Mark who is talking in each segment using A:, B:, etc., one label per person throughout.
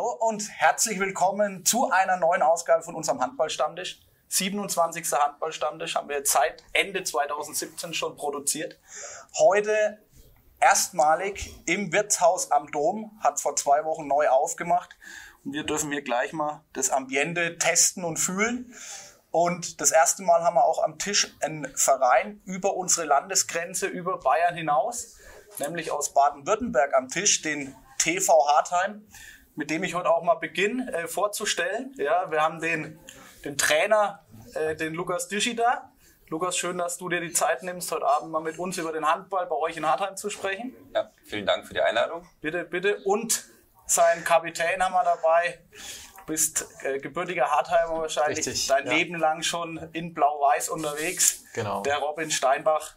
A: Hallo und herzlich willkommen zu einer neuen Ausgabe von unserem Handballstammtisch. 27. Handballstammtisch haben wir seit Ende 2017 schon produziert. Heute erstmalig im Wirtshaus am Dom, hat vor zwei Wochen neu aufgemacht. Und wir dürfen hier gleich mal das Ambiente testen und fühlen. Und das erste Mal haben wir auch am Tisch einen Verein über unsere Landesgrenze, über Bayern hinaus, nämlich aus Baden-Württemberg am Tisch, den TV Hartheim, mit dem ich heute auch mal beginne äh, vorzustellen. Ja, wir haben den, den Trainer, äh, den Lukas Dischi da. Lukas, schön, dass du dir die Zeit nimmst, heute Abend mal mit uns über den Handball bei euch in Hartheim zu sprechen.
B: Ja, vielen Dank für die Einladung.
A: Bitte, bitte. Und seinen Kapitän haben wir dabei. Du bist äh, gebürtiger Hartheimer wahrscheinlich,
C: Richtig,
A: dein
C: ja.
A: Leben lang schon in Blau-Weiß unterwegs.
C: Genau.
A: Der Robin Steinbach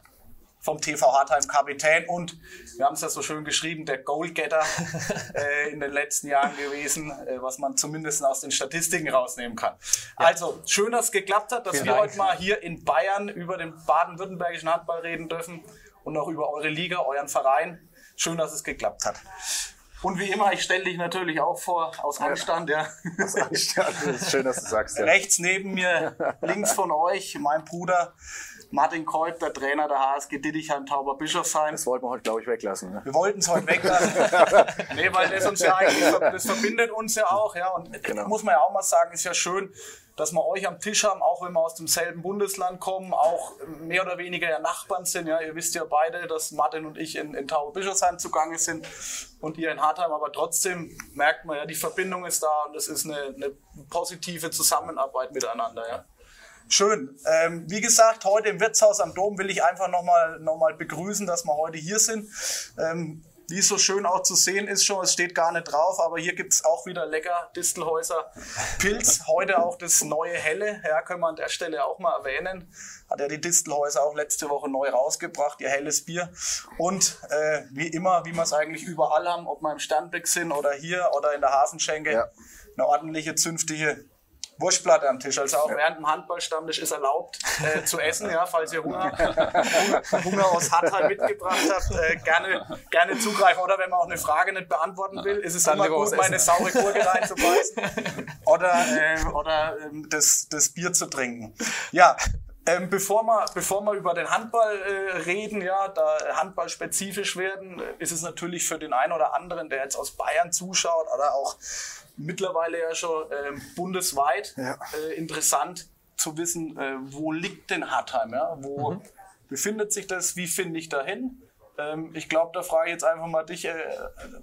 A: vom TV Hartheim Kapitän und wir haben es ja so schön geschrieben, der Goalgetter äh, in den letzten Jahren gewesen, äh, was man zumindest aus den Statistiken rausnehmen kann. Also schön, dass es geklappt hat, dass
C: Vielen
A: wir
C: Dank.
A: heute mal hier in Bayern über den baden-württembergischen Handball reden dürfen und auch über eure Liga, euren Verein. Schön, dass es geklappt hat. Und wie immer, ich stelle dich natürlich auch vor, aus Anstand, ja.
D: Ja, das ist schön, dass du sagst. Ja.
A: Rechts neben mir, links von euch, mein Bruder Martin Kolb, der Trainer der HSG Dittichheim Tauber Bischofsheim.
D: Das wollten wir heute, glaube ich, weglassen. Ne?
A: Wir wollten es heute weglassen. nee, weil das uns ja eigentlich, das verbindet uns ja auch, ja. Und
D: Genau.
A: muss man ja auch mal sagen, ist ja schön, dass wir euch am Tisch haben, auch wenn wir aus demselben Bundesland kommen, auch mehr oder weniger ja Nachbarn sind. Ja, ihr wisst ja beide, dass Martin und ich in, in Tauber Bischofsheim zugange sind und ihr in Hartheim, aber trotzdem merkt man ja, die Verbindung ist da und es ist eine, eine positive Zusammenarbeit miteinander, ja. Schön. Ähm, wie gesagt, heute im Wirtshaus am Dom will ich einfach nochmal noch mal begrüßen, dass wir heute hier sind. Ähm, wie es so schön auch zu sehen ist schon, es steht gar nicht drauf, aber hier gibt's auch wieder lecker Distelhäuser Pilz. Heute auch das neue Helle, ja, können wir an der Stelle auch mal erwähnen. Hat ja die Distelhäuser auch letzte Woche neu rausgebracht, ihr helles Bier. Und äh, wie immer, wie wir es eigentlich überall haben, ob wir im Sternbeck sind oder hier oder in der Hafenschenke,
D: Ja.
A: eine ordentliche, zünftige Wurstplatte am Tisch. Also auch während dem Handballstammtisch ist erlaubt äh, zu essen, ja, falls ihr Hunger, Hunger, aus Hartheim mitgebracht habt, äh, gerne, gerne zugreifen. Oder wenn man auch eine Frage nicht beantworten will, ist es
C: Dann
A: immer gut,
C: was
A: meine
C: essen.
A: saure Gurke reinzubeißen oder, äh, oder ähm, das, das Bier zu trinken. Ja, ähm, bevor, wir, bevor wir über den Handball äh, reden, ja, da Handball spezifisch werden, äh, ist es natürlich für den einen oder anderen, der jetzt aus Bayern zuschaut oder auch mittlerweile ja schon ähm, bundesweit
D: Ja.
A: äh, interessant zu wissen, äh, wo liegt denn Hartheim? Ja? Wo
C: Mhm.
A: befindet sich das? Wie finde ich da hin? Ähm, ich glaube, da frage ich jetzt einfach mal dich, äh,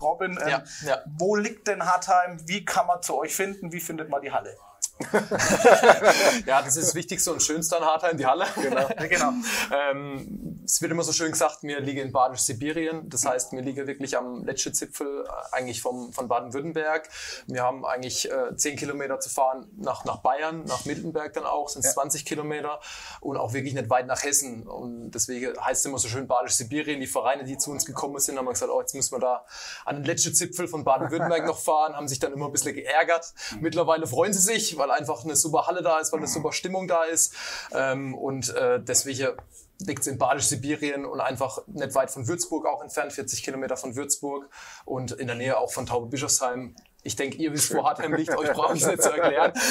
A: Robin. Ähm,
C: Ja, ja.
A: Wo liegt denn Hartheim? Wie kann man zu euch finden? Wie findet man die Halle?
C: Ja, das ist das Wichtigste und Schönste an Hartheim, die Halle.
D: Genau.
A: Ja, genau.
C: ähm, es wird immer so schön gesagt, wir liegen in Badisch-Sibirien. Das heißt, wir liegen wirklich am letzten Zipfel äh, eigentlich vom, von Baden-Württemberg. Wir haben eigentlich äh, 10 Kilometer zu fahren nach, nach Bayern, nach Miltenberg dann auch, sind es 20 Kilometer und auch wirklich nicht weit nach Hessen. Und deswegen heißt es immer so schön Badisch-Sibirien. Die Vereine, die zu uns gekommen sind, haben gesagt, oh, jetzt müssen wir da an den letzten Zipfel von Baden-Württemberg noch fahren, haben sich dann immer ein bisschen geärgert. Mittlerweile freuen sie sich, weil einfach eine super Halle da ist, weil eine super Stimmung da ist. Ähm, und äh, deswegen liegt es in Badisch-Sibirien und einfach nicht weit von Würzburg auch entfernt, 40 Kilometer von Würzburg und in der Nähe auch von Taube-Bischofsheim. Ich denke, ihr wisst, wo Hartheim liegt, euch brauche ich es nicht zu erklären.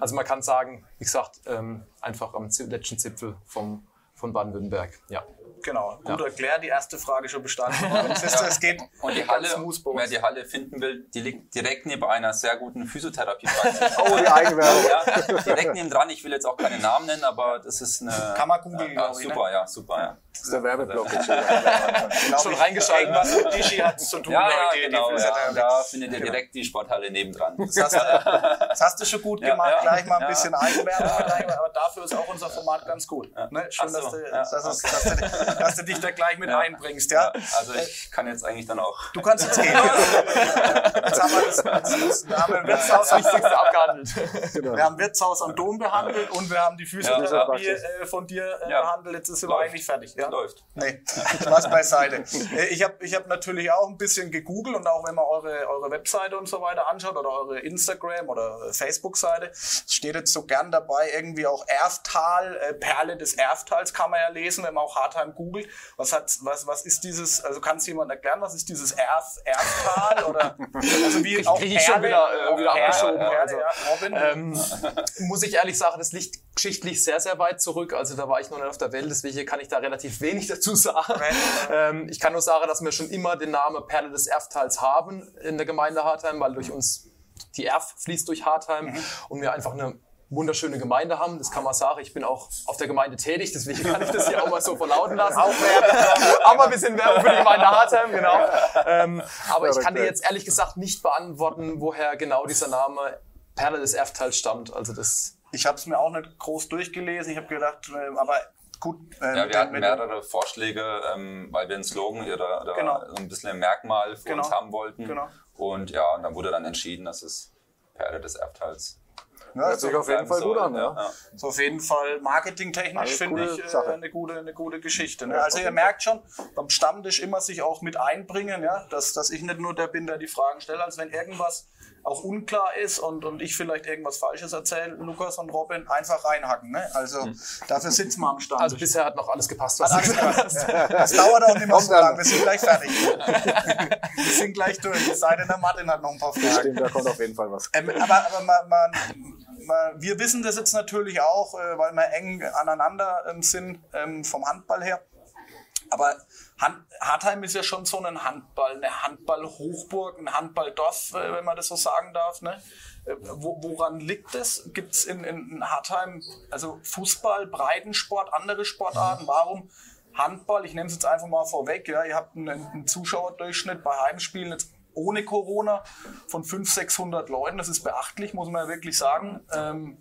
C: Also man kann sagen, wie gesagt, ähm, einfach am letzten Zipfel vom, von Baden-Württemberg. Ja.
A: Genau, gut erklärt, die erste Frage schon bestanden. Es geht
B: Und die Halle, wer die Halle finden will, die liegt direkt neben einer sehr guten Physiotherapiepraxis.
D: Oh, die Eigenwerbung.
B: ja, direkt neben dran. Ich will jetzt auch keinen Namen nennen, aber das ist eine.
A: Kann man googeln,
B: ja,
A: ne?
B: Super, ja, super, ja.
D: Das ist der Werbeblock jetzt schon.
A: Glaub
C: Schon
A: ich,
C: reingeschaltet.
A: Irgendwas mit Dischi hat zu tun.
B: Ja, ja,
A: die- die
B: genau. Ja,
A: Physiotherapie.
B: da findet ihr direkt die Sporthalle nebendran.
A: Das hast, du, das hast du schon gut
B: Ja,
A: gemacht,
B: ja.
A: gleich mal ein
B: Ja.
A: bisschen Eigenwerbung aber dafür ist auch unser Format ganz gut. Ne? Schön,
B: so,
A: dass, du,
B: ja,
A: dass, es- dass, du, dass du dich da gleich mit einbringst. Ja?
B: Ja, also ich kann jetzt eigentlich dann auch.
A: Du kannst jetzt gehen. Jetzt haben wir das, jetzt, jetzt haben wir ein Wirtshaus,
C: Das Wichtigste abgehandelt.
A: wir haben Wirtshaus am Dom behandelt und wir haben die Physiotherapie
D: Ja.
A: äh, von dir äh,
B: Ja.
A: behandelt. Jetzt ist
B: Läuft.
A: eigentlich fertig. Ja?
B: Läuft.
A: Nee, Spaß beiseite. Äh, Ich habe ich hab natürlich auch ein bisschen gegoogelt und auch wenn man eure, eure Webseite und so weiter anschaut oder eure Instagram oder Facebook-Seite, steht jetzt so gern dabei irgendwie auch Erftal, äh, Perle des Erftals. kann man ja lesen, wenn man auch Hartheim googelt. Was hat, was, was ist dieses, also kann es jemand erklären, was ist dieses Erf, Erftal oder, also wie
C: Ich
A: auch
C: ich schon wieder, äh, wieder abgeschoben,
A: Perle,
C: also.
A: ja.
C: Ähm, muss ich ehrlich sagen, das liegt geschichtlich sehr, sehr weit zurück. Also da war ich noch nicht auf der Welt, deswegen kann ich da relativ wenig dazu sagen. Ähm, ich kann nur sagen, dass wir schon immer den Namen Perle des Erftals haben in der Gemeinde Hartheim, weil durch uns die Erf fließt durch Hartheim und wir einfach eine wunderschöne Gemeinde haben. Das kann man sagen. Ich bin auch auf der Gemeinde tätig, deswegen kann ich das hier auch mal so verlauten lassen. Auch aber ein bisschen Werbung für die Gemeinde Hartheim, genau. Ähm, aber ich kann dir jetzt ehrlich gesagt nicht beantworten, woher genau dieser Name Perle des Erftals stammt. Also das
A: Ich habe es mir auch nicht groß durchgelesen. Ich habe gedacht, äh, aber gut. äh,
B: Ja, wir hatten mehrere Vorschläge, ähm, weil wir einen Slogan oder, oder
A: Genau.
B: so ein bisschen ein Merkmal für
A: Genau.
B: uns haben wollten.
A: Genau.
B: Und ja, und dann wurde dann entschieden, dass es Perle des Erftals
A: ja,
D: Hört sich auf jeden Fall gut an, ja.
A: so auf jeden Fall marketingtechnisch finde ich äh, eine gute, eine gute Geschichte. Ne? Also ihr merkt schon, beim Stammtisch immer sich auch mit einbringen, ja, dass, dass ich nicht nur der bin, der die Fragen stellt, als wenn irgendwas auch unklar ist und, und ich vielleicht irgendwas Falsches erzähle, Lukas und Robin, einfach reinhacken. Ne? Also dafür sitzen wir am Stammtisch.
C: also bisher hat noch alles gepasst, was
A: alles
C: gesagt hast.
A: Das dauert auch nicht mehr so lange. Wir sind gleich fertig. wir sind gleich durch. Es sei denn, der Martin hat noch ein paar Fragen.
D: Stimmt, da kommt auf jeden Fall was.
A: Ähm, aber aber man, man, wir wissen das jetzt natürlich auch, äh, weil wir eng aneinander ähm, sind ähm, vom Handball her. Aber Han Hartheim ist ja schon so ein Handball, eine Handball-Hochburg, ein Handballdorf, äh, wenn man das so sagen darf. Ne? Äh, wo, woran liegt das? Gibt es in, in Hartheim also Fußball, Breitensport, andere Sportarten? Warum Handball? Ich nehme es jetzt einfach mal vorweg. Ja, ihr habt einen, einen Zuschauerdurchschnitt bei Heimspielen jetzt ohne Corona von 500, 600 Leuten. Das ist beachtlich, muss man ja wirklich sagen. Ähm,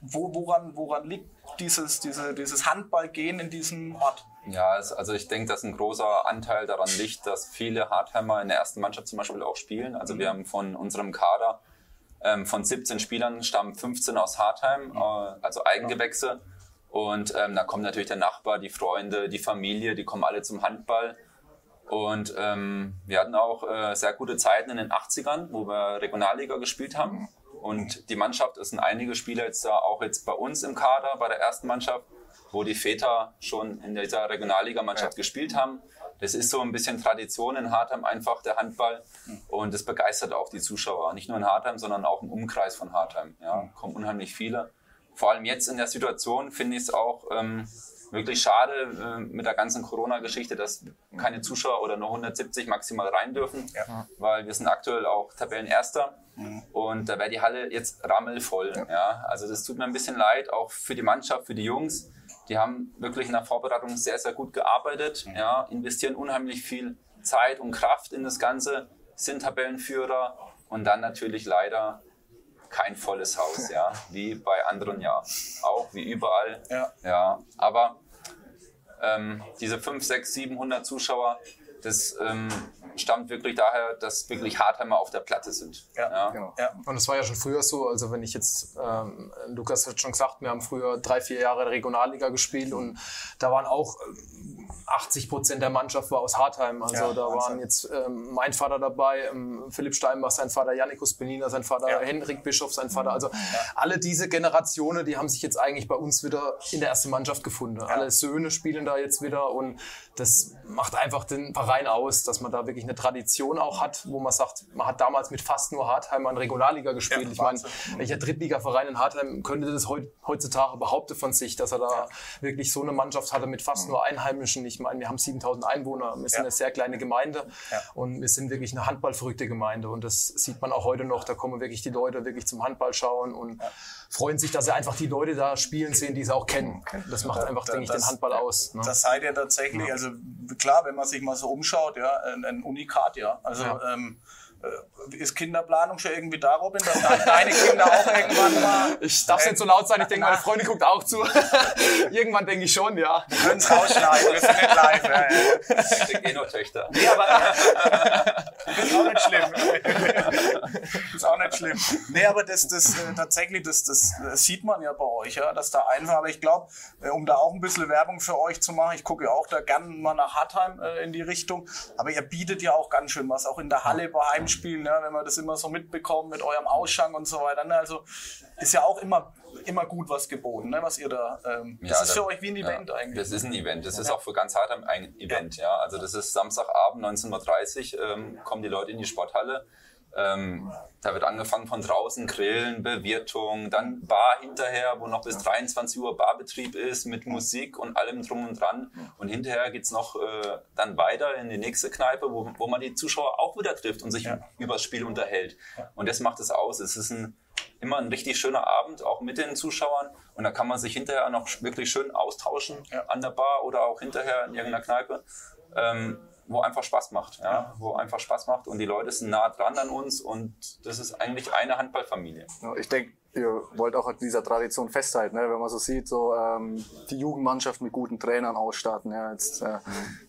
A: wo, woran, woran liegt dieses, diese, dieses Handballgehen in diesem Ort?
B: Ja, es, also ich denke, dass ein großer Anteil daran liegt, dass viele Hardheimer in der ersten Mannschaft zum Beispiel auch spielen. Also wir haben von unserem Kader ähm, von 17 Spielern stammen 15 aus Hartheim, äh, also Eigengewächse. Und ähm, da kommt natürlich der Nachbar, die Freunde, die Familie, die kommen alle zum Handball. Und ähm, wir hatten auch äh, sehr gute Zeiten in den 80ern, wo wir Regionalliga gespielt haben. Und die Mannschaft, es sind einige Spieler jetzt da auch jetzt bei uns im Kader, bei der ersten Mannschaft, wo die Väter schon in dieser Regionalligamannschaft gespielt haben. Das ist so ein bisschen Tradition in Hartheim einfach, der Handball. Und das begeistert auch die Zuschauer. Nicht nur in Hartheim, sondern auch im Umkreis von Hartheim. Ja, kommen unheimlich viele. Vor allem jetzt in der Situation finde ich es auch ähm, wirklich schade äh, mit der ganzen Corona-Geschichte, dass keine Zuschauer oder nur 170 maximal rein dürfen, weil wir sind aktuell auch Tabellenerster und da wäre die Halle jetzt rammelvoll. Ja. Also das tut mir ein bisschen leid, auch für die Mannschaft, für die Jungs. Die haben wirklich in der Vorbereitung sehr, sehr gut gearbeitet, ja, investieren unheimlich viel Zeit und Kraft in das Ganze, sind Tabellenführer und dann natürlich leider kein volles Haus, ja, wie bei anderen ja, auch wie überall.
A: Ja.
B: Ja, aber ähm, diese 5, 6, 700 Zuschauer, das ähm, stammt wirklich daher, dass wirklich Hardheimer auf der Platte sind.
A: Ja,
D: Genau.
A: Ja.
C: Und es war ja schon früher so, also wenn ich jetzt, ähm, Lukas hat schon gesagt, wir haben früher drei, vier Jahre Regionalliga gespielt und da waren auch ähm, 80 Prozent der Mannschaft war aus Hartheim. Also
A: Ja,
C: da
A: Wahnsinn.
C: waren jetzt ähm, mein Vater dabei, ähm, Philipp Steinbach, sein Vater Jannikus Benina, sein Vater
A: Ja.
C: Henrik Bischof, sein Vater. Also alle diese Generationen, die haben sich jetzt eigentlich bei uns wieder in der ersten Mannschaft gefunden. Alle Söhne spielen da jetzt wieder und das macht einfach den Verein aus, dass man da wirklich eine Tradition auch hat, wo man sagt, man hat damals mit fast nur Hartheim in Regionalliga gespielt.
A: Ja,
C: ich meine, welcher Drittligaverein in Hartheim könnte das heut, heutzutage behaupten von sich, dass er da wirklich so eine Mannschaft hatte mit fast nur Einheimischen. Ich meine, wir haben 7000 Einwohner, wir sind
A: Ja.
C: eine sehr kleine Gemeinde
A: Ja.
C: und wir sind wirklich eine handballverrückte Gemeinde und das sieht man auch heute noch. Da kommen wirklich die Leute wirklich zum Handball schauen und freuen sich, dass sie einfach die Leute da spielen sehen, die sie auch kennen. Das macht einfach,
A: Da-
C: denke ich,
A: das-
C: den Handball aus. Ne?
A: Das seid ihr tatsächlich, also klar, wenn man sich mal so umschaut, ja, ein, ein Unikat, ja. Also
C: Ja.
A: Ähm, äh, ist Kinderplanung schon irgendwie da, Robin, dass de- deine Kinder auch irgendwann mal.
C: Ich darf es nicht so laut sein, ich denke, meine Freundin guckt auch zu. Irgendwann denke ich schon, ja.
A: Wir können es rausschneiden, wir sind nicht live. Ja.
B: Ich eh nur Töchter.
A: Nee, aber ist auch nicht schlimm. ist auch nicht schlimm. Nee, aber das, das äh, tatsächlich, das, das, das sieht man ja bei euch, ja, dass da einfach, aber ich glaube, äh, um da auch ein bisschen Werbung für euch zu machen, ich gucke ja auch da gern mal nach Hartheim äh, in die Richtung, aber ihr bietet ja auch ganz schön was, auch in der Halle bei Heimspielen, ja, wenn man das immer so mitbekommt mit eurem Ausschank und so weiter. Ne? Also ist ja auch immer immer gut was geboten, ne, was ihr da. Ähm, das
B: Ja,
A: ist
B: da-
A: für euch wie ein Event
B: ja,
A: eigentlich.
B: Das ist ein Event. Das ist auch für ganz Hartheim ein Event. Ja. Also das ist Samstagabend 19.30 Uhr, ähm, kommen die Leute in die Sporthalle. Ähm, da wird angefangen von draußen, Grillen, Bewirtung, dann Bar hinterher, wo noch bis 23 Uhr Barbetrieb ist mit Musik und allem drum und dran. Und hinterher geht's noch äh, dann weiter in die nächste Kneipe, wo, wo man die Zuschauer auch wieder trifft und sich über das Spiel unterhält. Und das macht es aus. Es ist ein, immer ein richtig schöner Abend, auch mit den Zuschauern. Und da kann man sich hinterher noch wirklich schön austauschen an der Bar oder auch hinterher in irgendeiner Kneipe. Ähm, wo einfach Spaß macht, ja? wo einfach Spaß macht und die Leute sind nah dran an uns und das ist eigentlich eine Handballfamilie.
D: Ja, Ich denke, ihr wollt auch an dieser Tradition festhalten, ne? wenn man so sieht, so ähm, die Jugendmannschaft mit guten Trainern ausstatten. Ja, jetzt, äh,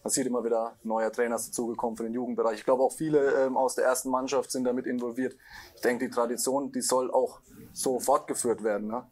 D: man sieht immer wieder neuer Trainer ist dazugekommen für den Jugendbereich. Ich glaube auch viele ähm, aus der ersten Mannschaft sind damit involviert. Ich denke, die Tradition, die soll auch so fortgeführt werden. Ne?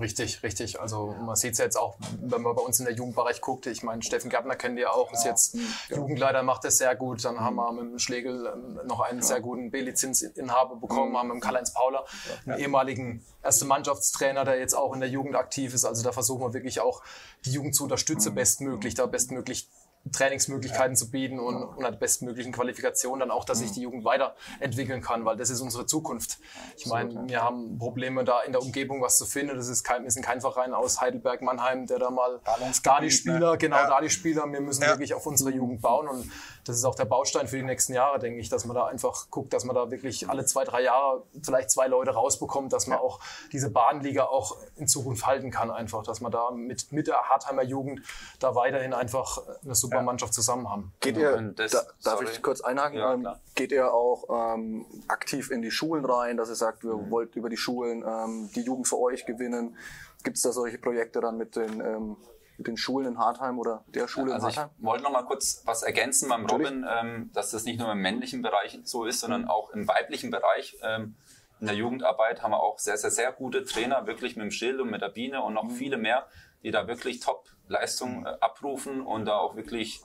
C: Richtig, richtig. Also man sieht es ja jetzt auch, wenn man bei uns in der Jugendbereich guckt. Ich meine, Steffen Gärtner kennt ihr auch, ist jetzt Jugendleiter, macht das sehr gut. Dann haben wir mit dem Schlegel ähm, noch einen sehr guten B-Lizenzinhaber bekommen, haben mit dem Karl-Heinz Pauler einen ehemaligen erste Mannschaftstrainer, der jetzt auch in der Jugend aktiv ist. Also da versuchen wir wirklich auch die Jugend zu unterstützen, bestmöglich, da bestmöglich Trainingsmöglichkeiten zu bieten und unter der bestmöglichen Qualifikation dann auch, dass sich die Jugend weiterentwickeln kann, weil das ist unsere Zukunft. Ich meine, wir haben Probleme da in der Umgebung was zu finden. Das ist kein, wir sind kein Verein aus Heidelberg, Mannheim, der da mal da die Spieler, genau
A: Ja.
C: da die Spieler. Wir müssen
A: Ja.
C: wirklich auf unsere Jugend bauen und das ist auch der Baustein für die nächsten Jahre, denke ich, dass man da einfach guckt, dass man da wirklich alle zwei, drei Jahre vielleicht zwei Leute rausbekommt, dass man auch diese Bahnliga auch in Zukunft halten kann einfach, dass man da mit, mit der Hartheimer Jugend da weiterhin einfach eine super Mannschaft zusammen haben.
D: Geht
B: Genau,
D: ihr,
B: das-
D: da, darf
B: sorry.
D: ich kurz einhaken?
B: Ja,
D: Ähm, geht ihr auch ähm, aktiv in die Schulen rein, dass ihr sagt, wir
B: Mhm.
D: wollt über die Schulen ähm, die Jugend für euch gewinnen? Gibt es da solche Projekte dann mit den, ähm, mit den Schulen in Hartheim oder der Schule
B: Also
D: in
B: ich
D: Hartheim?
B: wollte noch mal kurz was ergänzen beim Robin, ähm, dass das nicht nur im männlichen Bereich so ist, sondern auch im weiblichen Bereich. Ähm, in der Jugendarbeit haben wir auch sehr, sehr, sehr gute Trainer, wirklich mit dem Schild und mit der Biene und noch viele mehr, die da wirklich Top-Leistung äh, abrufen und da auch wirklich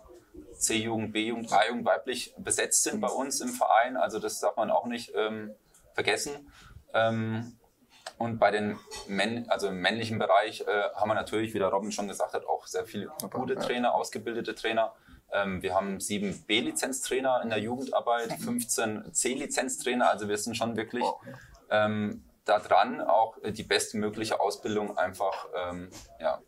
B: C-Jugend, B-Jugend, A-Jugend weiblich besetzt sind bei uns im Verein. Also das darf man auch nicht ähm, vergessen. Ähm, und bei den Männ also im männlichen Bereich äh, haben wir natürlich, wie der Robin schon gesagt hat, auch sehr viele gute Trainer, ausgebildete Trainer. Ähm, wir haben sieben B-Lizenztrainer in der Jugendarbeit, 15 C-Lizenztrainer. Also wir sind schon wirklich ähm, da dran, auch äh, die bestmögliche Ausbildung einfach ähm, ja,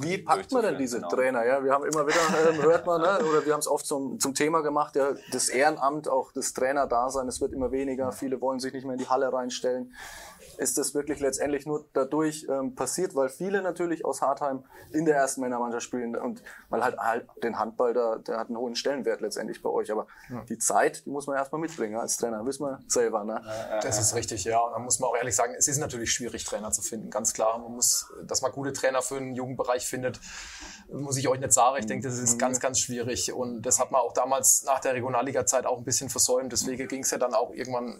D: Wie packt man denn diese
B: genau.
D: Trainer? Ja, wir haben immer wieder, ähm, hört man, ne? oder wir haben es oft zum, zum Thema gemacht, ja, das Ehrenamt, auch das Trainerdasein, es wird immer weniger. Viele wollen sich nicht mehr in die Halle reinstellen. Ist das wirklich letztendlich nur dadurch ähm, passiert, weil viele natürlich aus Hartheim in der ersten Männermannschaft spielen und weil halt, halt den Handball, da, der hat einen hohen Stellenwert letztendlich bei euch. Aber die Zeit, die muss man erstmal mitbringen als Trainer, wissen wir selber. Ne?
C: Das ist richtig, ja. Und da muss man auch ehrlich sagen, es ist natürlich schwierig, Trainer zu finden. Ganz klar. Man muss, dass man gute Trainer für den Jugendbereich findet, muss ich euch nicht sagen. Ich denke, das ist ganz, ganz schwierig. Und das hat man auch damals nach der Regionalliga-Zeit auch ein bisschen versäumt. Deswegen ging es ja dann auch irgendwann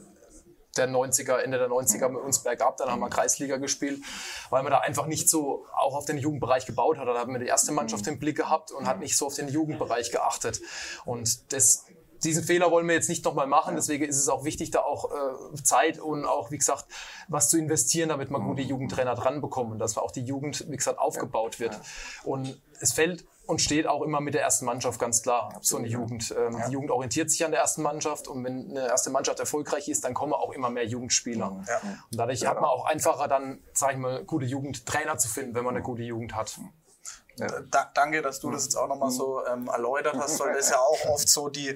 C: der 90er, Ende der 90er mit uns bergab. Dann haben wir Kreisliga gespielt, weil man da einfach nicht so auch auf den Jugendbereich gebaut hat. Da haben wir die erste Mannschaft im Blick gehabt und hat nicht so auf den Jugendbereich geachtet. Und das, diesen Fehler wollen wir jetzt nicht nochmal machen. Deswegen ist es auch wichtig, da auch äh, Zeit und auch, wie gesagt, was zu investieren, damit wir gute Jugendtrainer dran bekommen und dass auch die Jugend, wie gesagt, aufgebaut wird. Und es fällt und steht auch immer mit der ersten Mannschaft ganz klar, so eine Jugend. Ähm, Die Jugend orientiert sich an der ersten Mannschaft und wenn eine erste Mannschaft erfolgreich ist, dann kommen auch immer mehr Jugendspieler. Und dadurch hat man auch einfacher dann, sag ich mal, gute Jugendtrainer zu finden, wenn man eine gute Jugend hat.
A: Da, danke, dass du das jetzt auch nochmal so ähm, erläutert hast, weil das ja auch oft so die,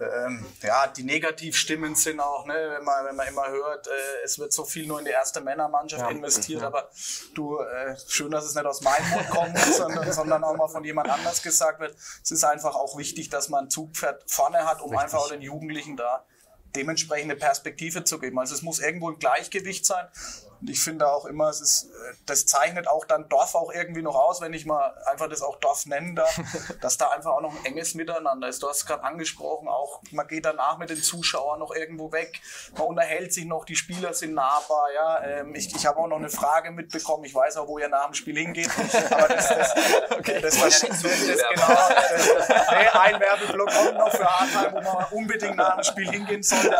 A: ähm, ja, die Negativstimmen sind auch, ne, wenn man, wenn man immer hört, äh, es wird so viel nur in die erste Männermannschaft investiert, aber du, äh, schön, dass es nicht aus meinem Mund kommt, sondern, sondern auch mal von jemand anders gesagt wird. Es ist einfach auch wichtig, dass man ein Zugpferd vorne hat, um einfach auch den Jugendlichen da dementsprechende Perspektive zu geben. Also es muss irgendwo ein Gleichgewicht sein. Und ich finde auch immer, es ist, äh, das zeichnet auch dann Dorf auch irgendwie noch aus, wenn ich mal einfach das auch Dorf nennen darf, dass da einfach auch noch ein enges Miteinander ist. Du hast es gerade angesprochen, auch man geht danach mit den Zuschauern noch irgendwo weg, man unterhält sich noch, die Spieler sind nahbar. Ja, ähm, ich ich habe auch noch eine Frage mitbekommen. Ich weiß auch, wo ihr nach dem Spiel hingeht, aber das, das, okay. das, das, das, das genau. Das, nee, ein Werbeblock kommt noch für Hartheim, wo man unbedingt nach dem Spiel hingehen soll.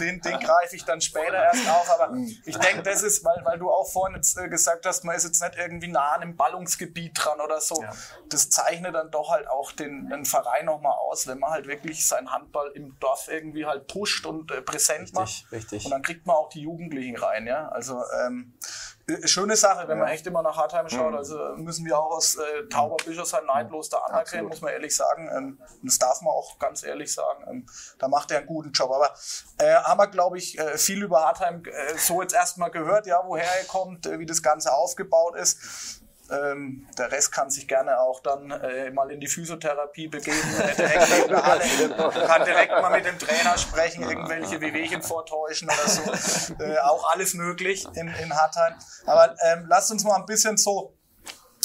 A: Den, den greife ich dann später erst auf. Aber ich denke, das ist, weil, weil du auch vorhin jetzt äh, gesagt hast, man ist jetzt nicht irgendwie nah an einem Ballungsgebiet dran oder so.
C: Ja.
A: Das zeichnet dann doch halt auch den, den Verein nochmal aus, wenn man halt wirklich seinen Handball im Dorf irgendwie halt pusht und äh, präsent
C: Richtig,
A: macht.
C: richtig.
A: Und dann kriegt man auch die Jugendlichen rein, ja. Also ähm, äh, schöne Sache, wenn man echt immer nach Hartheim schaut.
C: Mhm.
A: Also müssen wir auch aus äh, Tauber Bischofsheim neidlos da anerkennen,
D: Absolut.
A: muss man ehrlich sagen. Ähm, und das darf man auch ganz ehrlich sagen. Ähm, da macht er einen guten Job. Aber äh, haben wir, glaube ich, äh, viel über Hartheim äh, so jetzt erstmal gehört, ja, woher er kommt, äh, wie das Ganze aufgebaut ist. Ähm, der Rest kann sich gerne auch dann äh, mal in die Physiotherapie begeben, direkt kann direkt mal mit dem Trainer sprechen, irgendwelche Wehwehchen vortäuschen oder so. Äh, auch alles möglich in, in Hartheim. Aber ähm, lasst uns mal ein bisschen so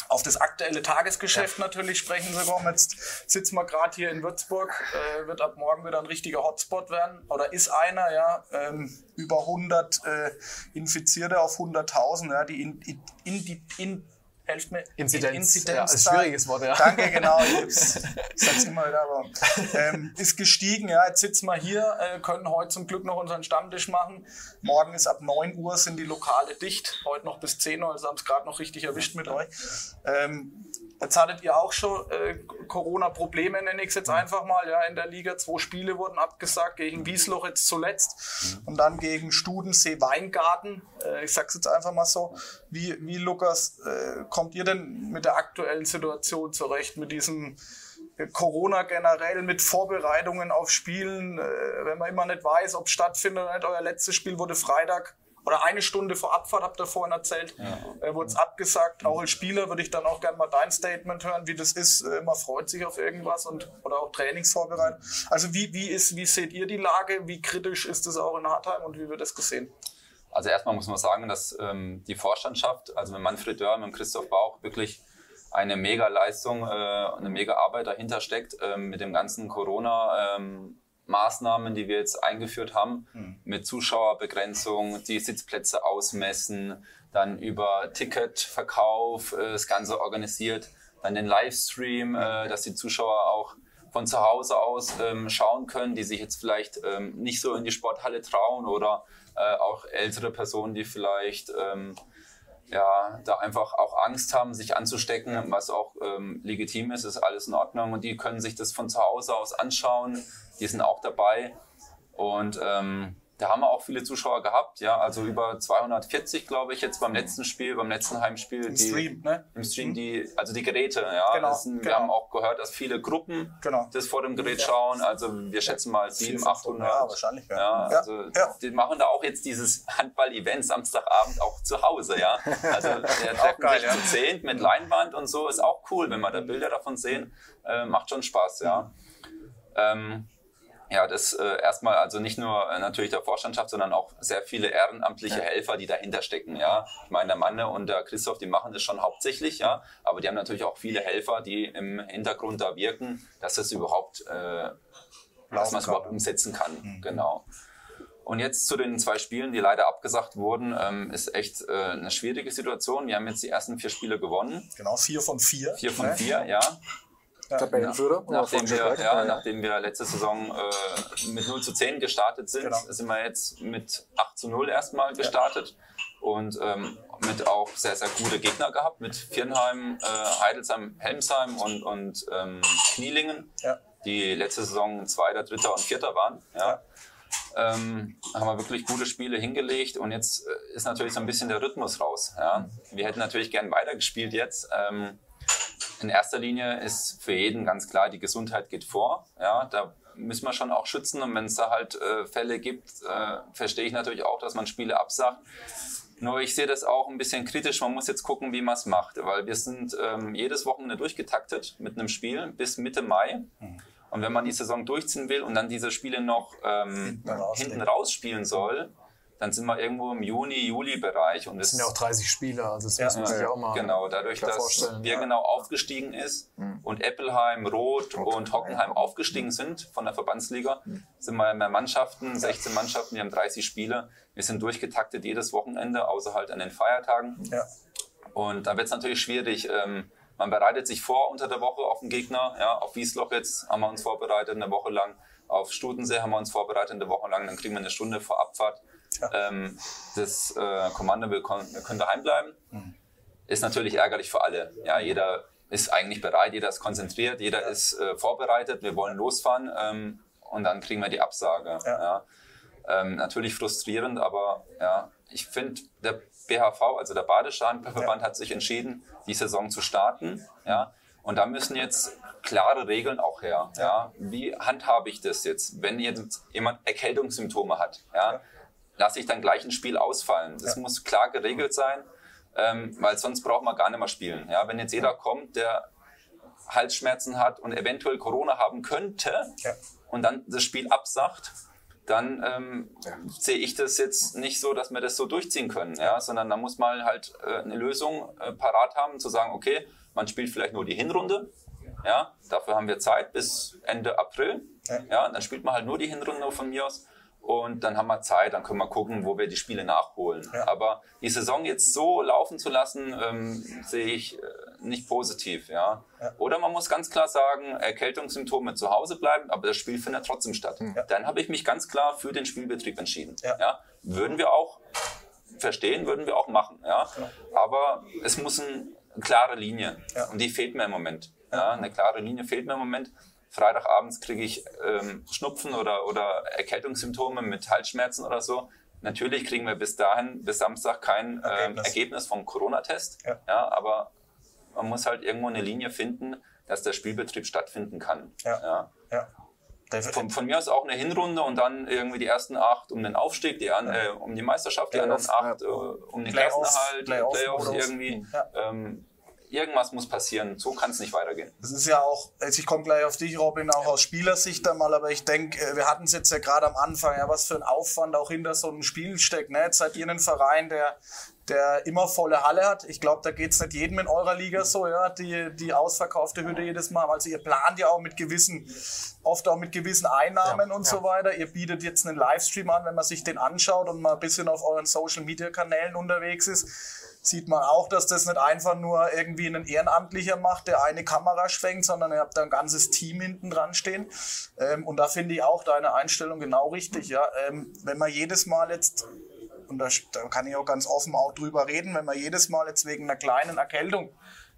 A: auf das aktuelle Tagesgeschäft natürlich sprechen Sie kommen. Jetzt sitzen wir gerade hier in Würzburg, äh, wird ab morgen wieder ein richtiger Hotspot werden. Oder ist einer, ja, ähm, über 100 äh, Infizierte auf 100.000, ja, die in, in, in, die in helft mir
C: Inzidenz, ja,
A: Inzidenzzahl-
C: ist ein schwieriges Wort, ja.
A: Danke, genau. Ich sag's immer wieder, aber ähm, ist gestiegen. Ja, jetzt sitzen wir hier, äh, können heute zum Glück noch unseren Stammtisch machen. Morgen ist ab 9 Uhr sind die Lokale dicht. Heute noch bis 10 Uhr, also haben es gerade noch richtig erwischt mit euch. Ähm, jetzt hattet ihr auch schon äh, Corona-Probleme, nenne ich es jetzt einfach mal, ja, in der Liga. Zwei Spiele wurden abgesagt, gegen Wiesloch jetzt zuletzt und dann gegen Studensee Weingarten. Äh, ich sag's jetzt einfach mal so. Wie, wie Lukas, äh, kommt ihr denn mit der aktuellen Situation zurecht, mit diesem äh, Corona generell, mit Vorbereitungen auf Spielen, äh, wenn man immer nicht weiß, ob es stattfindet oder nicht. Euer letztes Spiel wurde Freitag oder eine Stunde vor Abfahrt, habt ihr vorhin erzählt, äh, wurde es abgesagt. Auch als Spieler würde ich dann auch gerne mal dein Statement hören, wie das ist. Äh, man freut sich auf irgendwas und oder auch Trainingsvorbereitung. Also wie, wie, ist, wie seht ihr die Lage? Wie kritisch ist es auch in Hartheim und wie wird das gesehen?
B: Also erstmal muss man sagen, dass ähm, die Vorstandschaft, also mit Manfred Dörr, mit Christoph Bauch, wirklich eine mega Leistung, äh, eine mega Arbeit dahinter steckt ähm, mit dem ganzen Corona. Ähm, Maßnahmen, die wir jetzt eingeführt haben, mit Zuschauerbegrenzung, die Sitzplätze ausmessen, dann über Ticketverkauf äh, das Ganze organisiert, dann den Livestream, äh, dass die Zuschauer auch von zu Hause aus ähm, schauen können, die sich jetzt vielleicht ähm, nicht so in die Sporthalle trauen oder äh, auch ältere Personen, die vielleicht ähm, ja, da einfach auch Angst haben, sich anzustecken, was auch ähm, legitim ist, ist alles in Ordnung. Und die können sich das von zu Hause aus anschauen. Die sind auch dabei. Und ähm, da haben wir auch viele Zuschauer gehabt, ja, also über 240, glaube ich, jetzt beim letzten Spiel, beim letzten Heimspiel.
A: Im
B: die,
A: Stream, ne?
B: Im Stream, die, also die Geräte, ja.
A: Genau,
B: sind, Wir
A: genau.
B: haben auch gehört, dass viele Gruppen
A: Genau.
B: das vor dem Gerät schauen. Also wir schätzen mal 700, 800.
A: Ja, wahrscheinlich, ja.
B: Ja,
A: Ja,
B: also
A: ja.
B: die machen da auch jetzt dieses Handball-Event Samstagabend auch zu Hause, ja. Also wir treffen
A: geil,
B: sich
A: ja.
B: zu zehnt mit Leinwand und so, ist auch cool, wenn wir da Bilder davon sehen. Äh, macht schon Spaß, ja. Ähm, ja, das äh, erstmal also nicht nur äh, natürlich der Vorstandschaft, sondern auch sehr viele ehrenamtliche Helfer, die dahinter stecken. Ja, ich meine der Manne und der Christoph, die machen das schon hauptsächlich, ja, aber die haben natürlich auch viele Helfer, die im Hintergrund da wirken, dass das überhaupt, äh, dass man es überhaupt
A: ja.
B: umsetzen kann. Genau. Und jetzt zu den zwei Spielen, die leider abgesagt wurden, ähm, ist echt äh, eine schwierige Situation. Wir haben jetzt die ersten vier Spiele gewonnen,
A: Genau, vier von vier.
B: vier von
A: ne?
B: vier, ja.
D: Tabellenführer. oder
B: Nachdem wir, ja, nachdem wir letzte Saison äh, mit 0 zu 10 gestartet sind,
A: Genau.
B: sind wir jetzt mit 8 zu 0 erstmal gestartet und ähm, mit auch sehr, sehr gute Gegner gehabt, mit Viernheim, äh, Heidelsheim, Helmsheim und, und ähm, Knielingen,
A: Ja.
B: die letzte Saison Zweiter, Dritter und Vierter waren. Ja. Ähm, haben wir wirklich gute Spiele hingelegt und jetzt äh, ist natürlich so ein bisschen der Rhythmus raus. Ja. Wir hätten natürlich gern weitergespielt jetzt. Ähm, in erster Linie ist für jeden ganz klar, die Gesundheit geht vor. Ja, da müssen wir schon auch schützen. Und wenn es da halt äh, Fälle gibt, äh, verstehe ich natürlich auch, dass man Spiele absagt. Nur ich sehe das auch ein bisschen kritisch. Man muss jetzt gucken, wie man es macht, weil wir sind ähm, jedes Wochenende durchgetaktet mit einem Spiel bis Mitte Mai. Und wenn man die Saison durchziehen will und dann diese Spiele noch ähm,
A: Hinten raus-
B: hinten raus spielen soll, dann sind wir irgendwo im Juni, Juli-Bereich. Und
C: Das sind ja auch 30 Spieler, also das
A: Ja.
C: muss man sich
D: Ja,
C: auch mal
B: Genau, dadurch, dass wir genau aufgestiegen ist und Eppelheim, Roth und Hockenheim aufgestiegen sind von der Verbandsliga, sind wir mehr Mannschaften, 16 Mannschaften, wir haben 30 Spiele. Wir sind durchgetaktet jedes Wochenende, außer halt an den Feiertagen.
A: Ja.
B: Und da wird es natürlich schwierig. Ähm, man bereitet sich vor unter der Woche auf den Gegner. Ja, auf Wiesloch jetzt haben wir uns vorbereitet eine Woche lang. Auf Studensee haben wir uns vorbereitet eine Woche lang. Dann kriegen wir eine Stunde vor Abfahrt. Ähm, das äh, Kommando, wir, können daheim bleiben. Ist natürlich ärgerlich für alle. Ja, jeder ist eigentlich bereit, jeder ist konzentriert, jeder ist äh, vorbereitet, wir wollen losfahren ähm, und dann kriegen wir die Absage. Ja. Ähm, natürlich frustrierend, aber ja, ich finde, der BHV, also der Badische Handballverband, hat sich entschieden, die Saison zu starten. Ja. Und da müssen jetzt klare Regeln auch her. Ja. Wie handhabe ich das jetzt, wenn jetzt jemand Erkältungssymptome hat? Ja. Lasse ich dann gleich ein Spiel ausfallen? Das muss klar geregelt sein, ähm, weil sonst braucht man gar nicht mehr spielen. Ja. Wenn jetzt jeder kommt, der Halsschmerzen hat und eventuell Corona haben könnte
A: Ja.
B: und dann das Spiel absagt, dann ähm, sehe ich das jetzt nicht so, dass wir das so durchziehen können, ja, sondern da muss man halt äh, eine Lösung äh, parat haben, zu sagen, okay, man spielt vielleicht nur die Hinrunde, ja, dafür haben wir Zeit bis Ende April,
A: Ja.
B: ja, dann spielt man halt nur die Hinrunde von mir aus und dann haben wir Zeit, dann können wir gucken, wo wir die Spiele nachholen.
A: Ja.
B: Aber die Saison jetzt so laufen zu lassen, ähm, sehe ich äh, nicht positiv, ja. Oder man muss ganz klar sagen, Erkältungssymptome zu Hause bleiben, aber das Spiel findet trotzdem statt. Dann habe ich mich ganz klar für den Spielbetrieb entschieden.
A: Ja.
B: Ja. Würden wir auch verstehen, würden wir auch machen, ja. Aber es muss eine klare Linie
A: Ja.
B: und die fehlt mir im Moment. Ja, eine klare Linie fehlt mir im Moment. Freitagabends kriege ich ähm, Schnupfen oder, oder Erkältungssymptome mit Halsschmerzen oder so. Natürlich kriegen wir bis dahin, bis Samstag kein ähm,
A: Ergebnis.
B: Ergebnis vom Corona-Test.
A: Ja.
B: Ja. aber man muss halt irgendwo eine Linie finden, dass der Spielbetrieb stattfinden kann.
A: Ja.
B: Ja.
A: Ja.
B: Von, von mir aus auch eine Hinrunde und dann irgendwie die ersten acht um den Aufstieg, die an, äh, um die Meisterschaft, die anderen acht äh, um den
A: Playoffs,
B: Klassenerhalt,
A: Playoff-
B: Playoffs
A: Modus.
B: irgendwie. Ähm, irgendwas muss passieren. So kann es nicht weitergehen.
A: Das ist ja auch, also ich komme gleich auf dich, Robin, auch aus Spielersicht einmal, aber ich denke, wir hatten es jetzt ja gerade am Anfang, ja, was für ein Aufwand auch hinter so einem Spiel steckt. Ne? Jetzt seid ihr ein Verein, der, der immer volle Halle hat. Ich glaube, da geht es nicht jedem in eurer Liga so, ja, die, die ausverkaufte Hütte jedes Mal. Also ihr plant ja auch mit gewissen, oft auch mit gewissen Einnahmen
C: Ja,
A: und
C: ja.
A: so weiter. Ihr bietet jetzt einen Livestream an, wenn man sich den anschaut und mal ein bisschen auf euren Social Media Kanälen unterwegs ist sieht man auch, dass das nicht einfach nur irgendwie ein Ehrenamtlicher macht, der eine Kamera schwenkt, sondern ihr habt da ein ganzes Team hinten dran stehen. Ähm, und da finde ich auch deine Einstellung genau richtig. Ja? Ähm, wenn man jedes Mal jetzt, und da, da kann ich auch ganz offen auch drüber reden, wenn man jedes Mal jetzt wegen einer kleinen Erkältung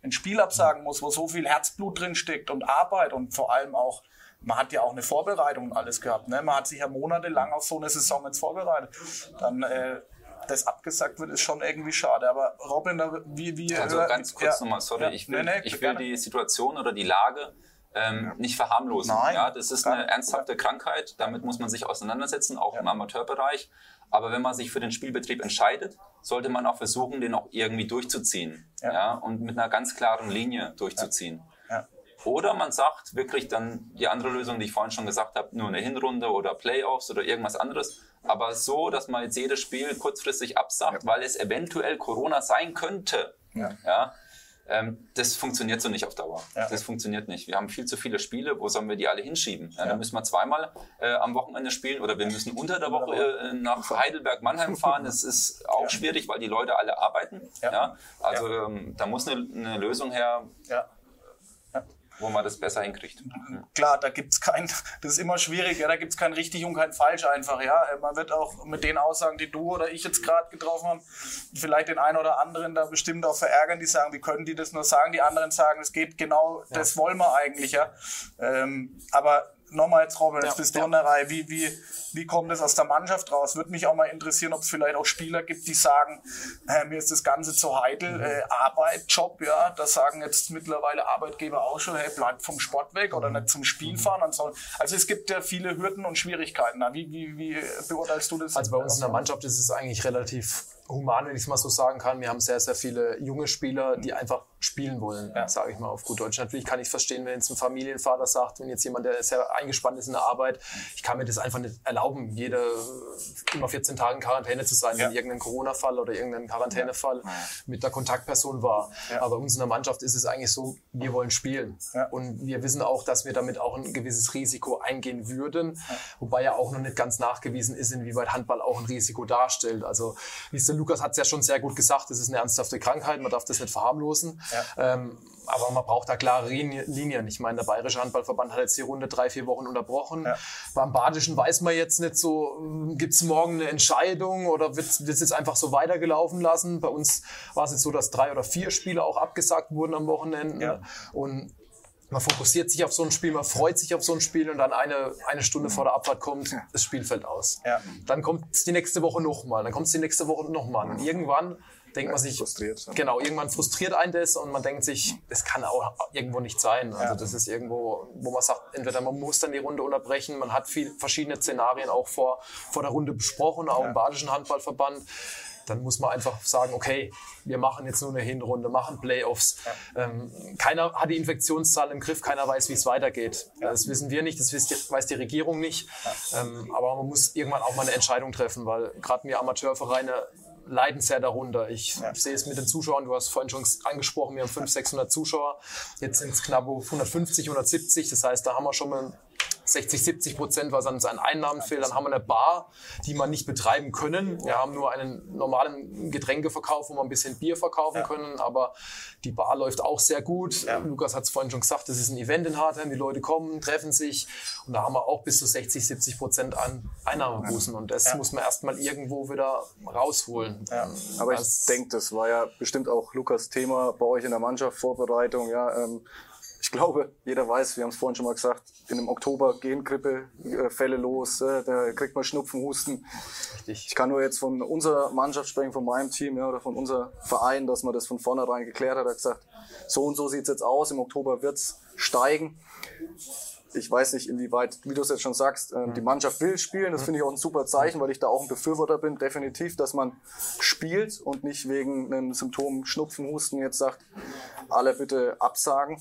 A: ein Spiel absagen muss, wo so viel Herzblut drin steckt und Arbeit und vor allem auch man hat ja auch eine Vorbereitung und alles gehabt. Ne? Man hat sich ja monatelang auf so eine Saison jetzt vorbereitet. Dann äh, das abgesagt wird, ist schon irgendwie schade. Aber Robin, wie, wie
B: Also ganz kurz
A: ja,
B: nochmal, sorry,
A: ja,
B: ich will,
A: nee, nee,
B: ich will die Situation oder die Lage ähm, nicht verharmlosen.
A: Nein,
B: ja, das ist eine ernsthafte Krankheit, damit muss man sich auseinandersetzen, auch im Amateurbereich. Aber wenn man sich für den Spielbetrieb entscheidet, sollte man auch versuchen, den auch irgendwie durchzuziehen.
A: Ja.
B: Ja. und mit einer ganz klaren Linie durchzuziehen.
A: Ja.
B: Oder man sagt wirklich dann die andere Lösung, die ich vorhin schon gesagt habe, nur eine Hinrunde oder Playoffs oder irgendwas anderes. Aber so, dass man jetzt jedes Spiel kurzfristig absagt, weil es eventuell Corona sein könnte. Ja. ähm, das funktioniert so nicht auf Dauer.
A: Ja.
B: Das funktioniert nicht. Wir haben viel zu viele Spiele. Wo sollen wir die alle hinschieben? Ja,
A: Ja.
B: Dann müssen wir zweimal äh, am Wochenende spielen oder wir müssen unter der Woche äh, nach Heidelberg-Mannheim fahren. Das ist auch
A: Ja.
B: schwierig, weil die Leute alle arbeiten.
A: Ja.
B: Ja. Also Ähm, da muss eine, eine Lösung her,
A: Ja.
B: Wo man das besser hinkriegt.
A: Klar, da gibt's kein, das ist immer schwierig, ja, da gibt's kein richtig und kein falsch einfach, ja. Äh, Man wird auch mit den Aussagen, die du oder ich jetzt gerade getroffen haben, vielleicht den einen oder anderen da bestimmt auch verärgern, die sagen, wie können die das nur sagen? Die anderen sagen, es geht genau, das wollen wir eigentlich, ja. Ähm, aber nochmal jetzt, Robin, jetzt
C: Ja,
A: bist du
C: ja.
A: in der Reihe. Wie, wie, wie kommt das aus der Mannschaft raus? Würde mich auch mal interessieren, ob es vielleicht auch Spieler gibt, die sagen, äh, mir ist das Ganze zu heikel,
C: Mhm.
A: äh, Arbeit, Job, ja. Das sagen jetzt mittlerweile Arbeitgeber auch schon, hey, bleibt vom Sport weg
C: Mhm.
A: oder nicht zum Spiel fahren und so. Also es gibt ja viele Hürden und Schwierigkeiten. Wie, wie, wie beurteilst du das?
C: Also bei uns in der Mannschaft ist es eigentlich relativ human, wenn ich es mal so sagen kann. Wir haben sehr, sehr viele junge Spieler, die einfach spielen wollen,
A: Ja.
C: sage ich mal auf gut Deutsch. Natürlich kann ich verstehen, wenn jetzt ein Familienvater sagt, wenn jetzt jemand, der sehr eingespannt ist in der Arbeit, ich kann mir das einfach nicht erlauben, jede, immer 14 Tage in Quarantäne zu sein,
A: Ja.
C: wenn irgendein Corona-Fall oder irgendein Quarantänefall mit der Kontaktperson war.
A: Ja.
C: Aber uns in der Mannschaft ist es eigentlich so, wir wollen spielen.
A: Ja.
C: Und wir wissen auch, dass wir damit auch ein gewisses Risiko eingehen würden, wobei ja auch noch nicht ganz nachgewiesen ist, inwieweit Handball auch ein Risiko darstellt. Also wie es der Lukas hat es ja schon sehr gut gesagt, das ist eine ernsthafte Krankheit, man darf das nicht verharmlosen. Ja. Ähm, aber man braucht da klare Linien. Ich meine, der Bayerische Handballverband hat jetzt die Runde drei, vier Wochen unterbrochen. Ja. Beim Badischen weiß man jetzt nicht so, hm, gibt es morgen eine Entscheidung oder wird es jetzt einfach so weitergelaufen lassen? Bei uns war es jetzt so, dass drei oder vier Spiele auch abgesagt wurden am Wochenende. Ja. Und man fokussiert sich auf so ein Spiel, man freut sich auf so ein Spiel und dann eine, eine Stunde vor der Abfahrt kommt, das Spiel fällt aus. Ja. Dann kommt es die nächste Woche nochmal, dann kommt es die nächste Woche nochmal. Und irgendwann denkt man sich, frustriert, genau, irgendwann frustriert einen das und man denkt sich, es kann auch irgendwo nicht sein. Also das ist irgendwo, wo man sagt, entweder man muss dann die Runde unterbrechen, man hat viel, verschiedene Szenarien auch vor, vor der Runde besprochen, auch ja. im Badischen Handballverband dann muss man einfach sagen, okay, wir machen jetzt nur eine Hinrunde, machen Playoffs. Ja. Ähm, keiner hat die Infektionszahl im Griff, keiner weiß, wie es weitergeht. Das wissen wir nicht, das weiß die Regierung nicht. Ähm, aber man muss irgendwann auch mal eine Entscheidung treffen, weil gerade wir Amateurvereine leiden sehr darunter. Ich ja. sehe es mit den Zuschauern, du hast vorhin schon angesprochen, wir haben 500, 600 Zuschauer, jetzt sind es knapp 150, 170, das heißt, da haben wir schon mal 60, 70 Prozent, was an seinen Einnahmen fehlt. Dann haben wir eine Bar, die man nicht betreiben können. Wir haben nur einen normalen Getränkeverkauf, wo wir ein bisschen Bier verkaufen ja. können, aber die Bar läuft auch sehr gut. Ja. Lukas hat es vorhin schon gesagt, das ist ein Event in Hartheim, die Leute kommen, treffen sich und da haben wir auch bis zu 60, 70 Prozent an Einnahmebußen und das ja. muss man erstmal irgendwo wieder rausholen.
D: Aber ich denke, das war ja bestimmt auch Lukas Thema bei euch in der Mannschaft, Vorbereitung, ja, ähm, ich glaube, jeder weiß, wir haben es vorhin schon mal gesagt, in dem Oktober gehen Grippefälle los, äh, da kriegt man Schnupfen, Husten. Richtig. Ich kann nur jetzt von unserer Mannschaft sprechen, von meinem Team ja, oder von unserem Verein, dass man das von vornherein geklärt hat. Hat gesagt, so und so sieht es jetzt aus, im Oktober wird es steigen. Ich weiß nicht, inwieweit, wie du es jetzt schon sagst, äh, die Mannschaft will spielen. Das finde ich auch ein super Zeichen, weil ich da auch ein Befürworter bin, definitiv, dass man spielt und nicht wegen einem Symptom Schnupfen, Husten jetzt sagt, alle bitte absagen.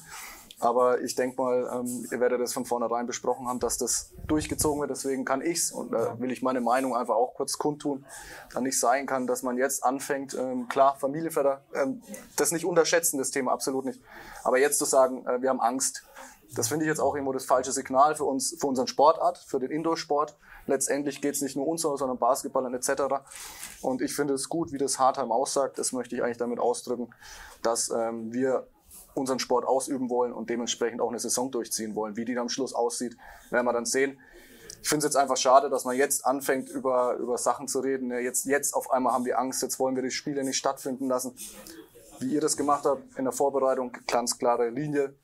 D: Aber ich denke mal, ähm, ihr werdet das von vornherein besprochen haben, dass das durchgezogen wird. Deswegen kann ich's und da äh, will ich meine Meinung einfach auch kurz kundtun, da nicht sein kann, dass man jetzt anfängt, ähm, klar, Familienväter, ähm, das nicht unterschätzen, das Thema absolut nicht. Aber jetzt zu sagen, äh, wir haben Angst, das finde ich jetzt auch irgendwo das falsche Signal für uns, für unseren Sportart, für den Indoor-Sport. Letztendlich geht es nicht nur uns, sondern Basketballern etc. Und ich finde es gut, wie das Hartheim aussagt. Das möchte ich eigentlich damit ausdrücken, dass ähm, wir unseren Sport ausüben wollen und dementsprechend auch eine Saison durchziehen wollen. Wie die dann am Schluss aussieht, werden wir dann sehen. Ich finde es jetzt einfach schade, dass man jetzt anfängt, über, über Sachen zu reden. Jetzt, jetzt auf einmal haben wir Angst, jetzt wollen wir die Spiele nicht stattfinden lassen. Wie ihr das gemacht habt in der Vorbereitung, ganz klare Linie.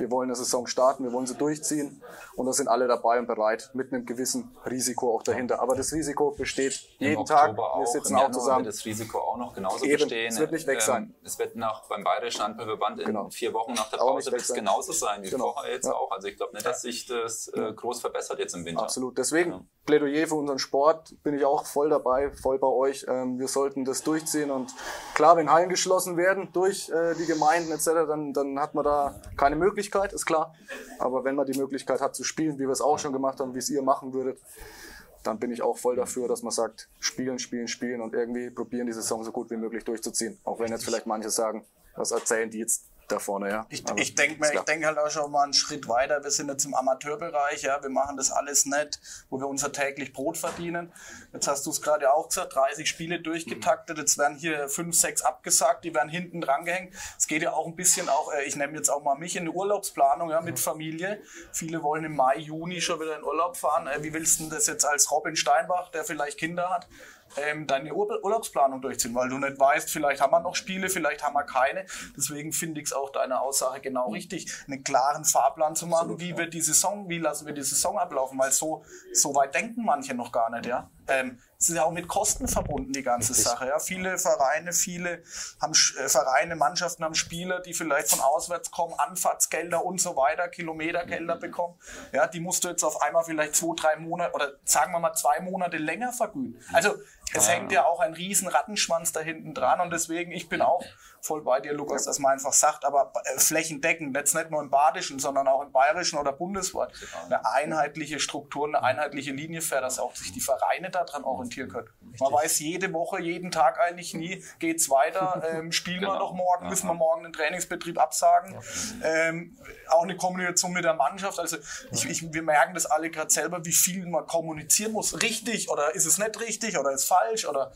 D: Wir wollen eine Saison starten, wir wollen sie durchziehen und da sind alle dabei und bereit mit einem gewissen Risiko auch dahinter. Aber das Risiko besteht jeden Tag.
B: Wir sitzen auch zusammen. Wird das Risiko auch noch genauso Eben, bestehen.
D: Es wird nicht weg ähm, sein.
B: Es wird nach, beim Bayerischen Handballverband in genau. vier Wochen nach der Pause wird es genauso sein wie genau. vorher jetzt ja. auch. Also ich glaube nicht, dass sich das äh, groß verbessert jetzt im Winter.
D: Absolut. Deswegen ja. Plädoyer für unseren Sport bin ich auch voll dabei, voll bei euch. Ähm, wir sollten das durchziehen und klar, wenn Hallen geschlossen werden durch äh, die Gemeinden etc., dann, dann hat man da keine Möglichkeit, ist klar. Aber wenn man die Möglichkeit hat zu spielen, wie wir es auch schon gemacht haben, wie es ihr machen würdet, dann bin ich auch voll dafür, dass man sagt, spielen, spielen, spielen und irgendwie probieren, die Saison so gut wie möglich durchzuziehen. Auch wenn jetzt vielleicht manche sagen, was erzählen die jetzt da vorne, ja.
A: Ich, ich denke mir, ich denke halt auch schon mal einen Schritt weiter. Wir sind jetzt im Amateurbereich, ja. Wir machen das alles nicht, wo wir unser täglich Brot verdienen. Jetzt hast du es gerade auch gesagt, 30 Spiele durchgetaktet. Jetzt werden hier fünf, sechs abgesagt, die werden hinten dran gehängt. Es geht ja auch ein bisschen auch, äh, ich nehme jetzt auch mal mich in die Urlaubsplanung, ja, mit Familie. Viele wollen im Mai, Juni schon wieder in Urlaub fahren. Äh, wie willst du das jetzt als Robin Steinbach, der vielleicht Kinder hat, ähm, deine Ur Urlaubsplanung durchziehen, weil du nicht weißt, vielleicht haben wir noch Spiele, vielleicht haben wir keine. Deswegen finde ich es auch deine Aussage genau mhm. richtig, einen klaren Fahrplan zu machen, Absolut, wie wird die Saison, wie lassen wir die Saison ablaufen, weil so, so weit denken manche noch gar nicht, ja. Ähm, es ist ja auch mit Kosten verbunden, die ganze Richtig. Sache. Ja. Viele Vereine, viele haben äh, Vereine, Mannschaften haben Spieler, die vielleicht von auswärts kommen, Anfahrtsgelder und so weiter, Kilometergelder mhm. bekommen. Ja, die musst du jetzt auf einmal vielleicht zwei, drei Monate oder sagen wir mal zwei Monate länger vergüten. Also es ja. hängt ja auch ein riesen Rattenschwanz da hinten dran und deswegen, ich bin auch voll bei dir, Lukas, dass man einfach sagt, aber äh, flächendeckend, jetzt nicht nur im Badischen, sondern auch im Bayerischen oder bundesweit, eine einheitliche Struktur, eine einheitliche Linie fährt, dass auch sich die Vereine da daran orientieren können. Man weiß jede Woche, jeden Tag eigentlich nie, geht's weiter, ähm, spielen
B: Genau.
A: wir noch morgen, müssen wir morgen den Trainingsbetrieb absagen. Ähm, auch eine Kommunikation mit der Mannschaft. Also ich, ich, wir merken das alle gerade selber, wie viel man kommunizieren muss. Richtig oder ist es nicht richtig oder ist falsch oder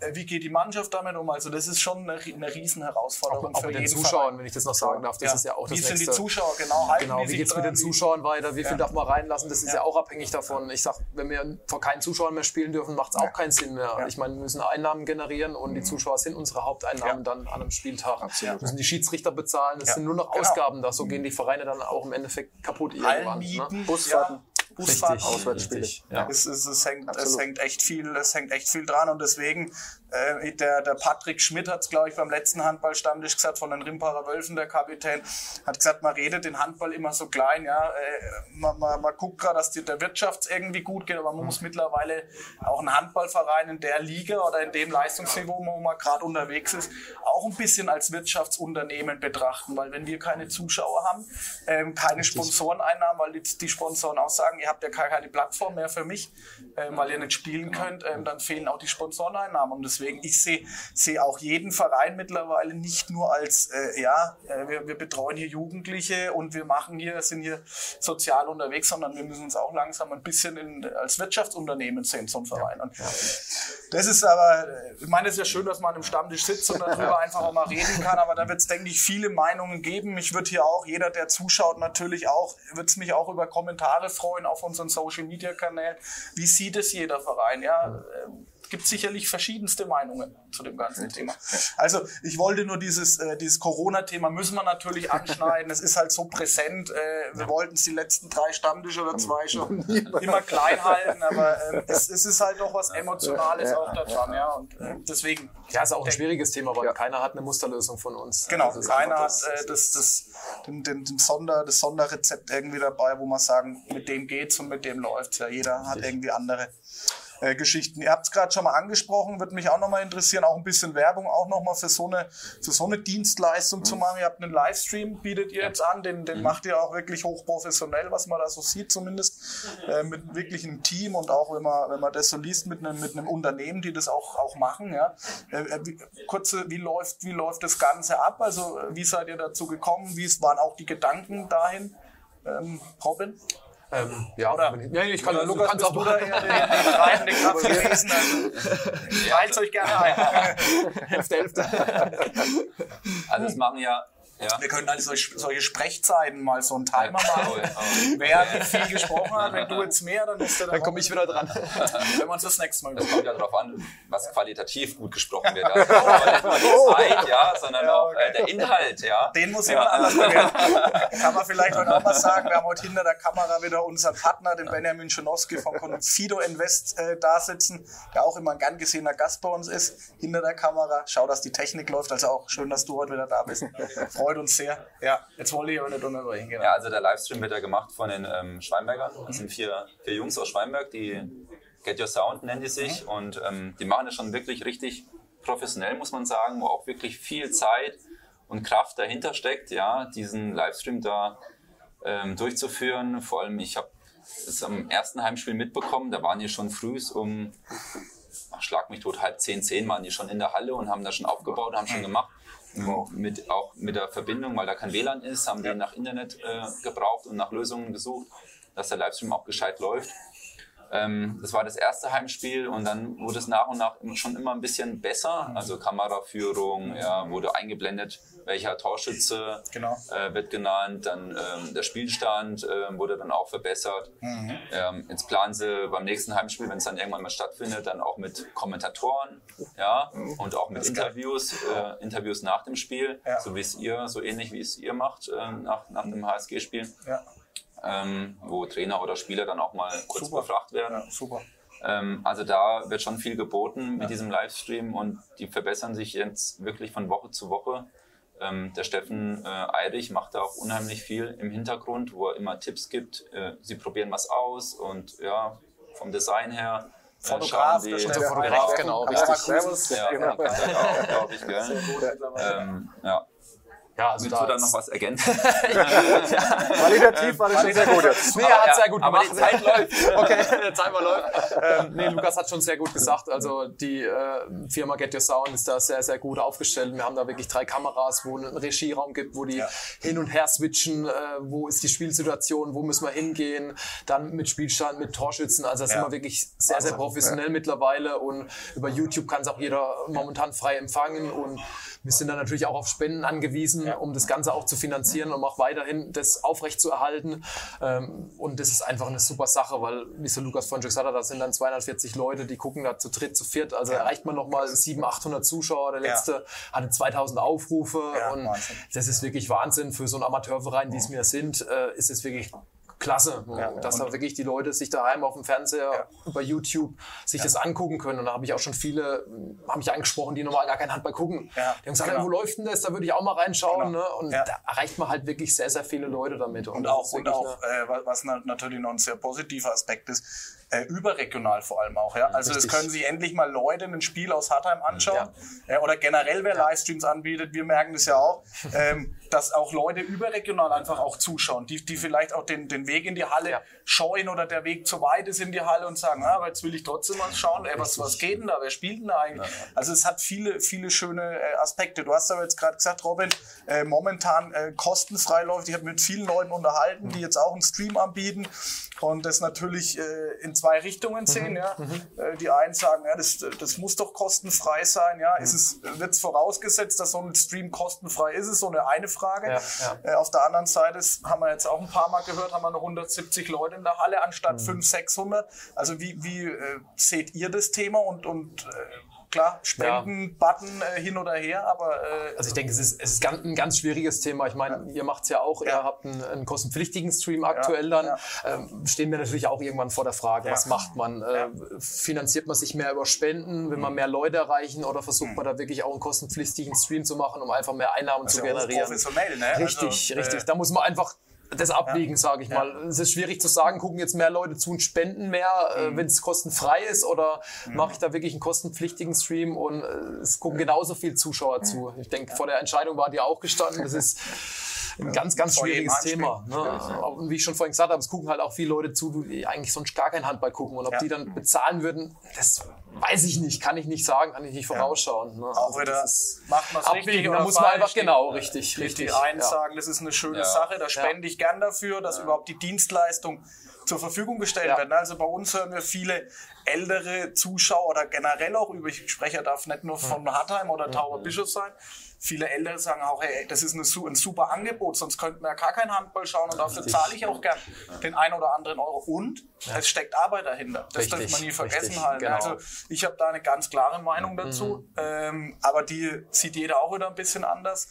A: äh, wie geht die Mannschaft damit um? Also das ist schon eine, eine riesen Herausforderung
C: Auch
A: für
C: mit den
A: jeden
C: Zuschauern,
A: Verein.
C: wenn ich das noch sagen darf, das
A: Ja.
C: ist ja auch das
A: Wie sind die. Zuschauer genau? Halten
C: Genau, wie geht's mit den Zuschauern weiter? Wie viel
A: Ja.
C: darf man reinlassen? Das ist ja,
A: Ja.
C: auch abhängig davon. Ich sag, wenn wir vor keinen Zuschauern mehr spielen dürfen, macht es auch keinen Sinn mehr.
A: Ja.
C: Ich meine, wir müssen Einnahmen generieren und die Zuschauer sind unsere Haupteinnahmen
A: Ja.
C: dann an einem Spieltag.
A: Absolut.
C: Müssen die Schiedsrichter bezahlen, es
A: Ja.
C: sind nur noch
A: Genau.
C: Ausgaben da. So gehen die Vereine dann auch im Endeffekt kaputt irgendwann. Ne?
D: Busfahrten.
C: Richtig,
D: Auswärtsspiele.
C: richtig. Ja.
A: Es, es, es, hängt, es, hängt echt viel, es hängt echt viel dran und deswegen, äh, der, der Patrick Schmidt hat es, glaube ich, beim letzten Handballstammtisch gesagt, von den Rimparer Wölfen, der Kapitän, hat gesagt, man redet den Handball immer so klein, ja, äh, man, man, man guckt gerade, dass die, der Wirtschaft irgendwie gut geht, aber man muss mittlerweile auch einen Handballverein in der Liga oder in dem Leistungsniveau, wo man gerade unterwegs ist, auch ein bisschen als Wirtschaftsunternehmen betrachten, weil wenn wir keine Zuschauer haben, ähm, keine Sponsoreneinnahmen, weil die, die Sponsoren auch sagen, ihr habt ja keine Plattform mehr für mich, ähm, weil ihr nicht spielen könnt, ähm, dann fehlen auch die Sponsoreneinnahmen. Und deswegen, ich sehe sehe auch jeden Verein mittlerweile nicht nur als, äh, ja, äh, wir, wir betreuen hier Jugendliche und wir machen hier, sind hier sozial unterwegs, sondern wir müssen uns auch langsam ein bisschen in, als Wirtschaftsunternehmen sehen, so ein Verein. Und das ist aber, ich meine, es ist ja schön, dass man im Stammtisch sitzt und darüber einfach auch mal reden kann, aber da wird es, denke ich, viele Meinungen geben. Ich würde hier auch, jeder, der zuschaut, natürlich auch, wird es mich auch über Kommentare freuen auf unseren Social Media Kanälen. Wie sieht es jeder Verein? Ja, ähm, gibt sicherlich verschiedenste Meinungen zu dem ganzen Thema. Also ich wollte nur dieses, äh, dieses Corona-Thema müssen wir natürlich anschneiden. es ist halt so präsent. Äh, wir wollten es die letzten drei Stammtische oder zwei schon immer klein halten, aber ähm, es, es ist halt doch was Emotionales auch da dran. Ja, und äh, deswegen.
C: Ja, ist auch ein
A: Denk-
C: schwieriges Thema, weil
D: Ja.
C: keiner hat eine Musterlösung von uns.
A: Genau,
C: Das ist
A: keiner hat äh, das, das, den, den, den Sonder, das Sonderrezept irgendwie dabei, wo man sagen, mit dem geht's und mit dem läuft's. Ja, jeder hat irgendwie andere äh, Geschichten. Ihr habt es gerade schon mal angesprochen, würde mich auch nochmal interessieren, auch ein bisschen Werbung auch nochmal für so eine für so eine Dienstleistung zu machen. Ihr habt einen Livestream, bietet ihr jetzt an, den, den macht ihr auch wirklich hochprofessionell, was man da so sieht zumindest, äh, mit wirklich einem Team und auch wenn man, wenn man das so liest mit einem, mit einem Unternehmen, die das auch, auch machen. Ja. Äh, äh, wie, kurze, wie läuft, wie läuft das Ganze ab? Also äh, wie seid ihr dazu gekommen? Wie waren auch die Gedanken dahin? Ähm, Robin?
C: Ähm, ja,
A: Oder-
C: wenn ich, ja, ich kann, du
A: Lukas,
C: kannst auch
A: du da eher den, den treibenden Kraft gewesen? Also, teilt euch gerne ein.
C: Hälfte, Hälfte.
B: Also es machen ja, ja.
A: Wir können halt solche, solche Sprechzeiten mal so einen Timer
B: Oh,
A: machen.
B: oh.
A: Wer wie viel gesprochen hat, wenn du jetzt mehr, dann ist der
C: Dann komme ich wieder dran.
A: Wenn wir uns das nächste Mal
B: Das kommt ja darauf an, was qualitativ gut gesprochen wird. Also aber nicht nur die Zeit, ja, sondern
A: Ja,
B: auch
A: okay.
B: äh, der Inhalt, ja.
A: Den muss
B: ja.
A: jemand anders bewerten. Kann man vielleicht heute auch mal sagen, wir haben heute hinter der Kamera wieder unseren Partner, den Benjamin Schenowski von Confido Invest äh, da sitzen, der auch immer ein gern gesehener Gast bei uns ist, hinter der Kamera. Schau, dass die Technik läuft, also auch schön, dass du heute wieder da bist. Freut uns sehr. Ja, jetzt wollte ich aber nicht unterbrechen. Genau.
B: Ja, also der Livestream wird ja gemacht von den ähm, Schweinbergern. Das sind vier, vier Jungs aus Schweinberg, die Get Your Sound nennen die sich. Und ähm, die machen das schon wirklich richtig professionell, muss man sagen, wo auch wirklich viel Zeit und Kraft dahinter steckt, ja, diesen Livestream da ähm, durchzuführen. Vor allem, ich habe es am ersten Heimspiel mitbekommen, da waren die schon früh um, ach, schlag mich tot, halb zehn, zehn waren die schon in der Halle und haben da schon aufgebaut, haben schon gemacht. Mit, auch mit der Verbindung, weil da kein WLAN ist, haben die nach Internet äh, gebraucht und nach Lösungen gesucht, dass der Livestream auch gescheit läuft. Ähm, das war das erste Heimspiel und dann wurde es nach und nach schon immer ein bisschen besser. Also Kameraführung, ja, wurde eingeblendet, welcher Torschütze
A: Genau.
B: äh, wird genannt, dann ähm, der Spielstand äh, wurde dann auch verbessert. Ähm, jetzt planen sie beim nächsten Heimspiel, wenn es dann irgendwann mal stattfindet, dann auch mit Kommentatoren, ja, und auch mit. Interviews, äh, Interviews nach dem Spiel,
A: Ja.
B: so wie es ihr, so ähnlich wie es ihr macht äh, nach, nach dem HSG-Spiel,
A: Ja,
B: ähm, wo Trainer oder Spieler dann auch mal kurz
A: Super.
B: befragt werden.
A: ja, super.
B: Ähm, also da wird schon viel geboten mit diesem Livestream und die verbessern sich jetzt wirklich von Woche zu Woche. Ähm, der Steffen äh, Eirich macht da auch unheimlich viel im Hintergrund, wo er immer Tipps gibt. Äh, sie probieren was aus und ja, vom Design her. äh,
A: Fotograf, der Steffen
C: Fotograf, genau, richtig.
D: Servus.
B: Ja,
D: Genau.
B: glaube ich, gell? Ähm, ja.
C: Ja, also
B: Willst
C: da
B: du da
C: ist-
B: noch was ergänzen?
D: Qualitativ war das schon sehr gut jetzt.
C: Nee, er hat sehr gut
B: aber
C: gemacht.
B: die Zeit läuft.
C: Okay, der Timer läuft. Ähm, nee, Lukas hat schon sehr gut gesagt. Also die äh, Firma Get Your Sound ist da sehr, sehr gut aufgestellt. Wir haben da wirklich drei Kameras, wo es einen Regieraum gibt, wo die
A: Ja.
C: hin und her switchen, äh, wo ist die Spielsituation, wo müssen wir hingehen, dann mit Spielstand, mit Torschützen. Also da sind
A: Ja.
C: wir wirklich sehr, sehr professionell mittlerweile und über YouTube kann es auch jeder momentan frei empfangen und wir sind dann natürlich auch auf Spenden angewiesen, um das Ganze auch zu finanzieren, um auch weiterhin das aufrechtzuerhalten. Ähm, und das ist einfach eine super Sache, weil, wie so Lukas von gesagt hat, da sind dann 240 Leute, die gucken da zu dritt, zu viert. Also erreicht man nochmal 700, 800 Zuschauer. Der letzte hatte 2000 Aufrufe. Und
A: Wahnsinn.
C: das ist wirklich Wahnsinn. Für so einen Amateurverein, wie es mir sind, äh, ist es wirklich klasse, dass da wirklich die Leute sich daheim auf dem Fernseher über YouTube sich das angucken können. Und da habe ich auch schon viele, äh, haben mich angesprochen, die normal gar kein Handball gucken.
A: Ja,
C: die haben gesagt,
A: genau.
C: wo läuft denn das? Da würde ich auch mal reinschauen.
A: Genau.
C: Ne? Und
A: Ja.
C: da erreicht man halt wirklich sehr, sehr viele Leute damit.
A: Und
C: das
A: auch, und auch äh, wa- was na- natürlich noch ein sehr positiver Aspekt ist, äh, überregional vor allem auch. Ja? Also es können sich endlich mal Leute ein Spiel aus Hartheim anschauen. Ja. oder generell, wer Livestreams anbietet, wir merken das ja auch, ähm, dass auch Leute überregional einfach auch zuschauen, die, die vielleicht auch den, den Weg in die Halle
C: Ja.
A: scheuen oder der Weg zu weit ist in die Halle und sagen, ah, aber jetzt will ich trotzdem mal schauen, ey, was, was geht denn da, wer spielt denn da eigentlich? Also es hat viele, viele schöne äh, Aspekte. Du hast aber jetzt gerade gesagt, Robin, äh, momentan äh, kostenfrei läuft. Ich habe mit vielen Leuten unterhalten, die jetzt auch einen Stream anbieten und das natürlich äh, in zwei Richtungen sehen. Ja. Äh, die einen sagen, ja, das, das muss doch kostenfrei sein. Ja, ist es wird vorausgesetzt, dass so ein Stream kostenfrei ist? Ist so eine eine Frage.
C: Ja,
A: Äh, auf der anderen Seite ist, haben wir jetzt auch ein paar Mal gehört, haben wir noch 170 Leute in der Halle anstatt 500, 600. Also wie, wie äh, seht ihr das Thema und und äh, klar Spenden-Button äh, hin oder her, aber äh,
C: Also ich denke, es ist, es ist ganz, ein ganz schwieriges Thema. Ich meine, ihr macht es ja auch, ihr habt einen, einen kostenpflichtigen Stream aktuell dann.
A: ja.
C: Ähm, stehen wir natürlich auch irgendwann vor der Frage, was macht man? Äh, finanziert man sich mehr über Spenden? Will
A: Mhm.
C: man mehr Leute erreichen? Oder versucht man da wirklich auch einen kostenpflichtigen Stream zu machen, um einfach mehr Einnahmen zu
A: ja
C: generieren?
A: hochprofessionell, ne?
C: Richtig,
A: Also,
C: richtig.
A: äh,
C: Da muss man einfach das abwägen, sage ich mal. Es ist schwierig zu sagen, gucken jetzt mehr Leute zu und spenden mehr,
A: Mhm.
C: äh, wenn es kostenfrei ist, oder mache ich da wirklich einen kostenpflichtigen Stream und äh, es gucken genauso viele Zuschauer
A: Mhm.
C: zu. Ich denke, vor der Entscheidung war die auch gestanden. Das ist ein ganz, ganz
A: jedem
C: schwieriges Thema.
A: Anspiel.
C: Ne? Und wie ich schon vorhin gesagt habe, es gucken halt auch viele Leute zu, die eigentlich sonst gar kein Handball gucken. Und ob
A: Ja.
C: die dann bezahlen würden, das weiß ich nicht, kann ich nicht sagen, kann ich nicht vorausschauen. Ne?
A: auch
C: Also
A: wieder macht man es richtig
C: da muss man einfach genau, richtig,
A: Die,
C: richtig.
A: die einen
C: ja.
A: sagen, das ist eine schöne
B: Ja.
A: Sache, da spende ich gern dafür, dass überhaupt die Dienstleistung zur Verfügung gestellt
C: Ja.
A: wird. Also bei uns hören wir viele ältere Zuschauer oder generell auch über, ich spreche ja darf nicht nur von Hartheim oder Tauber Bischof sein, viele Ältere sagen auch, hey, das ist eine, ein super Angebot, sonst könnten wir ja gar kein Handball schauen und dafür zahle ich auch gern den ein oder anderen Euro. Und es steckt Arbeit dahinter. Das
C: Richtig,
A: darf man nie vergessen
C: richtig,
A: halten.
C: genau.
A: Also ich habe da eine ganz klare Meinung dazu, ähm, aber die sieht jeder auch wieder ein bisschen anders.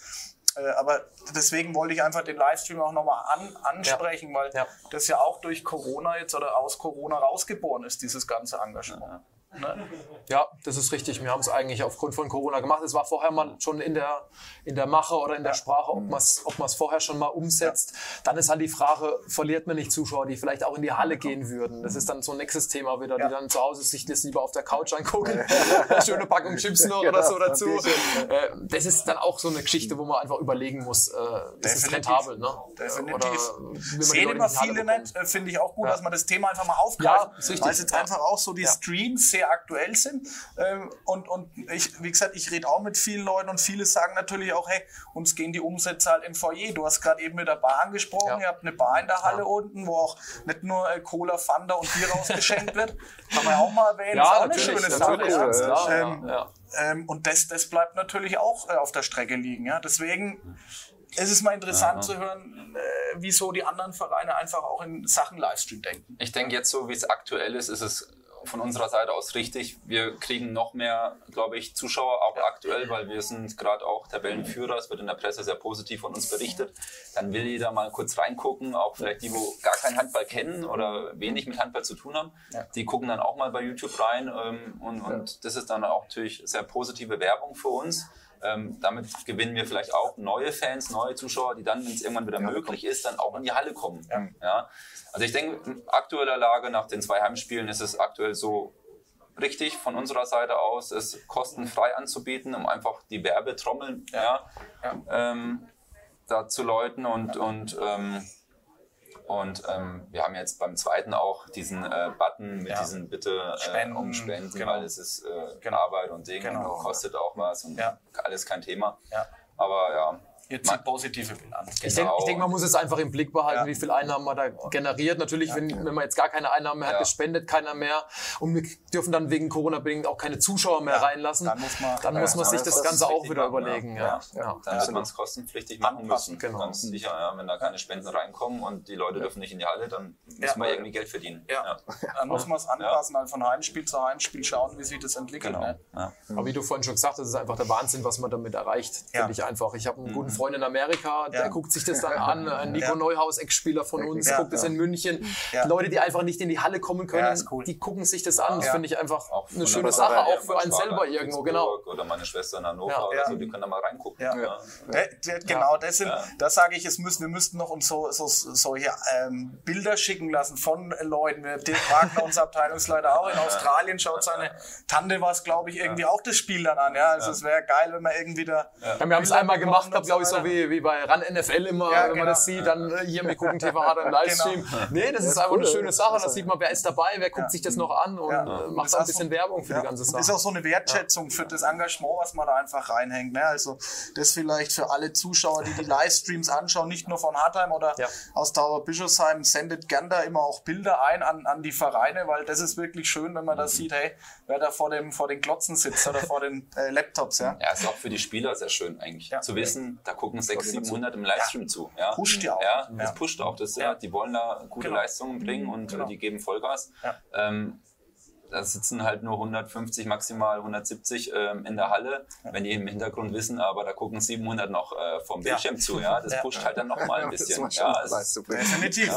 A: Äh, aber deswegen wollte ich einfach den Livestream auch nochmal an, ansprechen, weil
C: Ja.
A: das ja auch durch Corona jetzt oder aus Corona rausgeboren ist, dieses ganze Engagement. Ne?
C: Ja, das ist richtig. Wir haben es eigentlich aufgrund von Corona gemacht. Es war vorher mal schon in der, in der Mache oder in der Sprache, ob man es ob man's vorher schon mal umsetzt. Dann ist halt die Frage, verliert man nicht Zuschauer, die vielleicht auch in die Halle gehen würden? Das ist dann so ein nächstes Thema wieder, die dann zu Hause sich das lieber auf der Couch angucken. Schöne Packung Chips noch oder
D: Genau,
C: so dazu. Äh, Das ist dann auch so eine Geschichte, wo man einfach überlegen muss, äh, ist es rentabel? Ne?
A: Definitiv.
C: Oder
A: Sehen immer viele nicht, äh, finde ich auch gut,
C: Ja.
A: dass man das Thema einfach mal aufgreift,
C: Ja, ist richtig.
A: weil es jetzt
C: Ja.
A: einfach auch so die
C: Ja.
A: Streams sehr aktuell sind. Ähm, und und ich, wie gesagt, ich rede auch mit vielen Leuten und viele sagen natürlich auch, hey, uns gehen die Umsätze halt im Foyer. Du hast gerade eben mit der Bar angesprochen,
C: Ja.
A: ihr habt eine Bar in der Halle unten, wo auch nicht nur äh, Cola, Fanta und Bier rausgeschenkt wird. Kann man ja auch mal erwähnen. ist auch eine schöne Sache.
C: natürlich,
A: ja. Ähm,
C: ja, ja.
A: ähm, und das, das bleibt natürlich auch äh, auf der Strecke liegen. Ja? Deswegen ist es mal interessant zu hören, äh, wieso die anderen Vereine einfach auch in Sachen Livestream denken.
B: Ich denke, jetzt so wie es aktuell ist, ist es von unserer Seite aus richtig. Wir kriegen noch mehr, glaube ich, Zuschauer, auch aktuell, weil wir sind gerade auch Tabellenführer. Es wird in der Presse sehr positiv von uns berichtet. Dann will jeder mal kurz reingucken, auch vielleicht die, wo gar keinen Handball kennen oder wenig mit Handball zu tun haben.
A: Ja.
B: Die gucken dann auch mal bei YouTube rein ähm, und, und das ist dann auch natürlich sehr positive Werbung für uns. Ähm, damit gewinnen wir vielleicht auch neue Fans, neue Zuschauer, die dann, wenn es irgendwann wieder möglich ist, dann auch in die Halle kommen. Ja. Also ich denke, in aktueller Lage nach den zwei Heimspielen ist es aktuell so richtig von unserer Seite aus, es kostenfrei anzubieten, um einfach die Werbetrommeln ja.
A: Ja.
B: Ähm, da zu Leuten und, und ähm, und ähm, wir haben jetzt beim zweiten auch diesen äh, Button mit
A: Ja.
B: diesen Bitte äh,
A: Spenden,
B: um Spenden,
A: genau.
B: weil es ist äh,
A: Genau.
B: Arbeit und Ding
A: Genau.
B: und kostet auch was und
A: Ja.
B: alles kein Thema.
A: Ja.
B: Aber ja,
A: Ihr zieht positive Bilanz.
C: Ich denke, ich denk, man muss es einfach im Blick behalten,
A: Ja.
C: wie viel Einnahmen man da generiert. Natürlich, wenn, wenn man jetzt gar keine Einnahmen mehr hat,
B: Ja.
C: spendet keiner mehr. Und wir dürfen dann wegen Corona bedingt auch keine Zuschauer mehr reinlassen.
A: dann muss man-
C: dann muss man
A: ja,
C: sich
A: das
C: das Ganze auch wieder
B: machen,
C: überlegen.
B: ja.
C: Ja.
B: Ja.
C: Ja.
B: dann wird man es kostenpflichtig machen müssen.
C: genau.
B: Ganz sicher, ja. wenn da keine Spenden reinkommen und die Leute dürfen nicht in die Halle, dann müssen
A: Ja.
B: wir irgendwie Geld verdienen.
A: Ja. Dann muss man es anpassen, halt von Heimspiel zu Heimspiel schauen, wie sich das entwickelt.
B: Genau.
A: Ne?
B: Ja.
C: Aber wie du vorhin schon gesagt hast, ist einfach der Wahnsinn, was man damit erreicht,
A: Ja.
C: finde ich einfach. Ich habe einen guten Freund in Amerika, der
A: Ja.
C: guckt sich das dann an. Ein Nico
A: Ja.
C: Neuhaus, Ex-Spieler von uns,
A: Ja.
C: guckt es in München.
A: Ja.
C: Leute, die einfach nicht in die Halle kommen können,
A: cool.
C: die gucken sich das an. Das
A: Ja.
C: finde ich einfach eine schöne Sache, auch für einen selber
B: in
C: irgendwo, genau.
B: Oder meine Schwester in Hannover
C: Ja.
B: oder so, die können da mal reingucken.
A: Ja.
B: Ja.
A: Der, der, genau, das, sind, das sage ich, es müssen, wir müssten noch uns so, so, solche ähm, Bilder schicken lassen von äh, Leuten. Wir- Dirk Wagner, unser Abteilungsleiter, auch in Australien schaut seine Tante was, glaube ich, irgendwie auch das Spiel dann an. Ja, also es wäre geil, wenn man irgendwie da.
C: Ja, wir haben es einmal gemacht, glaube ich, so wie, wie bei RAN NFL immer,
A: Ja,
C: wenn man
A: genau.
C: das sieht, dann äh, hier, wir gucken TV hat einen Livestream. Nee, das ist einfach eine schöne Sache, da sieht man, wer ist dabei, wer guckt sich das noch an und äh, macht
A: das
C: ein bisschen
A: du-
C: Werbung für die ganze
A: Und ist
C: Sache.
A: auch so eine Wertschätzung für das Engagement, was man da einfach reinhängt. Ne? Also das vielleicht für alle Zuschauer, die die Livestreams anschauen, nicht nur von Hartheim oder aus Dauerbischofsheim, sendet gern da immer auch Bilder ein an, an die Vereine, weil das ist wirklich schön, wenn man da sieht, hey, wer da vor, dem, vor den Klotzen sitzt oder vor den äh, Laptops. Ja?
B: Ja, ist auch für die Spieler sehr schön eigentlich.
A: Ja.
B: Zu wissen, da gucken 600, 700 im Livestream zu. Ja.
A: Pusht ja auch.
B: Ja, das
A: Ja.
B: pusht auch. Das, ja.
A: Ja.
B: Die wollen da gute
A: Genau.
B: Leistungen bringen und
A: Genau.
B: äh, die geben Vollgas.
A: Ja.
B: Ähm, da sitzen halt nur 150, maximal 170 ähm, in der Halle. Wenn die im Hintergrund wissen, aber da gucken 700 noch äh, vom Bildschirm zu. Ja, das
A: Ja.
B: pusht halt dann noch mal ein
D: Das
B: bisschen.
D: schon
B: Ja.
A: Definitiv.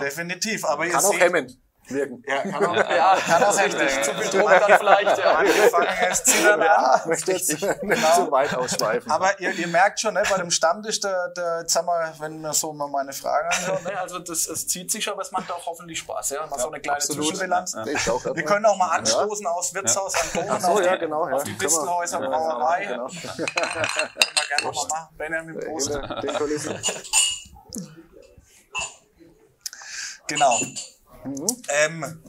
A: Definitiv. Aber ihr
D: Kann auch
A: seht,
D: hemmend wirken.
A: Ja, kann auch.
C: Ja, kann das richtig. Zu viel Druck dann vielleicht, ja.
A: Angefangen erst zittern an.
D: Ich möchte jetzt nicht zu weit ausschweifen.
A: Aber ihr, ihr merkt schon, ne, bei dem Stammtisch, der, der, jetzt haben wir, wenn wir so mal meine Fragen anschauen, ne, also das, es zieht sich, aber es macht auch hoffentlich Spaß. Ja? Mal so eine kleine
C: absolut.
A: Zwischenbilanz.
D: ich auch
A: Wir können auch mal anstoßen aus Wirtshaus am Boden
D: Ach so,
A: auf,
D: ja,
A: die,
D: genau. Ja.
A: auf die
D: Ja,
A: Brauerei.
D: Genau.
A: Können wir gerne nochmal machen. Benjamin Prost.
D: Hinter den Kulissen.
A: Genau.
D: Mhm.
A: Ähm,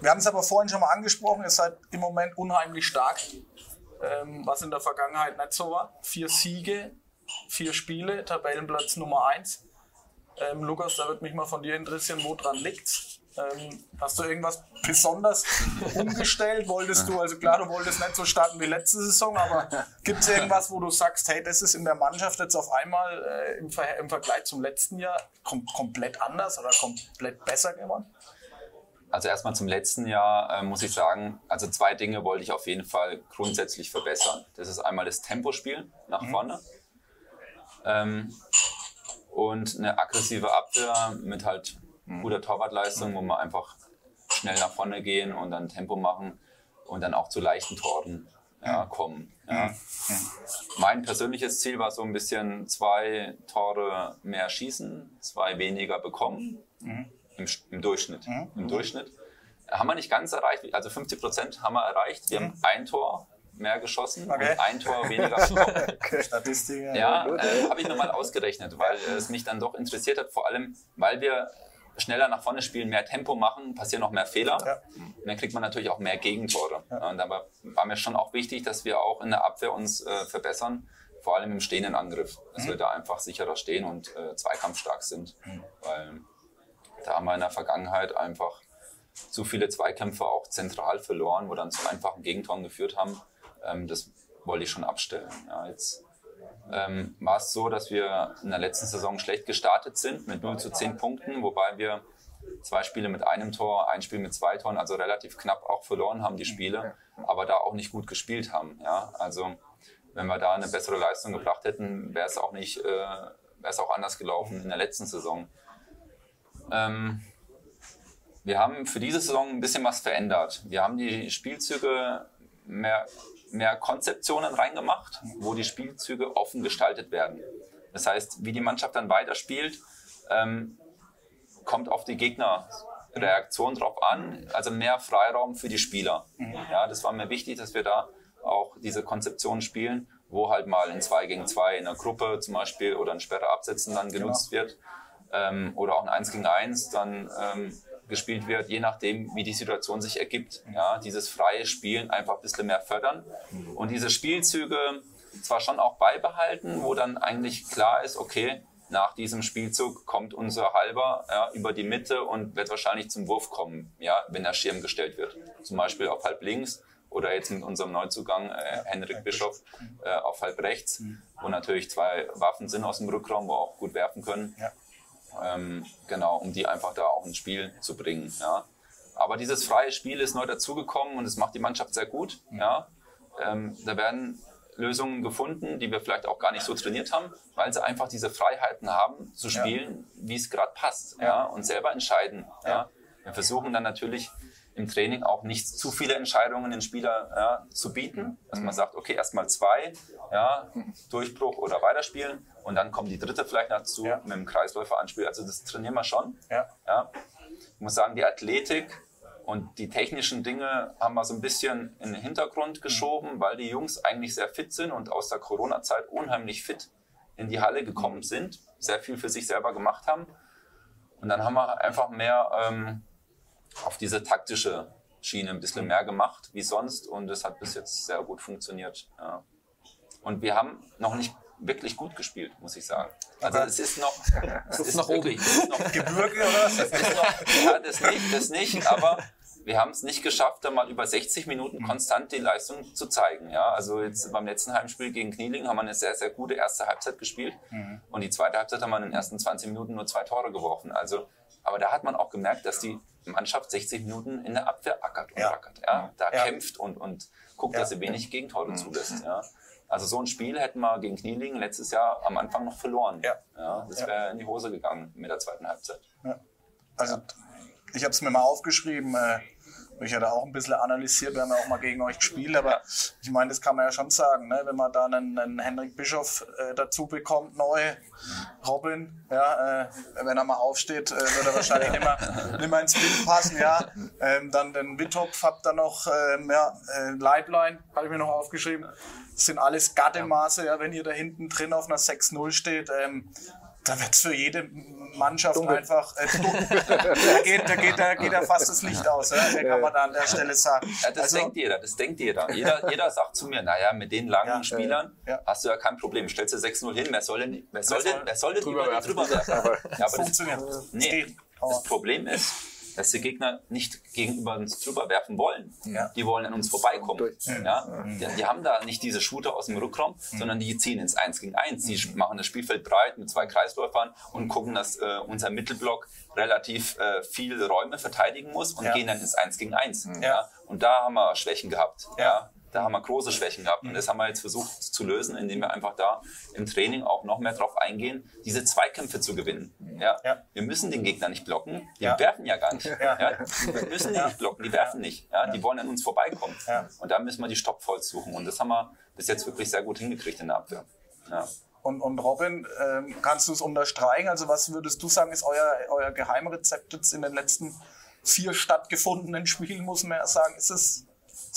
A: wir haben es aber vorhin schon mal angesprochen, ihr seid im Moment unheimlich stark, ähm, was in der Vergangenheit nicht so war. Vier Siege, vier Spiele, Tabellenplatz Nummer eins. Ähm, Lukas, da würde mich mal von dir interessieren, wo dran liegt. Ähm, hast du irgendwas besonders umgestellt? Wolltest du, also klar, du wolltest nicht so starten wie letzte Saison, aber gibt es irgendwas, wo du sagst, hey, das ist in der Mannschaft jetzt auf einmal äh, im, Ver im Vergleich zum letzten Jahr kom komplett anders oder komplett besser geworden?
B: Also erstmal zum letzten Jahr äh, muss ich sagen, also zwei Dinge wollte ich auf jeden Fall grundsätzlich verbessern. Das ist einmal das Tempospiel nach vorne ähm, und eine aggressive Abwehr mit halt guter Torwartleistung, wo wir einfach schnell nach vorne gehen und dann Tempo machen und dann auch zu leichten Toren ja, kommen. Ja. Mein persönliches Ziel war so ein bisschen zwei Tore mehr schießen, zwei weniger bekommen im, Sch- im Durchschnitt. Im Durchschnitt. Haben wir nicht ganz erreicht, also 50 Prozent haben wir erreicht. Wir haben ein Tor mehr geschossen
A: Okay.
B: und ein Tor weniger bekommen.
A: Statistik.
B: Ja, äh, habe ich nochmal ausgerechnet, weil es mich dann doch interessiert hat, vor allem, weil wir schneller nach vorne spielen, mehr Tempo machen, passieren noch mehr Fehler.
A: Ja.
B: Und dann kriegt man natürlich auch mehr Gegentore. Ja. Und dabei war mir schon auch wichtig, dass wir auch in der Abwehr uns äh, verbessern, vor allem im stehenden Angriff, dass wir da einfach sicherer stehen und äh, zweikampfstark sind. Weil da haben wir in der Vergangenheit einfach zu viele Zweikämpfe auch zentral verloren, wo dann zu einfachen Gegentoren geführt haben. Ähm, das wollte ich schon abstellen. Ja, jetzt ähm, war es so, dass wir in der letzten Saison schlecht gestartet sind mit 0 zu 10 Punkten, wobei wir zwei Spiele mit einem Tor, ein Spiel mit zwei Toren, also relativ knapp auch verloren haben die Spiele, aber da auch nicht gut gespielt haben. Ja? Also wenn wir da eine bessere Leistung gebracht hätten, wäre es auch nicht, äh, wäre es auch anders gelaufen in der letzten Saison. Ähm, wir haben für diese Saison ein bisschen was verändert. Wir haben die Spielzüge mehr, mehr Konzeptionen reingemacht, wo die Spielzüge offen gestaltet werden. Das heißt, wie die Mannschaft dann weiterspielt, ähm, kommt auf die Gegnerreaktion drauf an. Also mehr Freiraum für die Spieler. Ja, das war mir wichtig, dass wir da auch diese Konzeption spielen, wo halt mal ein 2 gegen 2 in einer Gruppe zum Beispiel oder ein Sperre absetzen dann genutzt wird ähm, oder auch ein 1 gegen 1 dann ähm, gespielt wird, je nachdem, wie die Situation sich ergibt. Ja, dieses freie Spielen einfach ein bisschen mehr fördern und diese Spielzüge zwar schon auch beibehalten, wo dann eigentlich klar ist, okay, nach diesem Spielzug kommt unser Halber ja, über die Mitte und wird wahrscheinlich zum Wurf kommen, ja, wenn der Schirm gestellt wird. Zum Beispiel auf halb links oder jetzt mit unserem Neuzugang äh, Henrik Bischof äh, auf halb rechts, wo natürlich zwei Waffen sind aus dem Rückraum, wo auch gut werfen können.
A: Ja.
B: Ähm, genau, um die einfach da auch ins Spiel zu bringen. Ja. Aber dieses freie Spiel ist neu dazugekommen und es macht die Mannschaft sehr gut. Ja. Ähm, da werden Lösungen gefunden, die wir vielleicht auch gar nicht so trainiert haben, weil sie einfach diese Freiheiten haben, zu spielen, wie es gerade passt ja. und selber entscheiden. Ja. Wir versuchen dann natürlich im Training auch nicht zu viele Entscheidungen den Spieler ja, zu bieten, dass man sagt, okay, erstmal zwei, ja, Durchbruch oder weiterspielen und dann kommt die dritte vielleicht dazu
A: Ja.
B: mit dem Kreisläufer anspielen. Also das trainieren wir schon.
A: Ja.
B: Ja. Ich muss sagen, die Athletik und die technischen Dinge haben wir so ein bisschen in den Hintergrund geschoben, weil die Jungs eigentlich sehr fit sind und aus der Corona-Zeit unheimlich fit in die Halle gekommen sind, sehr viel für sich selber gemacht haben. Und dann haben wir einfach mehr ähm, auf diese taktische Schiene ein bisschen mehr gemacht wie sonst und es hat bis jetzt sehr gut funktioniert. Ja. Und wir haben noch nicht wirklich gut gespielt, muss ich sagen. Also es ist noch, es ist
C: nach oben.
B: wirklich, es ist noch
A: Gebirge oder was?
B: es ist noch, ja, das nicht, das nicht, aber wir haben es nicht geschafft, da mal über 60 Minuten konstant die Leistung zu zeigen. Ja, also jetzt beim letzten Heimspiel gegen Knieling haben wir eine sehr, sehr gute erste Halbzeit gespielt und die zweite Halbzeit haben wir in den ersten 20 Minuten nur zwei Tore geworfen. Also, aber da hat man auch gemerkt, dass die Mannschaft 60 Minuten in der Abwehr ackert und
A: Ja.
B: ackert, ja, da
A: Ja.
B: kämpft und, und guckt,
A: Ja.
B: dass sie wenig Gegentore zulässt. Ja. Also so ein Spiel hätten wir gegen Knieling letztes Jahr am Anfang noch verloren.
A: Ja.
B: Ja, das
A: Ja.
B: wäre in die Hose gegangen mit der zweiten Halbzeit.
A: Ja. Also ich habe es mir mal aufgeschrieben. Äh, ich hatte auch ein bisschen analysiert, wir haben ja auch mal gegen euch gespielt, aber
B: Ja.
A: ich meine, das kann man ja schon sagen, ne? wenn man da einen, einen Henrik Bischof äh, dazu bekommt, neu, Robin, ja, äh, wenn er mal aufsteht, äh, wird er wahrscheinlich nicht mehr, nicht mehr ins Bild passen, ja. Ähm, dann den Wittopf habt ihr noch, ähm, ja, äh, Leiblein, habe ich mir noch aufgeschrieben. Das sind alles Gattemaße, ja, wenn ihr da hinten drin auf einer 6-0 steht, ähm, da wird es für jede Mannschaft einfach, äh, da, geht, da, geht, da geht ja fast das Licht aus, ja? mehr kann man da an der Stelle sagen.
B: Ja, das
A: Also,
B: denkt jeder, das denkt jeder. jeder. Jeder sagt zu mir, naja, mit den langen
A: Ja,
B: Spielern
A: ja.
B: hast du ja kein Problem. Stellst du 6-0 hin, wer soll denn, wer soll denn, wer soll denn
C: drüber
B: über
C: werfen?
B: die drüber werfen? Ja, aber das,
A: funktioniert. Das
B: nee, das Problem ist, dass die Gegner nicht gegenüber uns drüber werfen wollen.
A: Ja.
B: Die wollen an uns vorbeikommen. Ja? Die, die haben da nicht diese Shooter aus dem Rückraum, sondern die ziehen ins 1 gegen 1. Die machen das Spielfeld breit mit zwei Kreisläufern und gucken, dass äh, unser Mittelblock relativ äh, viel Räume verteidigen muss und
A: Ja.
B: gehen dann ins 1 gegen 1.
A: Ja.
B: Ja. Und da haben wir Schwächen gehabt.
A: Ja.
B: Da haben wir große Schwächen gehabt. Und das haben wir jetzt versucht zu lösen, indem wir einfach da im Training auch noch mehr drauf eingehen, diese Zweikämpfe zu gewinnen. Ja.
A: Ja.
B: Wir müssen den Gegner nicht blocken. Die
A: Ja.
B: werfen ja gar nicht.
A: Ja.
B: Ja. Wir müssen die nicht blocken, die werfen nicht. Ja. Die wollen an uns vorbeikommen. Und da müssen wir die Stoppvolls suchen. Und das haben wir bis jetzt wirklich sehr gut hingekriegt in der Abwehr. Ja.
A: Und, und Robin, ähm, kannst du es unterstreichen? Also was würdest du sagen, ist euer, euer Geheimrezept jetzt in den letzten vier stattgefundenen Spielen, muss man ja sagen? Ist es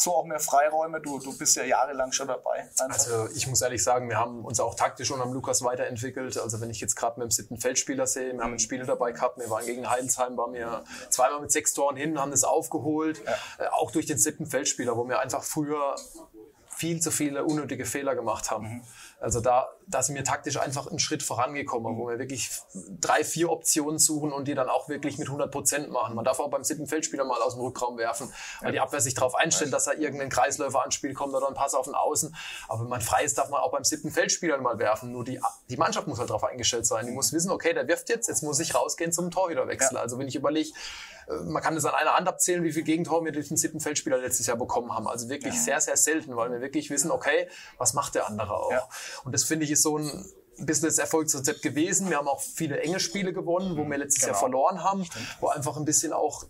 A: so auch mehr Freiräume? Du, du bist ja jahrelang schon dabei. Einfach.
C: Also ich muss ehrlich sagen, wir haben uns auch taktisch unter dem Lukas weiterentwickelt. Also wenn ich jetzt gerade mit dem siebten Feldspieler sehe, wir haben ein Spiel dabei gehabt, wir waren gegen Heidelsheim, waren wir zweimal mit sechs Toren hin, haben das aufgeholt. Äh, auch durch den siebten Feldspieler, wo wir einfach früher viel zu viele unnötige Fehler gemacht haben. Also da, da sind wir taktisch einfach einen Schritt vorangekommen, wo wir wirklich drei, vier Optionen suchen und die dann auch wirklich mit 100 Prozent machen. Man darf auch beim siebten Feldspieler mal aus dem Rückraum werfen, weil die Abwehr sich darauf einstellt, dass da irgendein Kreisläufer anspielt, kommt oder ein Pass auf den Außen. Aber wenn man frei ist, darf man auch beim siebten Feldspieler mal werfen. Nur die, die Mannschaft muss halt darauf eingestellt sein. Die muss wissen, okay, der wirft jetzt, jetzt muss ich rausgehen zum Torhüterwechsel. Also wenn ich überlege, man kann das an einer Hand abzählen, wie viele Gegentore wir durch den siebten Feldspieler letztes Jahr bekommen haben. Also wirklich sehr, sehr selten, weil wir wirklich wissen, okay, was macht der andere auch.
A: Ja.
C: Und das finde ich ist so ein bisschen das Erfolgsrezept gewesen. Wir haben auch viele enge Spiele gewonnen, wo wir letztes Jahr
A: Genau.
C: verloren haben, wo einfach ein bisschen auch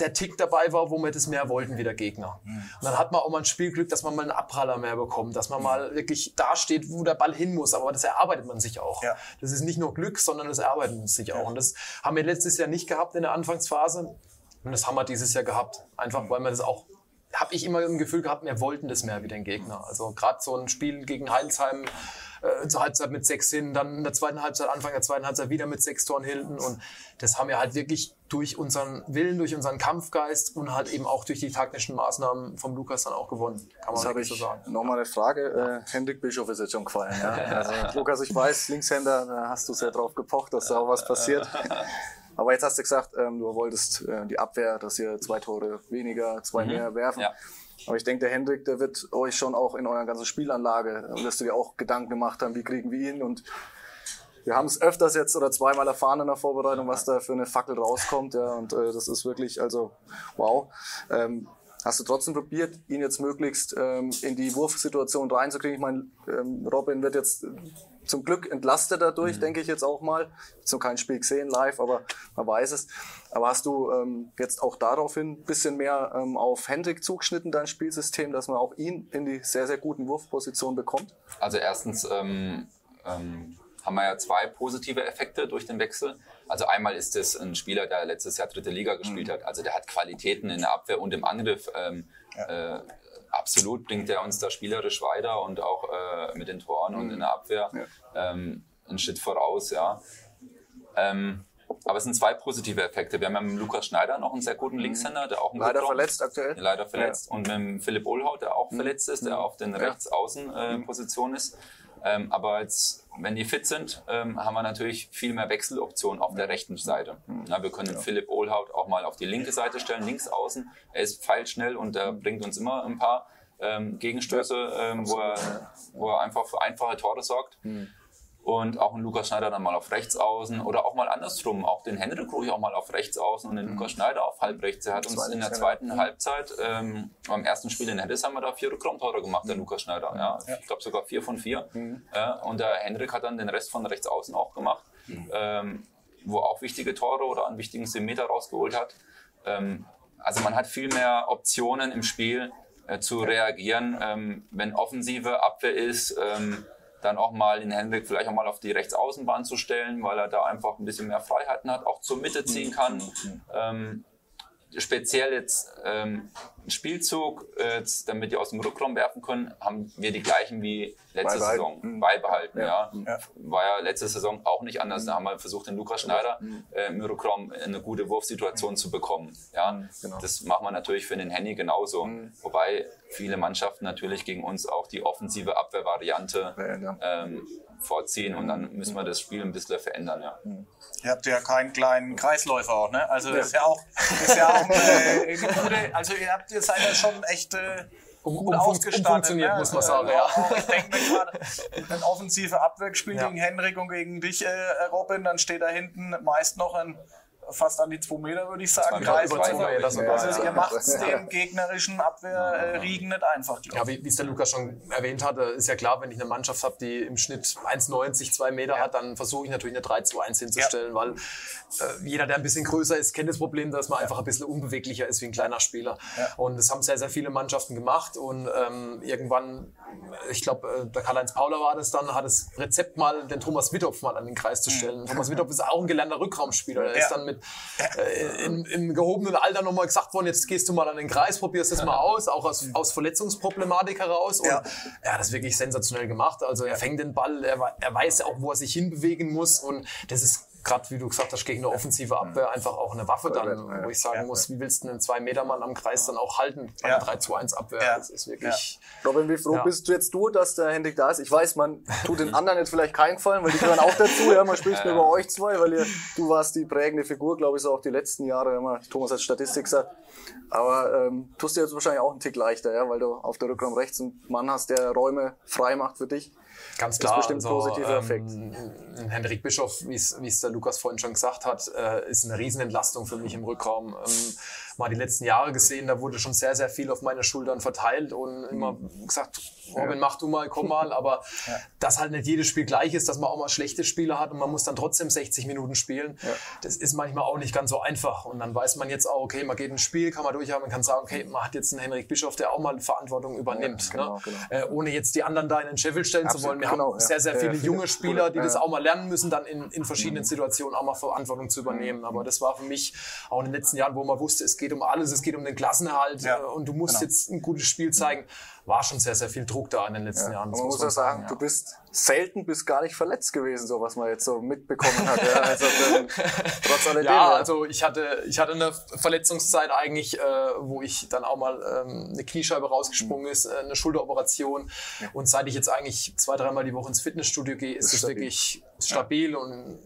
C: der Tick dabei war, wo wir das mehr wollten wie der Gegner.
A: Mhm.
C: Und dann hat man auch mal ein Spielglück, dass man mal einen Abpraller mehr bekommt, dass man mal wirklich da steht, wo der Ball hin muss. Aber das erarbeitet man sich auch.
A: Ja.
C: Das ist nicht nur Glück, sondern das erarbeitet man sich auch. Und das haben wir letztes Jahr nicht gehabt in der Anfangsphase. Und das haben wir dieses Jahr gehabt. Einfach, weil wir das auch habe ich immer ein Gefühl gehabt, wir wollten das mehr wie den Gegner. Also gerade so ein Spiel gegen Heinsheim äh, zur Halbzeit mit sechs hin, dann in der zweiten Halbzeit, Anfang der zweiten Halbzeit wieder mit sechs Toren hinten. Und das haben wir halt wirklich durch unseren Willen, durch unseren Kampfgeist und halt eben auch durch die taktischen Maßnahmen vom Lukas dann auch gewonnen. Kann man wirklich
D: ich
C: so sagen.
D: nochmal eine Frage. Äh, Hendrik Bischof ist jetzt schon gefallen. Ja? Also, Lukas, ich weiß, Linkshänder, da hast du sehr drauf gepocht, dass da auch was passiert. Aber jetzt hast du gesagt, ähm, du wolltest äh, die Abwehr, dass ihr zwei Tore weniger, zwei mehr werfen.
B: Ja.
D: Aber ich denke, der Hendrik, der wird euch schon auch in eurer ganzen Spielanlage, dass du dir auch Gedanken gemacht haben, wie kriegen wir ihn und wir haben es öfters jetzt oder zweimal erfahren in der Vorbereitung, was da für eine Fackel rauskommt. Ja, und äh, das ist wirklich, also wow. Ähm, hast du trotzdem probiert, ihn jetzt möglichst ähm, in die Wurfsituation reinzukriegen? Ich meine, ähm, Robin wird jetzt zum Glück entlastet dadurch, denke ich jetzt auch mal. Ich habe noch kein Spiel gesehen live, aber man weiß es. Aber hast du ähm, jetzt auch daraufhin ein bisschen mehr ähm, auf Hendrik zugeschnitten, dein Spielsystem, dass man auch ihn in die sehr, sehr guten Wurfpositionen bekommt?
B: Also erstens ähm, ähm, haben wir ja zwei positive Effekte durch den Wechsel. Also einmal ist es ein Spieler, der letztes Jahr dritte Liga gespielt hat. Also der hat Qualitäten in der Abwehr und im Angriff. Ähm, äh, absolut bringt er uns da spielerisch weiter und auch äh, mit den Toren und in der Abwehr ähm, einen Schritt voraus, ja. Ähm, aber es sind zwei positive Effekte. Wir haben ja mit Lukas Schneider noch einen sehr guten Linkshänder, der auch einen
D: Leider verletzt aktuell.
B: leider verletzt. Und mit Philipp Ohlhaut, der auch verletzt ist, der auf den Rechtsaußenposition ist. Ähm, aber jetzt, wenn die fit sind, ähm, haben wir natürlich viel mehr Wechseloptionen auf der rechten Seite. Na, wir können Philipp Ohlhaut auch mal auf die linke Seite stellen, links außen. Er ist pfeilschnell und er bringt uns immer ein paar ähm, Gegenstöße, ähm, wo, er, wo er einfach für einfache Tore sorgt. Und auch ein Lukas Schneider dann mal auf rechts außen oder auch mal andersrum. Auch den Hendrik ruhig auch mal auf rechts außen und den Lukas Schneider auf halb rechts. Er hat uns in der zweiten Halbzeit, ähm, beim ersten Spiel in Heddes haben wir da vier Rückraumtore gemacht, der Lukas Schneider. Ja, Ich glaube sogar vier von vier. Ja, und der Hendrik hat dann den Rest von rechts außen auch gemacht, ähm, wo auch wichtige Tore oder einen wichtigen Meter rausgeholt hat. Ähm, also man hat viel mehr Optionen im Spiel äh, zu reagieren, ähm, wenn offensive Abwehr ist. Dann auch mal den Hendrik vielleicht auch mal auf die Rechtsaußenbahn zu stellen, weil er da einfach ein bisschen mehr Freiheiten hat, auch zur Mitte ziehen kann. Ähm, speziell jetzt ähm, Spielzug, äh, damit die aus dem Rückraum werfen können, haben wir die gleichen wie letzte
D: Beibehalten.
B: Saison
D: Mhm.
B: beibehalten. Ja.
A: Ja.
B: War ja letzte Saison auch nicht anders. Da haben wir versucht, den Lukas Schneider äh, im Rückraum in eine gute Wurfsituation zu bekommen. Ja.
D: genau.
B: Das machen wir natürlich für den Henny genauso. Wobei viele Mannschaften natürlich gegen uns auch die offensive Abwehrvariante ähm, vorziehen und dann müssen wir das Spiel ein bisschen verändern. Ja.
A: Ihr habt ja keinen kleinen Kreisläufer auch, ne? Also ist ja auch, ist ja auch äh, eine gute, also ihr habt seid ja schon echt äh,
C: Um-
A: gut
C: um-
A: ausgestattet.
C: umfunktioniert,
A: ne?
C: muss man sagen, ja.
A: Ich denke mir gerade, ein offensive Abwehrspiel
C: Ja.
A: gegen Henrik und gegen dich, äh, Robin, dann steht da hinten meist noch ein fast an die zwei Meter, würde ich sagen.
B: Zwei Meter,
A: Kreisläufer.
B: über zwei Meter
C: sogar,
A: Also
C: ja.
A: ihr macht es dem gegnerischen Abwehrriegen nicht einfach, glaube
C: Ja, wie wie es der Lukas schon erwähnt hatte, ist ja klar, wenn ich eine Mannschaft habe, die im Schnitt 1,90, 2 Meter hat, dann versuche ich natürlich eine 3-2-1 hinzustellen, weil äh, jeder, der ein bisschen größer ist, kennt das Problem, dass man einfach ein bisschen unbeweglicher ist wie ein kleiner Spieler. Und das haben sehr, sehr viele Mannschaften gemacht und ähm, irgendwann, ich glaube, äh, der Karl-Heinz Paula war das dann, hat das Rezept mal, den Thomas Wittopf mal an den Kreis zu stellen. Thomas Wittopf ist auch ein gelernter Rückraumspieler.
A: Mhm. Ja.
C: ist dann mit äh, in, im gehobenen Alter nochmal gesagt worden, jetzt gehst du mal an den Kreis, probierst es mal aus, auch aus, aus Verletzungsproblematik heraus. Und
A: Ja.
C: er hat das wirklich sensationell gemacht. Also er fängt den Ball, er, er weiß auch, wo er sich hinbewegen muss. Und das ist gerade, wie du gesagt hast, gegen eine offensive Abwehr einfach auch eine Waffe dann, wo ich sagen muss, wie willst du einen 2-Meter-Mann am Kreis dann auch halten bei
A: Ja.
C: einer 3-2-1-Abwehr?
A: Ja.
C: Das ist wirklich...
D: Robin, wie froh bist du jetzt du, dass der Hendrik da ist? Ich weiß, man tut den anderen jetzt vielleicht keinen Gefallen, weil die gehören auch dazu. Ja, man spricht nur über euch zwei, weil ihr, du warst die prägende Figur, glaube ich, so auch die letzten Jahre. Immer, Thomas hat Statistik gesagt. Aber ähm, tust dir jetzt wahrscheinlich auch einen Tick leichter, ja, weil du auf der Rückraum rechts einen Mann hast, der Räume frei macht für dich.
C: Ganz
D: Das ist
C: klar.
D: bestimmt ein positiver Effekt.
C: Ähm, Henrik Bischof, wie es wie es der Lukas vorhin schon gesagt hat, äh, ist eine Riesenentlastung für mich im Rückraum. Ähm, mal die letzten Jahre gesehen, da wurde schon sehr, sehr viel auf meine Schultern verteilt und immer gesagt, Robin, mach du mal, komm mal. Aber dass halt nicht jedes Spiel gleich ist, dass man auch mal schlechte Spiele hat und man muss dann trotzdem 60 Minuten spielen, das ist manchmal auch nicht ganz so einfach. Und dann weiß man jetzt auch, okay, man geht ins Spiel, kann man durchhaben, man kann sagen, okay, man hat jetzt einen Henrik Bischof, der auch mal Verantwortung übernimmt.
D: genau,
C: ne?
D: genau.
C: Äh, ohne jetzt die anderen da in den Scheffel stellen zu
D: Absolut,
C: wollen. Wir
D: genau,
C: haben
D: ja.
C: sehr, sehr
D: Ja,
C: viele junge Spieler, die das
D: ja.
C: auch mal lernen müssen, dann in, in verschiedenen Situationen auch mal Verantwortung zu übernehmen. Aber das war für mich auch in den letzten Jahren, wo man wusste, es geht geht um alles, es geht um den Klassenerhalt
A: Ja,
C: äh, und du musst
A: genau.
C: jetzt ein gutes Spiel zeigen. War schon sehr, sehr viel Druck da in den letzten Jahren. das
D: Man muss ja sagen, du bist selten bis gar nicht verletzt gewesen, so was man jetzt so mitbekommen hat. Ja, also, ähm, trotz alledem.
C: Ja, also ich hatte, ich hatte eine Verletzungszeit eigentlich, äh, wo ich dann auch mal ähm, eine Kniescheibe rausgesprungen ist, äh, eine Schulteroperation. Und seit ich jetzt eigentlich zwei, dreimal die Woche ins Fitnessstudio gehe, ist es wirklich stabil und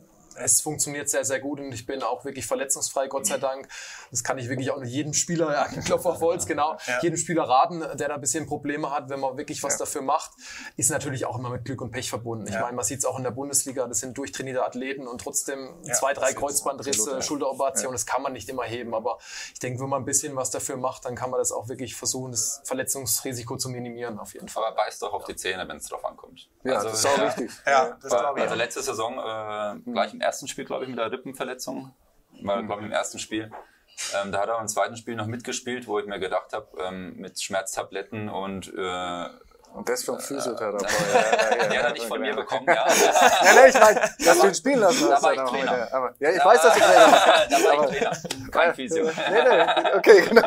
C: es funktioniert sehr, sehr gut und ich bin auch wirklich verletzungsfrei, Gott sei Dank. Das kann ich wirklich auch nur jedem Spieler, ja, Klopf auf Holz, genau, jedem Spieler raten, der da ein bisschen Probleme hat, wenn man wirklich was dafür macht, ist natürlich auch immer mit Glück und Pech verbunden. Ich
A: Ja.
C: meine, man sieht es auch in der Bundesliga, das sind durchtrainierte Athleten und trotzdem zwei, drei. Kreuzbandrisse,
A: Absolut, ja.
C: Schulteroperation, das kann man nicht immer heben. Aber ich denke, wenn man ein bisschen was dafür macht, dann kann man das auch wirklich versuchen, das Verletzungsrisiko zu minimieren, auf jeden Fall.
B: Aber beißt doch auf die Zähne, wenn es drauf ankommt.
D: ja,
B: Also,
D: das ist auch
B: ja,
D: wichtig.
A: Ja, das glaube ich.
B: also letzte Saison, äh, gleich im ersten Spiel, glaube ich, mit der Rippenverletzung. War, glaube ich, im ersten Spiel. Ähm, da hat er im zweiten Spiel noch mitgespielt, wo ich mir gedacht habe, ähm, mit Schmerztabletten und äh,
D: Und das vom Physiotherapeut.
B: die hat er nicht von mir bekommen, ja.
D: Ja, nee, ich meine, dass du ihn spielen lassen
B: Da
D: hast.
B: war
D: dann
B: ich Trainer.
D: Aber, ja, ich weiß, dass du Trainer bist.
B: da war ich Trainer, kein Physio.
D: Nee, nee, okay, genau.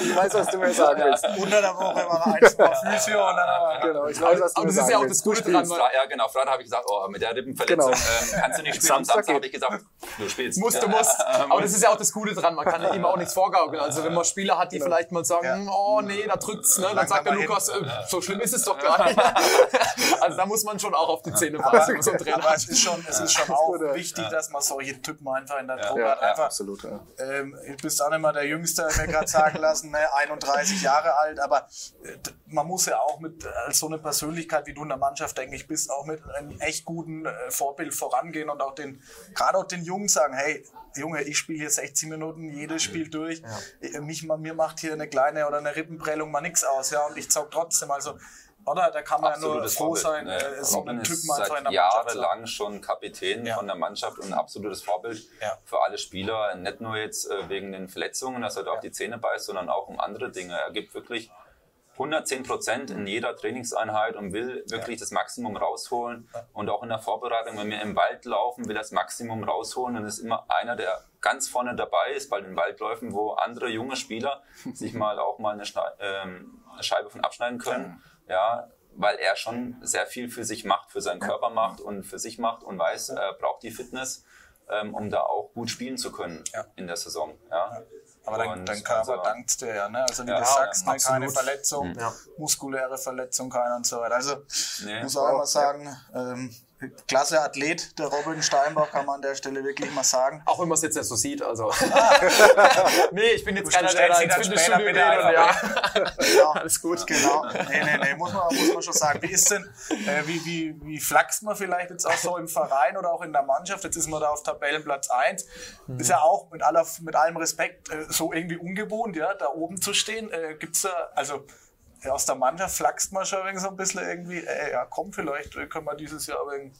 D: Ich weiß, was du mir sagen willst.
A: Unter der Woche war er eins Mal Physio und dann aber
D: Genau, ich weiß, was du
C: Aber
D: mir
C: das ist
D: sagen
C: ja auch
D: willst.
C: das Gute dran,
B: Ja, genau. Freitag habe ich gesagt, oh, mit der Rippenverletzung
D: Genau.
B: ähm, kannst du nicht spielen. Am
D: Samstag
B: Samstag habe ich gesagt, du spielst.
C: Musst, du
B: Ja.
C: musst. Aber das ist ja auch das Gute dran. Man kann ihm auch nichts vorgaukeln. Also wenn man Spieler hat, die vielleicht mal sagen, oh nee, da drückt's, ne? dann sagt der. Lukas, äh, so schlimm ist es doch gar nicht. also da muss man schon auch auf die Zähne passen. mit so einem Trainer.
A: aber es ist schon, es ist schon auch wichtig, dass man solche Typen einfach in der Truppe
D: Ja,
A: hat. Einfach,
D: absolut. Ja.
A: ähm, du bist auch nicht mal der Jüngste, mir gerade sagen lassen, ne, 31 Jahre alt, aber äh, man muss ja auch mit als so eine Persönlichkeit wie du in der Mannschaft, denke ich, bist auch mit einem echt guten äh, Vorbild vorangehen und auch den, gerade auch den Jungs sagen, hey, Junge, ich spiele hier 60 Minuten jedes Spiel durch. Äh, Mich, mir macht hier eine kleine oder eine Rippenprellung mal nichts aus, ja, und ich zock trotzdem. Also, oder? Da kann man ja nur
B: Absolutes
A: froh sein,
B: Ne,
A: äh, so einen Typen einfach in
B: seit
A: der Mannschaft
B: jahrelang schon Kapitän
A: Ja.
B: von der Mannschaft und ein absolutes Vorbild
A: Ja.
B: für alle Spieler. Nicht nur jetzt äh, wegen den Verletzungen, dass er da auf die Zähne beißt, sondern auch um andere Dinge. Er gibt wirklich 110 Prozent in jeder Trainingseinheit und will wirklich das Maximum rausholen. Und auch in der Vorbereitung, wenn wir im Wald laufen, will das Maximum rausholen. Und ist immer einer, der ganz vorne dabei ist bei den Waldläufen, wo andere junge Spieler sich mal auch mal eine, Schne ähm, eine Scheibe von abschneiden können. Ja, weil er schon sehr viel für sich macht, für seinen Körper macht und für sich macht und weiß, er braucht die Fitness, ähm, um da auch gut spielen zu können
A: Ja.
B: in der Saison. Ja.
A: Aber dein,
B: Und
A: dein Körper
B: also-
A: dankt dir ja, ne? Also wie
B: Ja,
A: du sagst, ne? keine Verletzung,
C: Ja.
A: muskuläre Verletzung, keine und so weiter. Also
B: Nee.
A: muss auch immer sagen, ähm, klasse Athlet, der Robin Steinbach, kann man an der Stelle wirklich mal sagen.
C: Auch wenn man es jetzt nicht so sieht. Also. nee, ich bin jetzt keiner, der da ins Fitnessstudio geht.
A: bitte
C: Und, ja.
A: Ja,
C: Alles gut.
A: Genau. Nee, nee, nee, muss man, muss man schon sagen. Wie ist denn, äh, wie, wie, wie flaxt man vielleicht jetzt auch so im Verein oder auch in der Mannschaft? Jetzt ist man da auf Tabellenplatz 1. Ist ja auch mit, aller, mit allem Respekt äh, so irgendwie ungewohnt, ja, da oben zu stehen. Äh, gibt's da, also aus der Mannschaft flaxt man schon irgendwie so ein bisschen irgendwie, äh, ja komm, vielleicht können wir dieses Jahr wegen,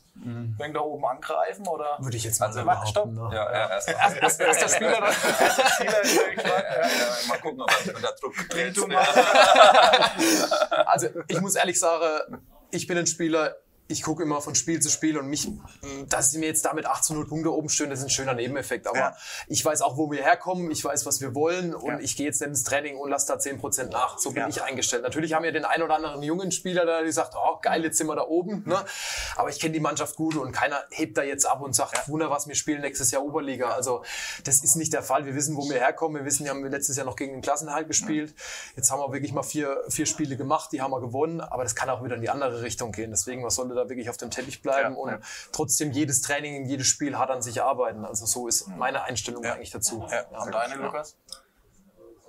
A: wegen da oben angreifen oder?
C: Würde ich jetzt mal
B: Also,
C: so
A: warte, stopp.
C: Ne?
B: Ja, ja, erst,
C: Erst, erst der Spieler dann.
A: Spieler ist
B: ja,
A: gerade,
B: ja, mal gucken, ob er unter Druck gerät.
A: du mal.
C: Also ich muss ehrlich sagen, ich bin ein Spieler, ich gucke immer von Spiel zu Spiel und mich, dass sie mir jetzt damit 8 zu 0 Punkte oben stehen, das ist ein schöner Nebeneffekt. Aber
A: Ja.
C: ich weiß auch, wo wir herkommen, ich weiß, was wir wollen und
A: Ja.
C: ich gehe jetzt ins Training und lasse da 10% nach. So bin
A: Ja.
C: ich eingestellt. Natürlich haben wir den einen oder anderen jungen Spieler, der die sagt, oh geil, jetzt sind wir da oben. Ne? Aber ich kenne die Mannschaft gut und keiner hebt da jetzt ab und sagt, Wunder, was wir spielen nächstes Jahr Oberliga. Also das ist nicht der Fall. Wir wissen, wo wir herkommen. Wir wissen, wir haben letztes Jahr noch gegen den Klassenhalt gespielt. Jetzt haben wir wirklich mal vier, vier Spiele gemacht, die haben wir gewonnen. Aber das kann auch wieder in die andere Richtung gehen. Deswegen, was sollte da wirklich auf dem Teppich bleiben
A: Ja,
C: und
A: ja.
C: trotzdem jedes Training, jedes Spiel hart an sich arbeiten. Also so ist meine Einstellung eigentlich dazu.
A: Ja. Und deine, Lukas?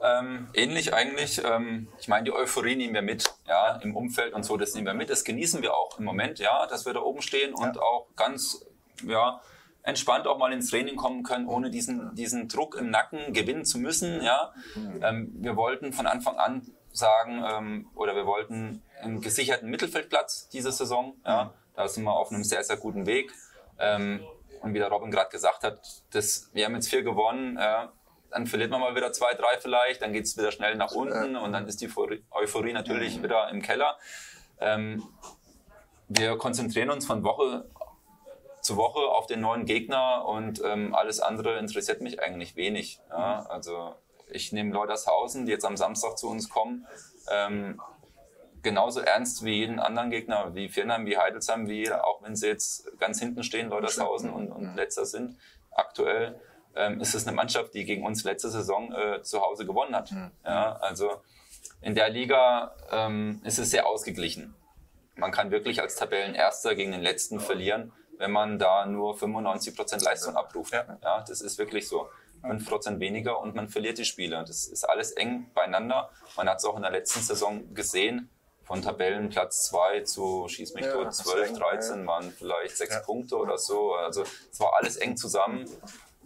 B: Ähm, ähnlich eigentlich. Ähm, ich meine, die Euphorie nehmen wir mit, ja, im Umfeld und so, das nehmen wir mit. Das genießen wir auch im Moment, ja, dass wir da oben stehen und auch ganz, ja, entspannt auch mal ins Training kommen können, ohne diesen, diesen Druck im Nacken gewinnen zu müssen, ja. Ähm, wir wollten von Anfang an sagen, ähm, oder wir wollten einen gesicherten Mittelfeldplatz diese Saison, ja. Da sind wir auf einem sehr, sehr guten Weg. Ähm, und wie der Robin gerade gesagt hat, das, wir haben jetzt vier gewonnen, ja, dann verliert man mal wieder zwei, drei vielleicht, dann geht es wieder schnell nach unten und dann ist die Euphorie- natürlich wieder im Keller. Ähm, wir konzentrieren uns von Woche zu Woche auf den neuen Gegner und ähm, alles andere interessiert mich eigentlich wenig. Ja? Also ich nehme Leutershausen, die jetzt am Samstag zu uns kommen, ähm, genauso ernst wie jeden anderen Gegner, wie Viernheim, wie Heidelsheim, wie auch wenn sie jetzt ganz hinten stehen, Leutershausen und, und letzter sind aktuell, ähm, ist es eine Mannschaft, die gegen uns letzte Saison äh, zu Hause gewonnen hat. Mhm. Ja, also in der Liga ähm, ist es sehr ausgeglichen. Man kann wirklich als Tabellenerster gegen den Letzten verlieren, wenn man da nur 95% Leistung abruft. Ja. ja, das ist wirklich so. 5% weniger und man verliert die Spiele. Das ist alles eng beieinander. Man hat es auch in der letzten Saison gesehen. Von Tabellenplatz 2 zu Schieß mich ja, tot 12, 13 waren vielleicht 6 ja. Punkte oder so. Also es war alles eng zusammen.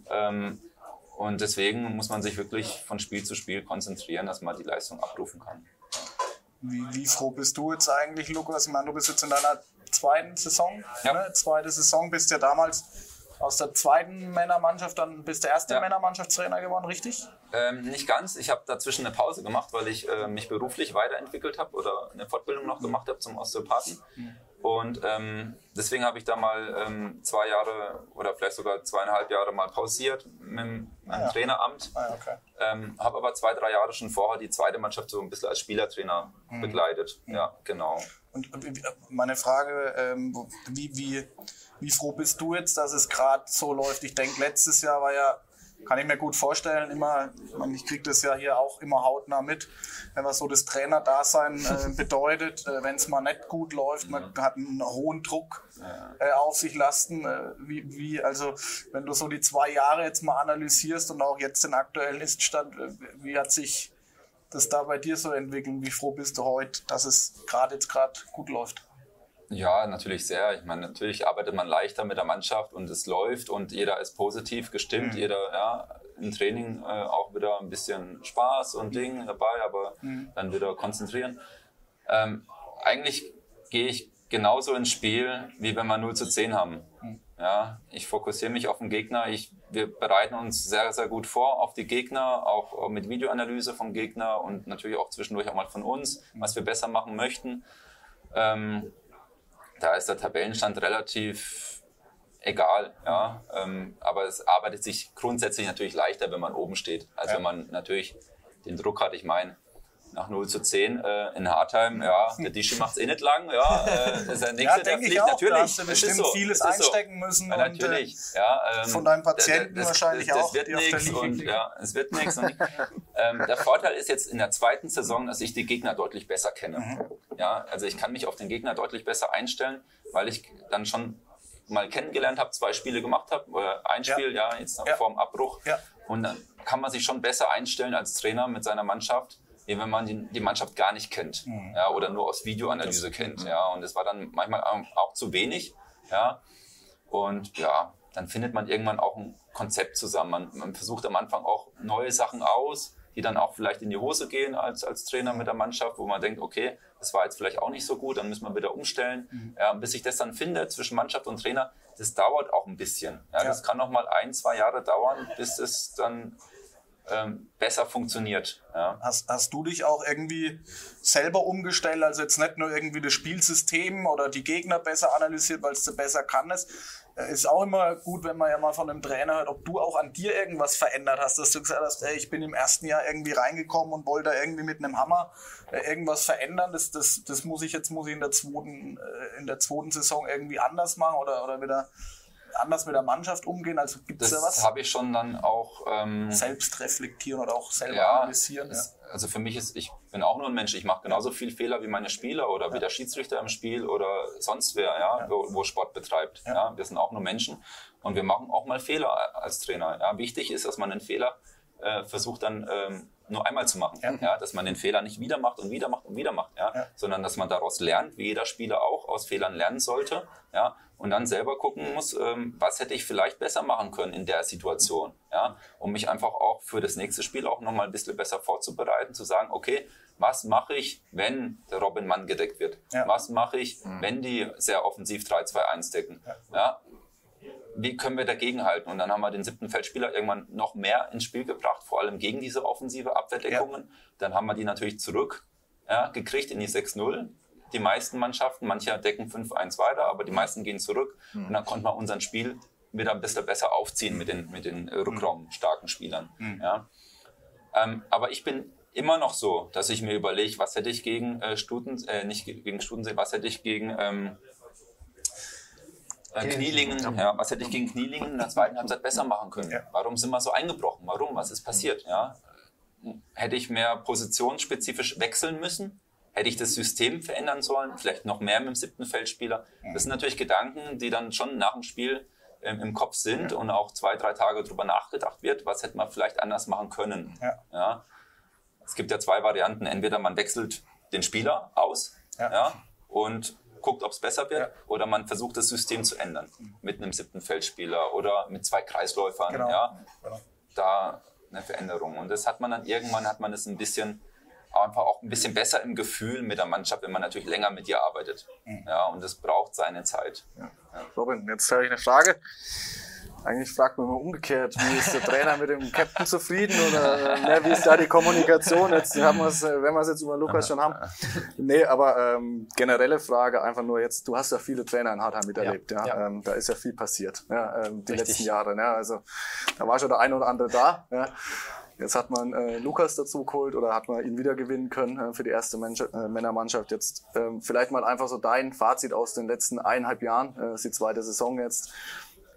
B: Ähm, und deswegen muss man sich wirklich von Spiel zu Spiel konzentrieren, dass man die Leistung abrufen kann.
A: Wie, wie froh bist du jetzt eigentlich, Lukas? Ich meine, du bist jetzt in deiner zweiten Saison, ja. ne? zweite Saison, bist ja damals aus der zweiten Männermannschaft, dann bist du der erste ja. Männermannschaftstrainer geworden, richtig?
B: Ähm, nicht ganz. Ich habe dazwischen eine Pause gemacht, weil ich äh, mich beruflich weiterentwickelt habe oder eine Fortbildung noch gemacht habe zum Osteopathen. Mhm. Und ähm, deswegen habe ich da mal ähm, zwei Jahre oder vielleicht sogar zweieinhalb Jahre mal pausiert mit dem ah, ja. Traineramt. Ah, okay. ähm, habe aber zwei, drei Jahre schon vorher die zweite Mannschaft so ein bisschen als Spielertrainer mhm. begleitet. Mhm. Ja, genau.
A: Und, und meine Frage, ähm, wie, wie, wie froh bist du jetzt, dass es gerade so läuft? Ich denke, letztes Jahr war ja kann ich mir gut vorstellen. Immer, ich kriege das ja hier auch immer hautnah mit, wenn was so das Trainerdasein äh, bedeutet, äh, wenn es mal nicht gut läuft, man hat einen hohen Druck äh, auf sich lasten. Äh, wie, wie, also wenn du so die zwei Jahre jetzt mal analysierst und auch jetzt den aktuellen Iststand, äh, wie hat sich das da bei dir so entwickelt? Wie froh bist du heute, dass es gerade jetzt gerade gut läuft?
B: Ja, natürlich sehr. Ich meine, natürlich arbeitet man leichter mit der Mannschaft und es läuft und jeder ist positiv gestimmt. Mhm. Jeder, ja, im Training äh, auch wieder ein bisschen Spaß und Ding dabei, aber mhm. dann wieder konzentrieren. Ähm, eigentlich gehe ich genauso ins Spiel, wie wenn wir 0 zu 10 haben. Mhm. Ja, ich fokussiere mich auf den Gegner. Ich, wir bereiten uns sehr, sehr gut vor auf die Gegner, auch mit Videoanalyse vom Gegner und natürlich auch zwischendurch auch mal von uns, was wir besser machen möchten. Ähm, da ist der Tabellenstand relativ egal, ja. Ähm, aber es arbeitet sich grundsätzlich natürlich leichter, wenn man oben steht, als ja. wenn man natürlich den Druck hat. Ich meine, nach 0 zu 10 äh, in Hartheim, ja, der Dischi macht es eh nicht lang, ja, äh, ist der nächste, ja, der fliegt,
A: auch,
B: natürlich.
A: Da hast du bestimmt so, vieles einstecken so. müssen. Ja,
B: natürlich, und, äh, ja. Ähm,
A: von deinem Patienten das, wahrscheinlich
B: das,
A: das
B: auch. Wird nix und, ja, es wird nichts. ähm, der Vorteil ist jetzt in der zweiten Saison, dass ich die Gegner deutlich besser kenne. Mhm. Ja, also ich kann mich auf den Gegner deutlich besser einstellen, weil ich dann schon mal kennengelernt habe, zwei Spiele gemacht habe, oder ein Spiel, ja, ja jetzt ja. vor dem Abbruch. Ja. Und dann kann man sich schon besser einstellen als Trainer mit seiner Mannschaft, wie wenn man die, die Mannschaft gar nicht kennt, mhm. ja, oder nur aus Videoanalyse kennt, mhm. ja. Und das war dann manchmal auch zu wenig, ja. Und ja, dann findet man irgendwann auch ein Konzept zusammen. Man, man versucht am Anfang auch neue Sachen aus, die dann auch vielleicht in die Hose gehen als, als Trainer mit der Mannschaft, wo man denkt, okay, das war jetzt vielleicht auch nicht so gut, dann müssen wir wieder umstellen. Mhm. Ja, bis sich das dann findet zwischen Mannschaft und Trainer, das dauert auch ein bisschen. Ja, ja. Das kann noch mal ein, zwei Jahre dauern, bis es dann ähm, besser funktioniert. Ja.
A: Hast, hast du dich auch irgendwie selber umgestellt, also jetzt nicht nur irgendwie das Spielsystem oder die Gegner besser analysiert, weil es besser kann es, äh, ist auch immer gut, wenn man ja mal von einem Trainer hört, ob du auch an dir irgendwas verändert hast, dass du gesagt hast, ey, ich bin im ersten Jahr irgendwie reingekommen und wollte irgendwie mit einem Hammer äh, irgendwas verändern. Das, das, das muss ich jetzt muss ich in der zweiten, äh, in der zweiten Saison irgendwie anders machen oder, oder wieder anders mit der Mannschaft umgehen? Also gibt es da was?
B: Das habe ich schon dann auch
A: ähm, selbst reflektieren oder auch selber ja, analysieren. Ja.
B: Also für mich ist, ich bin auch nur ein Mensch. Ich mache genauso viel Fehler wie meine Spieler oder ja. wie der Schiedsrichter im Spiel oder sonst wer, ja. Wo, wo, Sport betreibt. Ja. wir sind auch nur Menschen und wir machen auch mal Fehler als Trainer. Wichtig ist, dass man einen Fehler äh, versucht dann ähm, nur einmal zu machen. Ja. ja. dass man den Fehler nicht wieder macht und wieder macht und wieder macht, ja, ja. sondern dass man daraus lernt, wie jeder Spieler auch aus Fehlern lernen sollte, ja, und dann selber gucken muss, ähm, was hätte ich vielleicht besser machen können in der Situation, ja, um mich einfach auch für das nächste Spiel auch nochmal ein bisschen besser vorzubereiten, zu sagen, okay, was mache ich, wenn der Robin Mann gedeckt wird? Ja. Was mache ich, mhm. wenn die sehr offensiv 3-2-1 decken? Ja. Wie können wir dagegenhalten? Und dann haben wir den siebten Feldspieler irgendwann noch mehr ins Spiel gebracht, vor allem gegen diese offensive Abwehrdeckungen. Ja. Dann haben wir die natürlich zurück ja, gekriegt in die 6-0. Die meisten Mannschaften, manche decken 5-1 weiter, aber die meisten gehen zurück. Mhm. Und dann konnte man unseren Spiel wieder ein bisschen besser aufziehen mit den, mit den rückraumstarken Spielern. Mhm. Ja. Ähm, aber ich bin immer noch so, dass ich mir überlege, was hätte ich gegen äh, Stuten, äh, nicht gegen Studensee, was hätte ich gegen ähm, äh, Knielingen, ja, was hätte ich gegen Knielingen in der zweiten Halbzeit besser machen können?
A: Ja.
B: Warum sind wir so eingebrochen? Warum? Was ist passiert? Ja? Hätte ich mehr positionsspezifisch wechseln müssen? Hätte ich das System verändern sollen? Vielleicht noch mehr mit dem siebten Feldspieler? Das sind natürlich Gedanken, die dann schon nach dem Spiel ähm, im Kopf sind und auch zwei, drei Tage drüber nachgedacht wird. Was hätte man vielleicht anders machen können?
A: Ja.
B: Ja? Es gibt ja zwei Varianten. Entweder man wechselt den Spieler aus
A: Ja.
B: ja. und guckt, ob es besser wird,
A: Ja.
B: oder man versucht, das System zu ändern. Mit einem siebten Feldspieler oder mit zwei Kreisläufern.
A: Genau.
B: Ja.
A: Genau.
B: Da eine Veränderung. Und das hat man dann irgendwann, hat man das ein bisschen, einfach auch ein bisschen besser im Gefühl mit der Mannschaft, wenn man natürlich länger mit ihr arbeitet.
A: Mhm.
B: Ja, und das braucht seine Zeit.
D: Robin, jetzt habe ich eine Frage. Eigentlich fragt man immer umgekehrt, wie ist der Trainer mit dem Captain zufrieden oder äh, ne, wie ist da die Kommunikation? Jetzt haben wir's, äh, wenn wir es jetzt über Lukas schon haben. Nee, aber ähm, generelle Frage einfach nur jetzt, du hast ja viele Trainer in Hartheim miterlebt, ja.
C: ja.
D: Ähm, da ist ja viel passiert, ja, ähm, die
C: Richtig.
D: letzten Jahre. Ja. Also da war schon der eine oder andere da. Ja. Jetzt hat man äh, Lukas dazu geholt oder hat man ihn wieder gewinnen können äh, für die erste Mensch äh, Männermannschaft. Jetzt ähm, vielleicht mal einfach so dein Fazit aus den letzten eineinhalb Jahren, äh, ist die zweite Saison jetzt.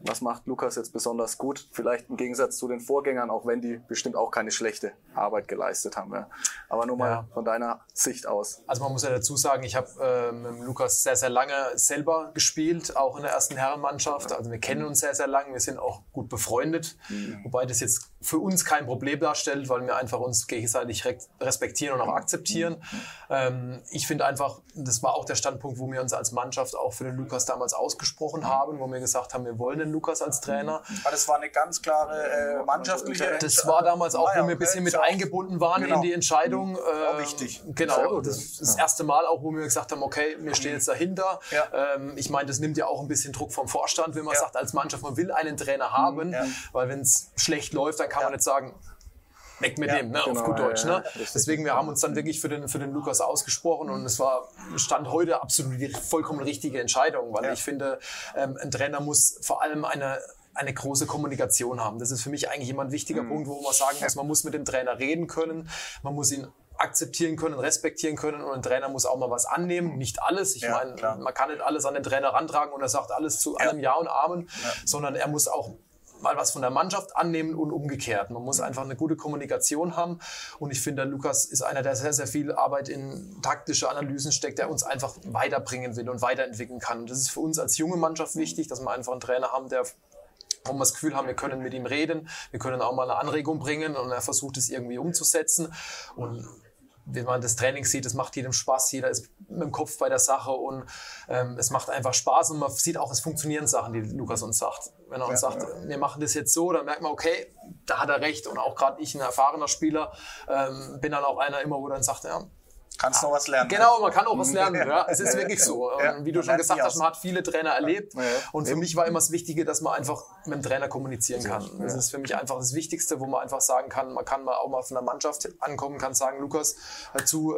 D: Was macht Lukas jetzt besonders gut? Vielleicht im Gegensatz zu den Vorgängern, auch wenn die bestimmt auch keine schlechte Arbeit geleistet haben. Ja. Aber nur mal
C: Ja.
D: von deiner Sicht aus.
C: Also man muss ja dazu sagen, ich habe äh, mit Lukas sehr, sehr lange selber gespielt, auch in der ersten Herrenmannschaft. Also wir kennen uns sehr, sehr lange, wir sind auch gut befreundet. Wobei das jetzt für uns kein Problem darstellt, weil wir einfach uns gegenseitig re- respektieren und auch akzeptieren. Ähm, ich finde einfach, das war auch der Standpunkt, wo wir uns als Mannschaft auch für den Lukas damals ausgesprochen haben, wo wir gesagt haben, wir wollen den Lukas als Trainer.
A: Aber das war eine ganz klare äh, mannschaftliche
C: Das war damals auch, wo wir ein bisschen mit eingebunden waren
A: Genau.
C: in die Entscheidung. Äh,
A: wichtig.
C: Genau, das ist das erste Mal auch, wo wir gesagt haben, okay, wir stehen jetzt dahinter.
A: Ja.
C: Ähm, ich meine, das nimmt ja auch ein bisschen Druck vom Vorstand, wenn man
A: Ja.
C: sagt, als Mannschaft, man will einen Trainer haben,
A: Ja.
C: weil wenn es schlecht läuft, dann kann man
A: Ja.
C: nicht sagen, weg mit
A: Ja,
C: dem, ne,
D: genau,
C: auf gut Deutsch.
D: ja,
C: Ne? Deswegen, wir haben uns dann wirklich für den, für den Lukas ausgesprochen und es war, stand heute absolut die vollkommen richtige Entscheidung, weil
A: Ja.
C: ich finde, ähm, ein Trainer muss vor allem eine eine große Kommunikation haben. Das ist für mich eigentlich immer ein wichtiger
A: Mhm.
C: Punkt, wo man sagen muss, man muss mit dem Trainer reden können, man muss ihn akzeptieren können, respektieren können und ein Trainer muss auch mal was annehmen. Nicht alles. Ich
A: Ja,
C: meine,
A: klar.
C: man kann nicht alles an den Trainer rantragen und er sagt alles zu allem Ja und Amen, sondern er muss auch mal was von der Mannschaft annehmen und umgekehrt. Man muss einfach eine gute Kommunikation haben. Und ich finde, Lukas ist einer, der sehr, sehr viel Arbeit in taktische Analysen steckt, der uns einfach weiterbringen will und weiterentwickeln kann. Und das ist für uns als junge Mannschaft wichtig, dass wir einfach einen Trainer haben, der wo wir das Gefühl haben, wir können mit ihm reden, wir können auch mal eine Anregung bringen und er versucht es irgendwie umzusetzen. Und wenn man das Training sieht, es macht jedem Spaß, jeder ist mit dem Kopf bei der Sache und ähm, es macht einfach Spaß und man sieht auch, es funktionieren Sachen, die Lukas uns sagt. Wenn er uns sagt, wir machen das jetzt so, dann merkt man, okay, da hat er recht und auch gerade ich, ein erfahrener Spieler, ähm, bin dann auch einer immer, wo dann sagt, ja,
A: Kannst noch was lernen.
C: Genau, man kann auch was lernen. Ja, es ist wirklich so.
A: Ja,
C: Und wie du schon gesagt hast, man hat viele Trainer erlebt.
D: Ja.
C: Und für mich war immer das Wichtige, dass man einfach mit dem Trainer kommunizieren kann. Das ist für mich einfach das Wichtigste, wo man einfach sagen kann, man kann mal auch mal von der Mannschaft ankommen, kann sagen, Lukas, dazu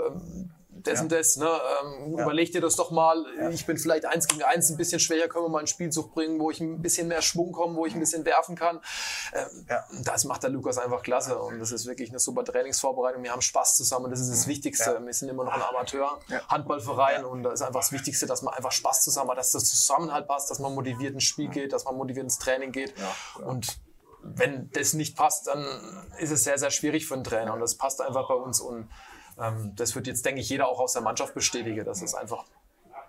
C: das und das, ne? ähm, überleg dir das doch mal. Ich bin vielleicht eins gegen eins ein bisschen schwächer, können wir mal einen Spielzug bringen, wo ich ein bisschen mehr Schwung komme, wo ich ein bisschen werfen kann. Ähm,
A: Ja.
C: Das macht der Lukas einfach klasse und das ist wirklich eine super Trainingsvorbereitung. Wir haben Spaß zusammen, das ist das Wichtigste. Wir sind immer noch ein Amateur-Handballverein und da ist einfach das Wichtigste, dass man einfach Spaß zusammen hat, dass das Zusammenhalt passt, dass man motiviert ins Spiel geht, dass man motiviert ins Training geht und wenn das nicht passt, dann ist es sehr, sehr schwierig für einen Trainer und das passt einfach bei uns und das wird jetzt, denke ich, jeder auch aus der Mannschaft bestätigen, dass es einfach,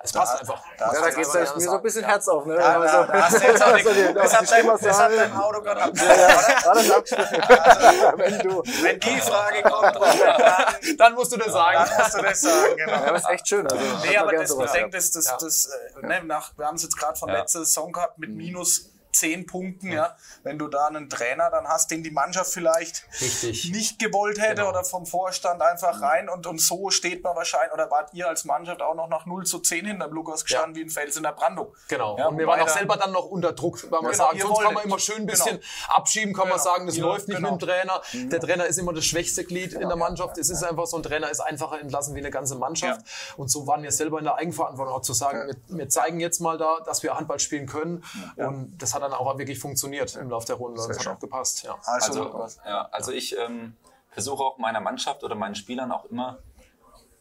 C: es passt einfach.
A: da
D: Ja, da geht es mir so ein bisschen Herz auf. Ne?
A: Ja,
D: Also,
A: da hast du jetzt auch
D: also
A: nicht, das, hat dein,
D: Stimme
A: das hat
D: sagen.
A: dein Auto gerade
D: Ja,
A: abgeschlossen.
D: alles abschließen. Wenn du.
A: Wenn die Frage kommt, dann,
C: Dann musst du das sagen.
A: dann musst du das sagen. Genau.
D: Ja, das ist echt schön. Also,
A: Nee, aber das, ich
D: ja.
A: denke, das, das,
C: Ja.
A: das, äh, ne, nach, wir haben es jetzt gerade von
B: Ja.
A: letzter Saison gehabt mit minus 10 Punkten, ja. Wenn du da einen Trainer dann hast, den die Mannschaft vielleicht
C: Richtig.
A: nicht gewollt hätte
C: Genau.
A: oder vom Vorstand einfach rein und, und so steht man wahrscheinlich, oder wart ihr als Mannschaft auch noch nach 0 zu 10 hinterm Lukas gestanden wie ein Fels in der Brandung.
C: Genau.
A: Ja,
C: und wir waren auch selber dann noch unter Druck, weil man
A: Genau,
C: sagen, sonst kann man immer schön ein bisschen
A: Genau.
C: abschieben, kann man
A: Genau.
C: sagen, das
A: Ja,
C: läuft nicht
A: genau.
C: mit dem Trainer. Der Trainer ist immer das schwächste Glied in der Mannschaft. Es ist einfach so, ein Trainer ist einfacher entlassen wie eine ganze Mannschaft. Und so waren wir selber in der Eigenverantwortung auch zu sagen, wir, wir zeigen jetzt mal da, dass wir Handball spielen können. Und das hat dann auch wirklich funktioniert im Laufe der Runde. Und es hat auch gepasst. Ja.
A: Also,
B: Also, ja, also ich ähm, versuche auch meiner Mannschaft oder meinen Spielern auch immer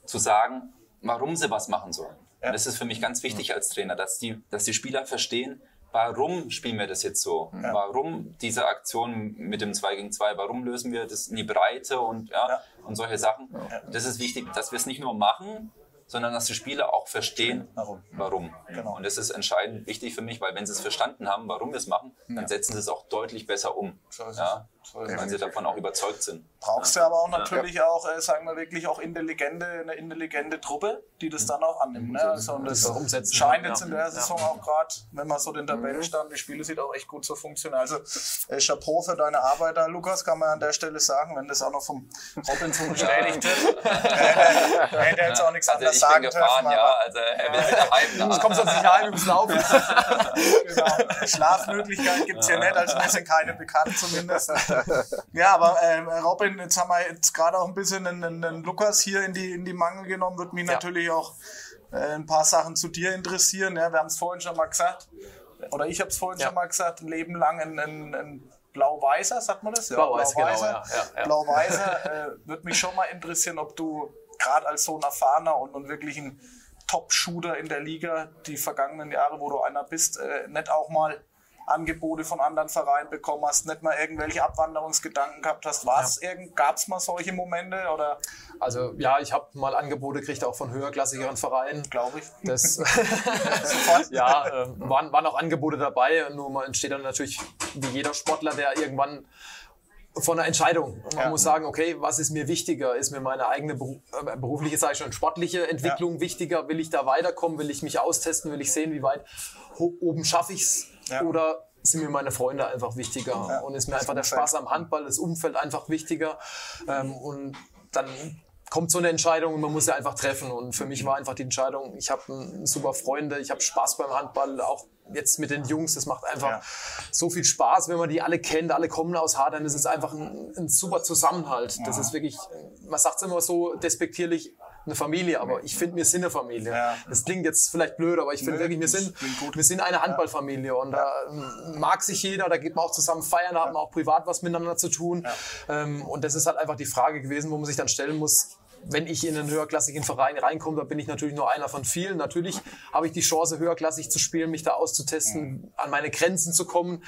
B: zu sagen, warum sie was machen sollen. Und das ist für mich ganz wichtig als Trainer, dass die, dass die Spieler verstehen, warum spielen wir das jetzt so? Ja. Warum diese Aktion mit dem 2 gegen 2? Warum lösen wir das in die Breite und, ja, ja. und solche Sachen? Das ist wichtig, dass wir es nicht nur machen, sondern dass die Spieler auch verstehen, warum. warum. Genau. Und das ist entscheidend wichtig für mich, weil wenn sie es verstanden haben, warum wir es machen, dann setzen sie es auch deutlich besser um. So ja? Weil sie davon auch überzeugt sind.
A: Brauchst ja. du aber auch natürlich ja. auch, äh, sagen wir wirklich, auch intelligente, eine intelligente Truppe, die das dann auch annimmt. Ne? Also, und das, das scheint jetzt in der Saison auch gerade, wenn man so den Tabellenstand, die Spiele sieht auch echt gut zu funktionieren. Also äh, Chapeau für deine Arbeit da, Lukas, kann man an der Stelle sagen, wenn das auch noch vom Robin so bestätigt wird. hätte er jetzt auch nichts also anderes sagen
B: gefahren, dürfen. Ja, also er will wieder heim.
C: Ich komme sonst nicht heim, ich Laufen.
A: genau. Schlafmöglichkeit gibt es ja nicht, also mir sind keine bekannt zumindest. Ja, aber äh, Robin, jetzt haben wir jetzt gerade auch ein bisschen einen, einen, Lukas hier in die, in die Mangel genommen. Würde mich ja. natürlich auch äh, ein paar Sachen zu dir interessieren. Ja, wir haben es vorhin schon mal gesagt. Oder ich habe es vorhin ja. schon mal gesagt, ein Leben lang ein, ein, ein Blau-Weißer, sagt man das?
C: Ja, Blau-Weiß, Blau genau, ja.
A: ja, Blau-Weißer. äh, Würde mich schon mal interessieren, ob du gerade als so ein erfahrener und, und wirklich ein Top-Shooter in der Liga die vergangenen Jahre, wo du einer bist, äh, nicht auch mal Angebote von anderen Vereinen bekommen hast, nicht mal irgendwelche Abwanderungsgedanken gehabt hast. Ja. Gab es mal solche Momente? Oder?
C: Also ja, ich habe mal Angebote gekriegt, auch von höherklassigeren Vereinen.
A: Glaube ich.
C: Das, ja, äh, waren, waren auch Angebote dabei. Nur man entsteht dann natürlich wie jeder Sportler, der irgendwann von einer Entscheidung. Man ja. muss sagen, okay, was ist mir wichtiger? Ist mir meine eigene äh, berufliche, sage ich schon, sportliche Entwicklung ja. wichtiger? Will ich da weiterkommen? Will ich mich austesten? Will ich sehen, wie weit oben schaffe ich es? Ja. Oder sind mir meine Freunde einfach wichtiger ja, und ist mir einfach der Spaß am Handball, das Umfeld einfach wichtiger. Ähm, und dann kommt so eine Entscheidung und man muss sie einfach treffen. Und für mich war einfach die Entscheidung, ich habe super Freunde, ich habe Spaß beim Handball, auch jetzt mit den Jungs. Das macht einfach ja. so viel Spaß, wenn man die alle kennt, alle kommen aus Hadern. Das ist einfach ein, ein super Zusammenhalt. Das ist wirklich, man sagt es immer so despektierlich, eine Familie, aber ich finde, wir sind eine Familie. Ja. Das klingt jetzt vielleicht blöd, aber ich finde wirklich, wir sind, wir sind eine Handballfamilie und da mag sich jeder, da geht man auch zusammen feiern, da hat man auch privat was miteinander zu tun. Ähm, und das ist halt einfach die Frage gewesen, wo man sich dann stellen muss, wenn ich in einen höherklassigen Verein reinkomme, da bin ich natürlich nur einer von vielen. Natürlich habe ich die Chance, höherklassig zu spielen, mich da auszutesten, an meine Grenzen zu kommen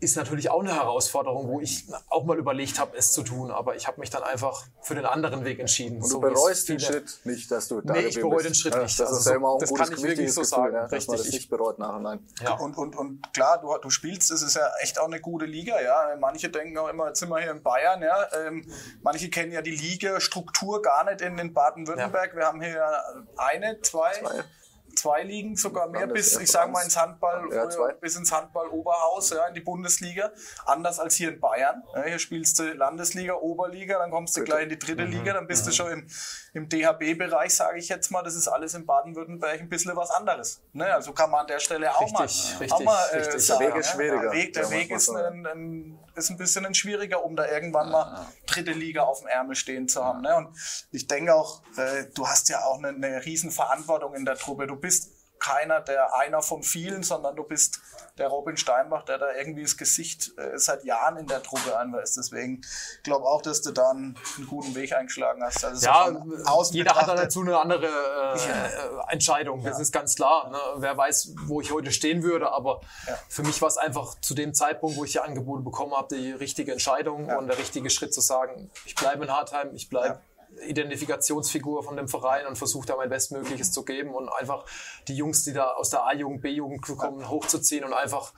C: ist natürlich auch eine Herausforderung, wo ich auch mal überlegt habe, es zu tun. Aber ich habe mich dann einfach für den anderen Weg entschieden.
D: Und du so bereust den Schritt nicht, dass du da
C: Nee, ich bereue den Schritt nicht.
D: Das, also ist ja immer auch das kann ich wirklich so sagen. ja, dass man das nicht bereut nachher.
A: Ja. Und, und, und klar, du, du spielst, es ist ja echt auch eine gute Liga. Ja. Manche denken auch immer, jetzt sind wir hier in Bayern. Ja. Ähm, manche kennen ja die Liga-Struktur gar nicht in, in Baden-Württemberg. Ja. Wir haben hier eine, zwei. zwei zwei Ligen, sogar mehr, bis, ich sage mal, ins Handball, ja, bis ins Handball-Oberhaus, ja, in die Bundesliga. Anders als hier in Bayern. Ja, hier spielst du Landesliga, Oberliga, dann kommst du gleich in die dritte mhm. Liga, dann bist mhm. du schon im, im DHB-Bereich, sage ich jetzt mal. Das ist alles in Baden-Württemberg ein bisschen was anderes. Ne? Also kann man an der Stelle auch richtig, mal, richtig, auch mal äh, richtig.
D: Sagen, der Weg ist schwieriger.
A: Der Weg, der Weg ist, ein, ein, ist ein bisschen ein schwieriger, um da irgendwann mal dritte Liga auf dem Ärmel stehen zu haben. Ne? Und ich denke auch, äh, du hast ja auch eine, eine riesen Verantwortung in der Truppe. Du bist keiner der einer von vielen, sondern du bist der Robin Steinbach, der da irgendwie das Gesicht äh, seit Jahren in der Truppe anweist. Deswegen glaube auch, dass du da einen, einen, guten Weg eingeschlagen hast.
C: Also ja, jeder hat dazu eine andere äh, ja. Entscheidung. Das ja. ist ganz klar. Ne? Wer weiß, wo ich heute stehen würde, aber ja. für mich war es einfach zu dem Zeitpunkt, wo ich die Angebote bekommen habe, die richtige Entscheidung und der richtige Schritt zu sagen, ich bleibe in Hartheim, ich bleibe Identifikationsfigur von dem Verein und versuche da mein Bestmögliches zu geben und einfach die Jungs, die da aus der A-Jugend, B-Jugend kommen, hochzuziehen und einfach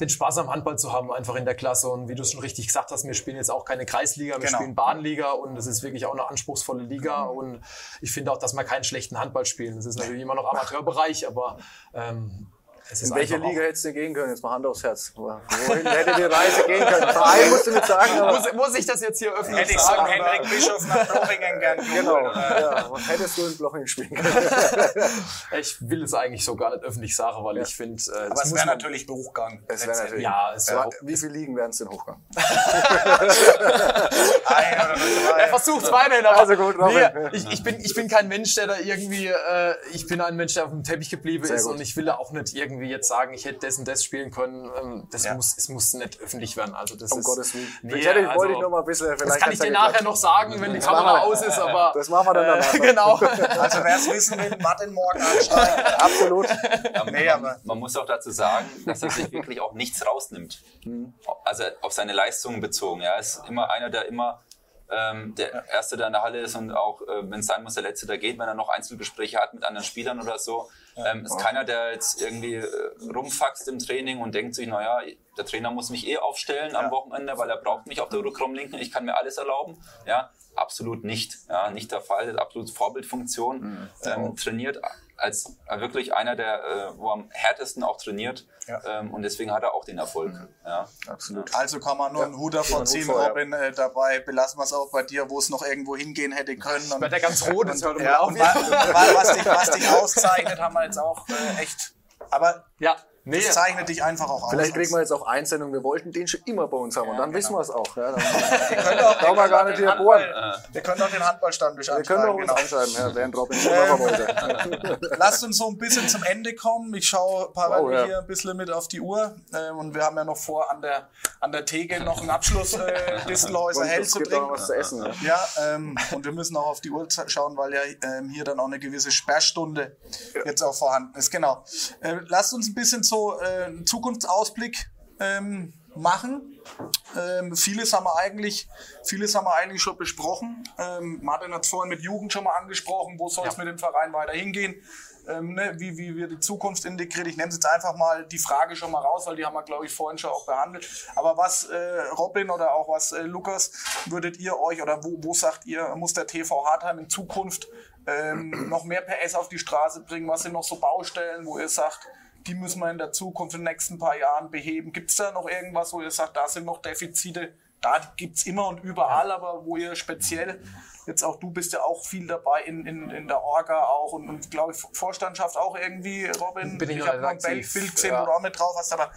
C: den Spaß am Handball zu haben, einfach in der Klasse. Und wie du es schon richtig gesagt hast, wir spielen jetzt auch keine Kreisliga, wir genau. spielen Bahnliga und es ist wirklich auch eine anspruchsvolle Liga. Und ich finde auch, dass wir keinen schlechten Handball spielen. Das ist natürlich immer noch Amateurbereich, aber ähm,
D: in welche Liga hättest du gehen können? Jetzt mal Hand aufs Herz. Wohin hätte die Reise gehen können? Verein musst du mit sagen.
C: muss, muss ich das jetzt hier öffentlich
A: Hätte ich sagen? Henrik Bischof nach Blochingen gern
D: Genau. Ja, hättest du in Blochingen spielen können.
C: ich will es eigentlich so gar nicht öffentlich sagen, weil ja. ich finde... Äh,
A: Aber es wäre natürlich Hochgang.
D: Es wäre natürlich.
C: Ja, es wär
D: Wie viele Ligen wären es denn Hochgang?
C: Ein oder zwei. Er versucht es weiterhin. Also gut, nee, ich, ich, bin, ich bin kein Mensch, der da irgendwie... Äh, ich bin ein Mensch, der auf dem Teppich geblieben Sehr ist gut. und ich will da auch nicht irgendwie irgendwie jetzt sagen, ich hätte das und das spielen können. Ähm, das
A: Ja.
C: muss, es muss nicht öffentlich werden. Also das
D: Um
C: ist,
D: Gottes Willen.
C: Nee,
D: ich hätte,
C: also,
D: wollte ich noch mal ein bisschen, vielleicht
C: das kann ich dir nachher noch sagen, wenn die Kamera
D: machen wir-
C: aus ist, aber
D: Das machen wir dann danach.
C: genau.
A: Also wer es wissen will, Martin morgen anschreiben.
D: Absolut.
B: Aber
A: Nee,
B: man,
A: aber-
B: man muss auch dazu sagen, dass er sich wirklich auch nichts rausnimmt. Also auf seine Leistungen bezogen. Er ist immer einer, der immer ähm, der Erste, der in der Halle ist und auch, äh, wenn es sein muss, der Letzte, der geht, wenn er noch Einzelgespräche hat mit anderen Spielern oder so. Ähm, ist keiner, der jetzt irgendwie äh, rumfaxt im Training und denkt sich, naja, der Trainer muss mich eh aufstellen am Wochenende, weil er braucht mich auf der Rückraumlinken, ich kann mir alles erlauben. Ja, absolut nicht. Ja, nicht der Fall, absolut Vorbildfunktion. Ähm, trainiert als äh, wirklich einer, der äh, wo am härtesten auch trainiert.
A: Ja.
B: Ähm, und deswegen hat er auch den Erfolg. Ja.
D: Absolut.
A: Also kann man nur einen Hut davon
D: Hut
A: ziehen,
D: vor, ja.
A: Robin, äh, dabei. Belassen wir es auch bei dir, wo es noch irgendwo hingehen hätte können. Und,
C: Wird der ganz rot, das hört man
A: ja,
C: auch
A: und was, dich, was dich auszeichnet, haben wir jetzt auch äh, echt. Aber
C: Ja, nee.
A: es zeichnet dich einfach auch
D: Vielleicht
A: aus.
D: kriegen wir jetzt auch Einsendungen. Wir wollten den schon immer bei uns haben und dann
A: genau.
D: wissen wir es auch. Ja, dann brauchen wir gar nicht
A: den
D: hier bohren.
A: Handball- Wir können auch den Handballstammtisch
D: Wir können auch
A: anschreiben.
D: uns
A: Genau.
D: anschreiben, ja, während Robin wollte.
A: Lasst uns so ein bisschen zum Ende kommen. Ich schaue parallel
D: Oh, ja.
A: hier ein bisschen mit auf die Uhr. Ähm, und wir haben ja noch vor, an der, an der Theke noch einen Abschluss äh, Distelhäuser hell zu trinken.
D: was zu essen. Ja.
A: Ja, ähm, und wir müssen auch auf die Uhr schauen, weil ja ähm, hier dann auch eine gewisse Sperrstunde jetzt auch vorhanden ist. Genau. Äh, lasst uns ein bisschen so äh, einen Zukunftsausblick ähm, machen. Ähm, vieles haben wir eigentlich, vieles haben wir eigentlich schon besprochen. Ähm, Martin hat es vorhin mit Jugend schon mal angesprochen. Wo soll es mit dem Verein weiter hingehen? Ähm, ne, wie, wie wir die Zukunft integrieren. Ich nehme jetzt einfach mal die Frage schon mal raus, weil die haben wir, glaube ich, vorhin schon auch behandelt. Aber was, äh, Robin oder auch was, äh, Lukas, würdet ihr euch oder wo, wo sagt ihr, muss der TV Hartheim in Zukunft ähm, noch mehr PS auf die Straße bringen? Was sind noch so Baustellen, wo ihr sagt, die müssen wir in der Zukunft in den nächsten paar Jahren beheben? Gibt es da noch irgendwas, wo ihr sagt, da sind noch Defizite? Da gibt's immer und überall, aber wo ihr speziell, jetzt auch du bist ja auch viel dabei in, in, in der Orga auch und, und glaube ich Vorstandschaft auch irgendwie, Robin.
C: Bin ich
A: ich habe noch ein Bild gesehen,
C: ja.
A: wo du auch mit drauf hast, aber,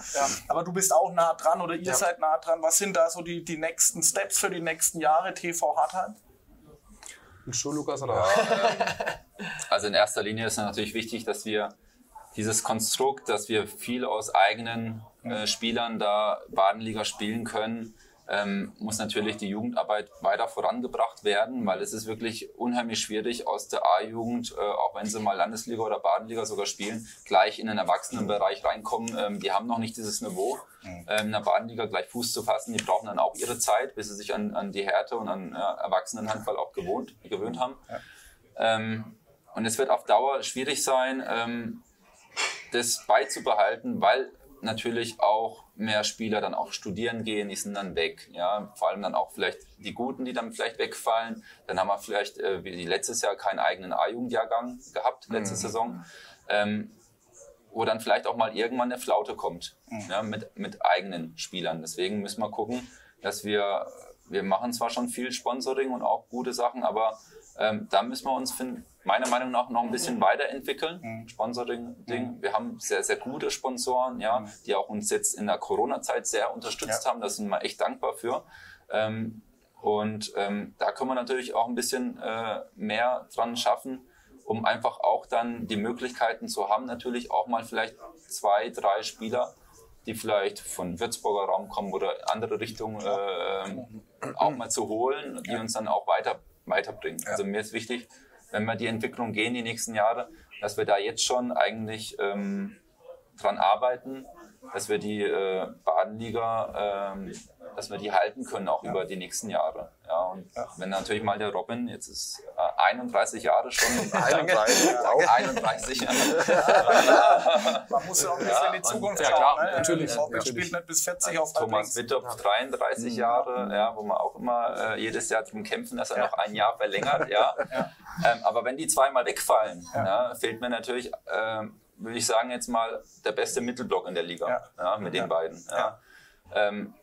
A: aber du bist auch nah dran oder ihr
C: Ja.
A: seid nah dran. Was sind da so die, die nächsten Steps für die nächsten Jahre TV Hartheim?
C: Willst du, Lukas, oder?
B: Also in erster Linie ist natürlich wichtig, dass wir dieses Konstrukt, dass wir viel aus eigenen äh, Spielern da Badenliga spielen können, ähm, muss natürlich die Jugendarbeit weiter vorangebracht werden, weil es ist wirklich unheimlich schwierig, aus der A-Jugend, äh, auch wenn sie mal Landesliga oder Badenliga sogar spielen, gleich in den Erwachsenenbereich reinkommen. Ähm, die haben noch nicht dieses Niveau, ähm, in der Badenliga gleich Fuß zu fassen. Die brauchen dann auch ihre Zeit, bis sie sich an, an die Härte und an äh, Erwachsenenhandball auch gewohnt, gewöhnt haben. Ähm, und es wird auf Dauer schwierig sein, ähm, das beizubehalten, weil natürlich auch mehr Spieler dann auch studieren gehen, die sind dann weg. Ja, vor allem dann auch vielleicht die Guten, die dann vielleicht wegfallen. Dann haben wir vielleicht äh, wie letztes Jahr keinen eigenen A-Jugendjahrgang gehabt, letzte Saison. Ähm, wo dann vielleicht auch mal irgendwann eine Flaute kommt ja, mit, mit eigenen Spielern. Deswegen müssen wir gucken, dass wir, wir machen zwar schon viel Sponsoring und auch gute Sachen, aber ähm, da müssen wir uns fin- meiner Meinung nach noch ein bisschen weiterentwickeln. Sponsoring-Ding. Wir haben sehr, sehr gute Sponsoren, ja, die auch uns jetzt in der Corona-Zeit sehr unterstützt haben. Da sind wir echt dankbar für. Ähm, und ähm, da können wir natürlich auch ein bisschen äh, mehr dran schaffen, um einfach auch dann die Möglichkeiten zu haben, natürlich auch mal vielleicht zwei, drei Spieler, die vielleicht von Würzburger Raum kommen oder andere Richtungen äh, auch mal zu holen, die uns dann auch weiter, weiterbringen. Also mir ist wichtig, wenn wir die Entwicklung gehen die nächsten Jahre, dass wir da jetzt schon eigentlich ähm, dran arbeiten, dass wir die äh, Badenliga, ähm, dass wir die halten können auch über die nächsten Jahre. Ja, und wenn natürlich mal der Robin, jetzt ist äh, 31 Jahre schon, 31,
A: Ja.
B: 31 Jahre,
A: Man muss ja auch ein bisschen in die Zukunft
C: ja,
A: schauen.
C: klar,
A: ne?
C: natürlich,
A: Robin spielt nicht bis 40 auf
B: Thomas
A: Links.
B: Wittopf 33 Jahre, ja, wo wir auch immer äh, jedes Jahr drum kämpfen, dass er noch ein Jahr verlängert, ja. Ähm, aber wenn die zweimal wegfallen, ja. fehlt mir natürlich, ähm, würde ich sagen, jetzt mal der beste Mittelblock in der Liga,
A: Ja.
B: mit den beiden. Ähm,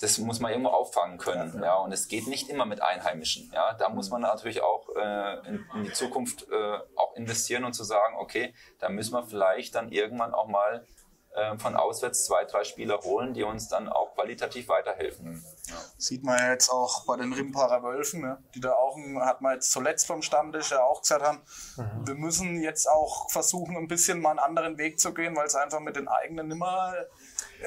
B: das muss man irgendwo auffangen können, ja. Und es geht nicht immer mit Einheimischen, ja. Da muss man natürlich auch äh, in, in die Zukunft äh, auch investieren und zu sagen, okay, da müssen wir vielleicht dann irgendwann auch mal äh, von auswärts zwei, drei Spieler holen, die uns dann auch qualitativ weiterhelfen.
A: Sieht man ja jetzt auch bei den Rimparer Wölfen, ne? die da auch, hat man jetzt zuletzt vom Stammtisch ja auch gesagt haben, mhm. wir müssen jetzt auch versuchen, ein bisschen mal einen anderen Weg zu gehen, weil es einfach mit den eigenen nimmer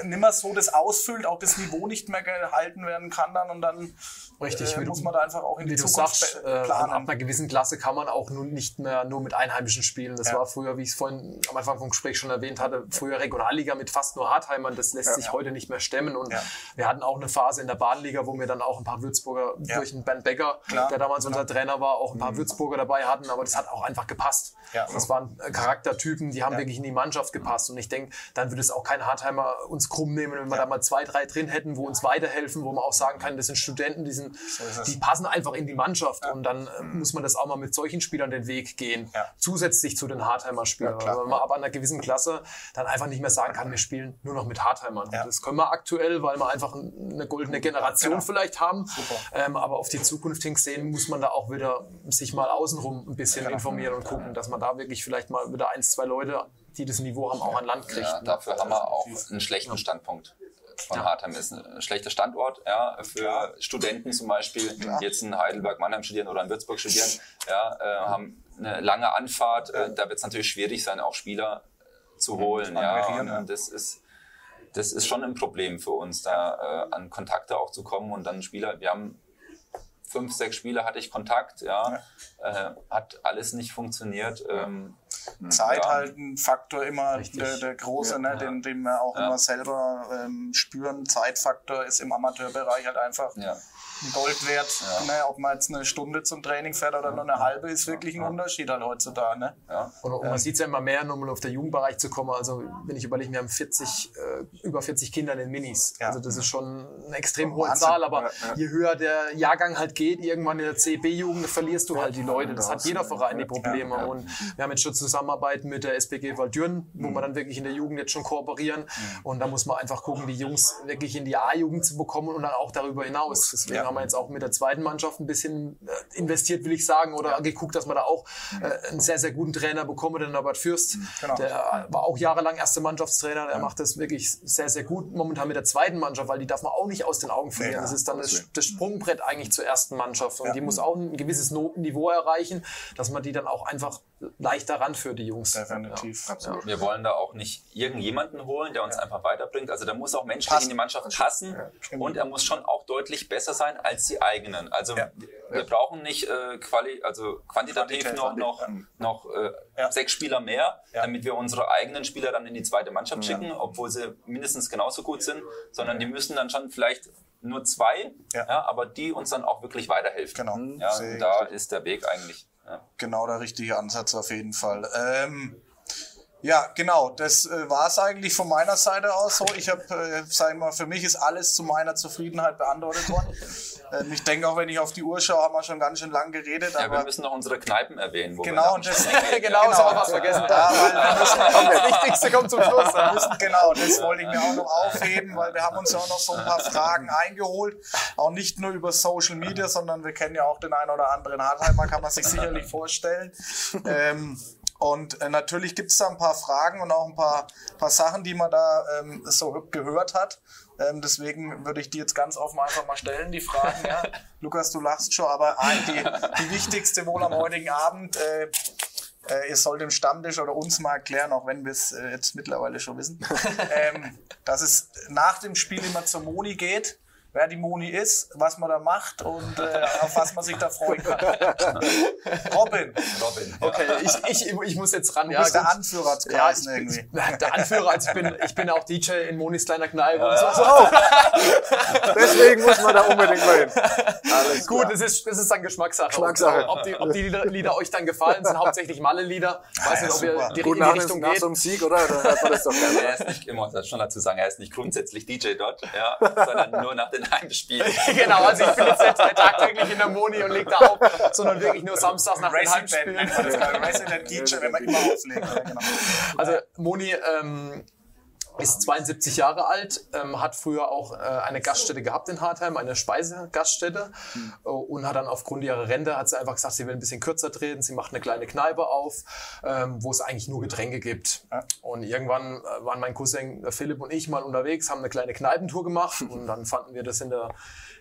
A: nimmer so das ausfüllt, auch das Niveau nicht mehr gehalten werden kann dann und dann
C: Richtig, äh, muss man da einfach auch in die Zukunft sagst, äh, planen. Ab einer gewissen Klasse kann man auch nun nicht mehr nur mit Einheimischen spielen. Das ja. war früher, wie ich es vorhin am Anfang vom Gespräch schon erwähnt hatte, früher Regionalliga mit fast nur Hartheimern. Das lässt ja, sich ja. heute nicht mehr stemmen. Und wir hatten auch eine Phase in der Bahnliga, wo wir dann auch ein paar Würzburger durch den Ben Becker, Klar. der damals unser Trainer war, auch ein paar mhm. Würzburger dabei hatten. Aber das hat auch einfach gepasst. Das waren Charaktertypen, die haben wirklich in die Mannschaft gepasst. Und ich denke, dann würde es auch kein Hartheimer uns krumm nehmen, wenn wir da mal zwei, drei drin hätten, wo uns weiterhelfen, wo man auch sagen kann, das sind Studenten, die, sind, so die passen einfach in die Mannschaft. Und dann äh, muss man das auch mal mit solchen Spielern den Weg gehen. Zusätzlich zu den Hartheimer Spielern. Ja, weil man ab einer gewissen Klasse dann einfach nicht mehr sagen kann, wir spielen nur noch mit Hartheimern. Das können wir aktuell, weil wir einfach eine goldene Generation genau. vielleicht haben. Ähm, aber auf die Zukunft hin gesehen muss man da auch wieder sich mal außenrum ein bisschen informieren und gucken, dass man da wirklich vielleicht mal wieder ein, zwei Leute, die das Niveau haben, auch an Land kriegt. Ja,
B: dafür haben wir auch einen schlechten Standpunkt von ja. Hartheim ist ein schlechter Standort ja, für Klar. Studenten zum Beispiel, die jetzt in Heidelberg, Mannheim studieren oder in Würzburg studieren, ja, äh, haben eine lange Anfahrt. Äh, da wird es natürlich schwierig sein, auch Spieler zu holen. Ja, und, und das ist das ist schon ein Problem für uns, da äh, an Kontakte auch zu kommen und dann Spieler. Wir haben fünf, sechs Spiele hatte ich Kontakt, ja, ja. Äh, hat alles nicht funktioniert. Ähm,
A: Zeit ja. halt ein Faktor immer der, der, große, ja, ne, Den, den wir auch immer selber ähm, spüren. Zeitfaktor ist im Amateurbereich halt einfach Gold wert. Ja. Ne, ob man jetzt eine Stunde zum Training fährt oder nur eine halbe, ist wirklich ein Unterschied halt heutzutage. Ne?
C: Ja. Und, und man sieht es ja immer mehr, nur um auf den Jugendbereich zu kommen. Also wenn ich überlege, wir haben 40, äh, über 40 Kinder in den Minis. Ja. Also das ist schon eine extrem hohe. Zahl. Aber je höher der Jahrgang halt geht, irgendwann in der CB-Jugend verlierst du halt die Leute. Das hat jeder Verein die Probleme. Und wir haben jetzt schon Zusammenarbeit mit der SPG Waldürn, wo mhm. wir dann wirklich in der Jugend jetzt schon kooperieren. Mhm. Und da muss man einfach gucken, die Jungs wirklich in die A-Jugend zu bekommen und dann auch darüber hinaus. Deswegen haben wir jetzt auch mit der zweiten Mannschaft ein bisschen äh, investiert, will ich sagen, oder ja. geguckt, dass wir da auch äh, einen sehr, sehr guten Trainer bekommen, den Norbert Fürst. Mhm, genau. Der war auch jahrelang erste Mannschaftstrainer. Der ja. macht das wirklich sehr, sehr gut. Momentan mit der zweiten Mannschaft, weil die darf man auch nicht aus den Augen verlieren. Ja, das ist dann das, das, Sprungbrett eigentlich zur ersten Mannschaft. Und die muss auch ein gewisses Niveau erreichen, dass man die dann auch einfach leichter ranführt, die Jungs.
A: Definitiv.
B: Absolut. Wir wollen da auch nicht irgendjemanden holen, der uns einfach weiterbringt. Also der muss auch menschlich Passen. in die Mannschaft passen und er muss schon auch deutlich besser sein als die eigenen. Also ja. wir brauchen nicht äh, quali also quantitativ Qualität, noch, noch, noch äh, ja. sechs Spieler mehr, ja. damit wir unsere eigenen Spieler dann in die zweite Mannschaft schicken, obwohl sie mindestens genauso gut sind, sondern die müssen dann schon vielleicht nur zwei, ja. aber die uns dann auch wirklich weiterhelfen. Genau. Ja, da ist der Weg eigentlich.
A: Genau der richtige Ansatz auf jeden Fall. Ähm, ja, genau. Das äh, war es eigentlich von meiner Seite aus so. Ich habe, äh, sag mal, für mich ist alles zu meiner Zufriedenheit beantwortet worden. ähm, ich denke auch, wenn ich auf die Uhr schaue, haben wir schon ganz schön lang geredet.
B: Ja, wir müssen noch unsere Kneipen erwähnen.
A: genau, und das,
C: genau, genau, das haben wir vergessen. Ja, weil müssen, das Wichtigste kommt zum Schluss.
A: Müssen, genau, das wollte ich mir auch noch aufheben, weil wir haben uns ja auch noch so ein paar Fragen eingeholt. Auch nicht nur über Social Media, sondern wir kennen ja auch den einen oder anderen Hartheimer, kann man sich sicherlich vorstellen. Ähm, und äh, natürlich gibt es da ein paar Fragen und auch ein paar, paar Sachen, die man da ähm, so gehört hat. Ähm, deswegen würde ich die jetzt ganz offen einfach mal stellen, die Fragen. Ja. Lukas, du lachst schon, aber ein, die, die wichtigste wohl am heutigen Abend. Äh, äh, ihr sollt dem Stammtisch oder uns mal erklären, auch wenn wir es äh, jetzt mittlerweile schon wissen, ähm, dass es nach dem Spiel immer zur Moni geht wer die Moni ist, was man da macht und äh, auf was man sich da freuen kann. Robin.
B: Robin.
C: Okay, ich, ich, ich muss jetzt ran.
A: Du bist der Anführer ja, ich irgendwie.
C: Bin, der Anführer, also ich bin, ich bin auch DJ in Monis kleiner Kneipe. Ja.
A: Und so. so. Deswegen muss man da unbedingt mal hin.
C: Alles Gut, das ist, ist dann Geschmackssache.
A: Geschmackssache.
C: Ob die, ob die Lieder, Lieder euch dann gefallen, sind hauptsächlich Malle-Lieder. Ich weiß nicht, ob ihr die,
A: Gut,
C: in die Richtung
A: nach
C: geht.
A: so einem Sieg, oder? Dann man das doch gerne.
B: Er ist nicht, ich muss schon dazu sagen, er ist nicht grundsätzlich DJ dort, ja, sondern nur nach den Heimspielen.
C: genau, also ich bin jetzt nicht tagtäglich in der Moni und leg da auf, sondern wirklich nur samstags nach den Heimspielen.
A: Resident DJ, wenn man immer auflegt. Genau.
C: Also Moni, ähm, ist 72 Jahre alt, ähm, hat früher auch äh, eine Gaststätte gehabt in Hartheim, eine Speisegaststätte
A: Hm.
C: äh, und hat dann aufgrund ihrer Rente hat sie einfach gesagt, sie will ein bisschen kürzer treten, sie macht eine kleine Kneipe auf, ähm, wo es eigentlich nur Getränke gibt. Und irgendwann äh, waren mein Cousin Philipp und ich mal unterwegs, haben eine kleine Kneipentour gemacht und dann fanden wir das in der,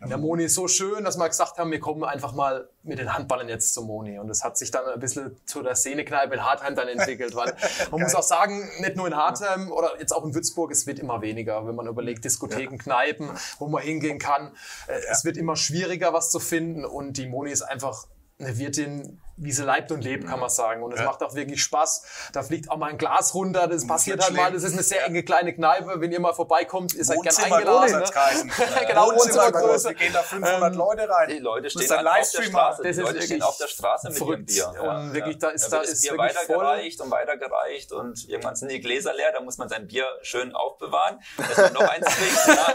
C: der Moni so schön, dass wir gesagt haben, wir kommen einfach mal mit den Handballen jetzt zum Moni. Und das hat sich dann ein bisschen zu der Szenekneipe in Hartheim dann entwickelt, weil man muss auch sagen, nicht nur in Hartheim oder jetzt auch in Würzburg, es wird immer weniger, wenn man überlegt, Diskotheken, Kneipen, wo man hingehen kann. Äh, Es wird immer schwieriger, was zu finden. Und die Moni ist einfach eine Wirtin, wie sie leibt und lebt, kann man sagen. Und es macht auch wirklich Spaß. Da fliegt auch mal ein Glas runter, das passiert
A: nicht
C: halt mal. Das ist eine sehr enge kleine Kneipe. Wenn ihr mal vorbeikommt, ihr seid gern
A: Wohnzimmergröße
C: eingeladen. Ne? genau,
A: Wohnzimmergröße. Wir gehen da 500 Leute rein.
B: Die Leute stehen
A: dann
B: dann auf der Straße. Die
C: Das ist
B: Leute stehen
C: wirklich
B: auf der Straße mit ihrem
C: verrückt.
B: Bier.
C: Und wirklich, da ist- da
B: das
C: ist
B: Bier
C: wirklich voll.
B: weitergereicht und weitergereicht und irgendwann sind die Gläser leer, da muss man sein Bier schön aufbewahren, dass man noch eins trinkt. Ja.